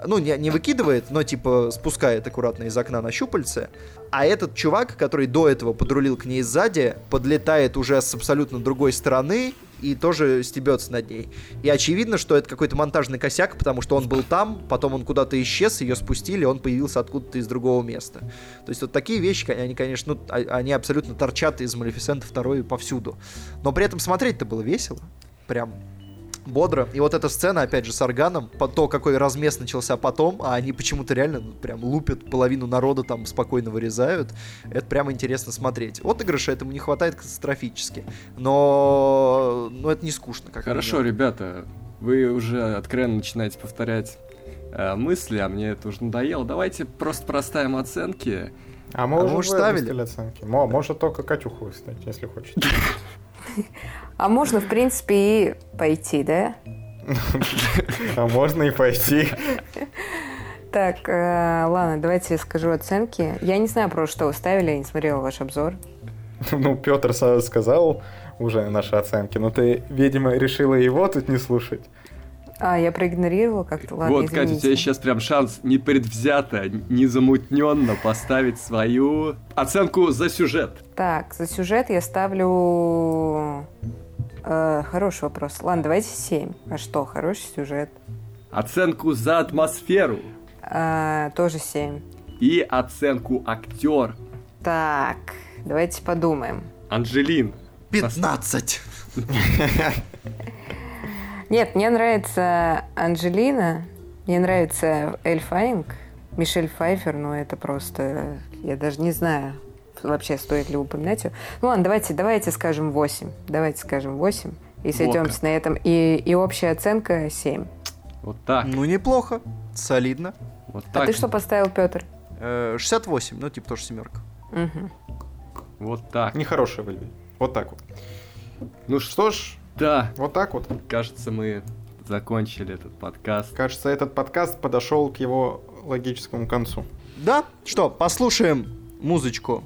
Ну, не, не выкидывает, но типа спускает аккуратно из окна на щупальце. А этот чувак, который до этого подрулил к ней сзади, подлетает уже с абсолютно другой стороны и тоже стебется над ней. И очевидно, что это какой-то монтажный косяк, потому что он был там, потом он куда-то исчез, ее спустили, он появился откуда-то из другого места. То есть вот такие вещи, они, конечно, ну, а, они абсолютно торчат из Малефисента 2 повсюду. Но при этом смотреть-то было весело. Прям бодро. И вот эта сцена, опять же, с органом, по то, какой размес начался потом, а они почему-то реально ну, прям лупят половину народа, там спокойно вырезают. Это прямо интересно смотреть. Отыгрыша этому не хватает катастрофически. Но, но это не скучно. Как Хорошо, минимум. ребята, вы уже откровенно начинаете повторять э, мысли, а мне это уже надоело. Давайте просто проставим оценки. А мы а уже ставили оценки. Может только Катюху выставить, если хочешь. А можно, в принципе, и пойти, да? А можно и пойти. Так, э, ладно, давайте я скажу оценки. Я не знаю, про что вы ставили, я не смотрела ваш обзор. Ну, Петр сказал уже наши оценки, но ты, видимо, решила его тут не слушать. А, я проигнорировала как-то, ладно, Вот, Катя, у тебя сейчас прям шанс непредвзято, незамутненно поставить свою оценку за сюжет. Так, за сюжет я ставлю... Э, хороший вопрос. Ладно, давайте 7. А что, хороший сюжет? Оценку за атмосферу. А, тоже 7. И оценку актер. Так, Давайте подумаем. Анжелин. 15. Нет, мне нравится Анджелина, мне нравится Эль Фаннинг, Мишель Пфайфер, но это просто... Я даже не знаю, вообще стоит ли упоминать ее. Ну ладно, давайте, давайте скажем 8. Давайте скажем 8. И сойдемся на этом. И, и общая оценка 7. Вот так. Ну, неплохо. Солидно. Вот А так. ты что поставил, Петр? Э, 68, ну, типа тоже семерка. Угу. Вот так. Нехорошее выбери. Вот так вот. Ну Что ж, да, вот так вот. кажется, мы закончили этот подкаст. Кажется, этот подкаст подошел к его логическому концу. Да, что, послушаем музычку.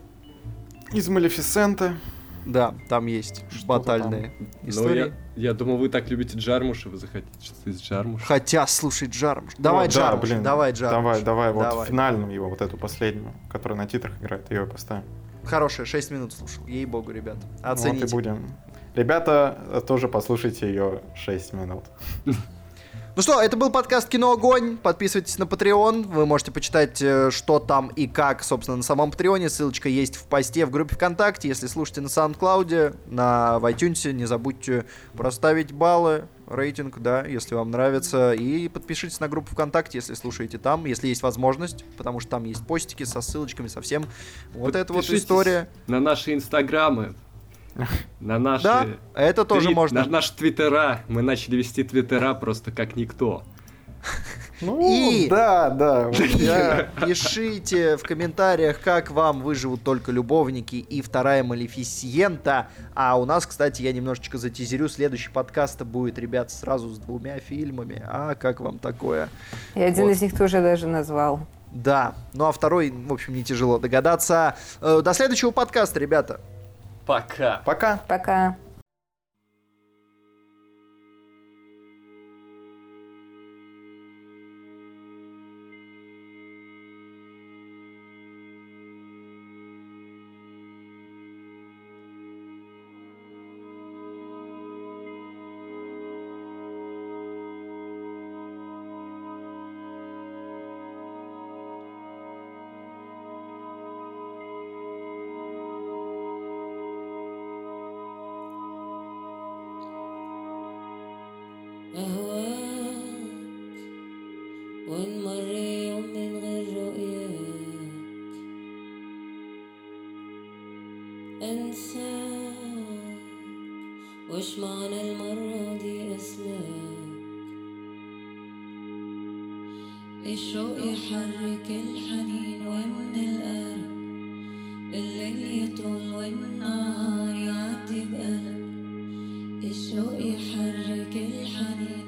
Из Малефисента. Да, там есть Что-то батальные Ну, я, истории. я думал, вы так любите Джармуша, вы захотите что-то из Джармуша. Хотя слушать Джармуш. Давай О, да, Джармуш, блин. давай Джармуш. Давай, давай, вот Давай. финальную его, вот эту последнюю, которая на титрах играет, ее и поставим. Хорошая, 6 минут слушал. Ей-богу, ребят. Вот Оцените. и будем. Ребята, э, тоже послушайте ее 6 минут. Ну что, это был подкаст «Кино Огонь». Подписывайтесь на Patreon. Вы можете почитать, э, что там и как, собственно, на самом Патреоне. Ссылочка есть в посте в группе ВКонтакте. Если слушаете на SoundCloud, на в iTunes, не забудьте проставить баллы, рейтинг, да, если вам нравится. И подпишитесь на группу ВКонтакте, если слушаете там, если есть возможность, потому что там есть постики со ссылочками, со всем. Вот это вот история. На наши инстаграмы, на наши... Да, это тоже твит- можно. На наши твиттера. Мы начали вести твиттера просто как никто. Ну, И- да, да. я- Пишите в комментариях, как вам выживут только любовники и вторая Малефисиента. А у нас, кстати, я немножечко затизерю, следующий подкаст будет, ребят, сразу с двумя фильмами. А как вам такое? И один Вот. из них ты уже даже назвал. Да, ну а второй, в общем, не тяжело догадаться. Э, До следующего подкаста, ребята. Пока. Пока. Пока. الليل يطول والنهار يعدي بقلب الشوق يحرك الحنين.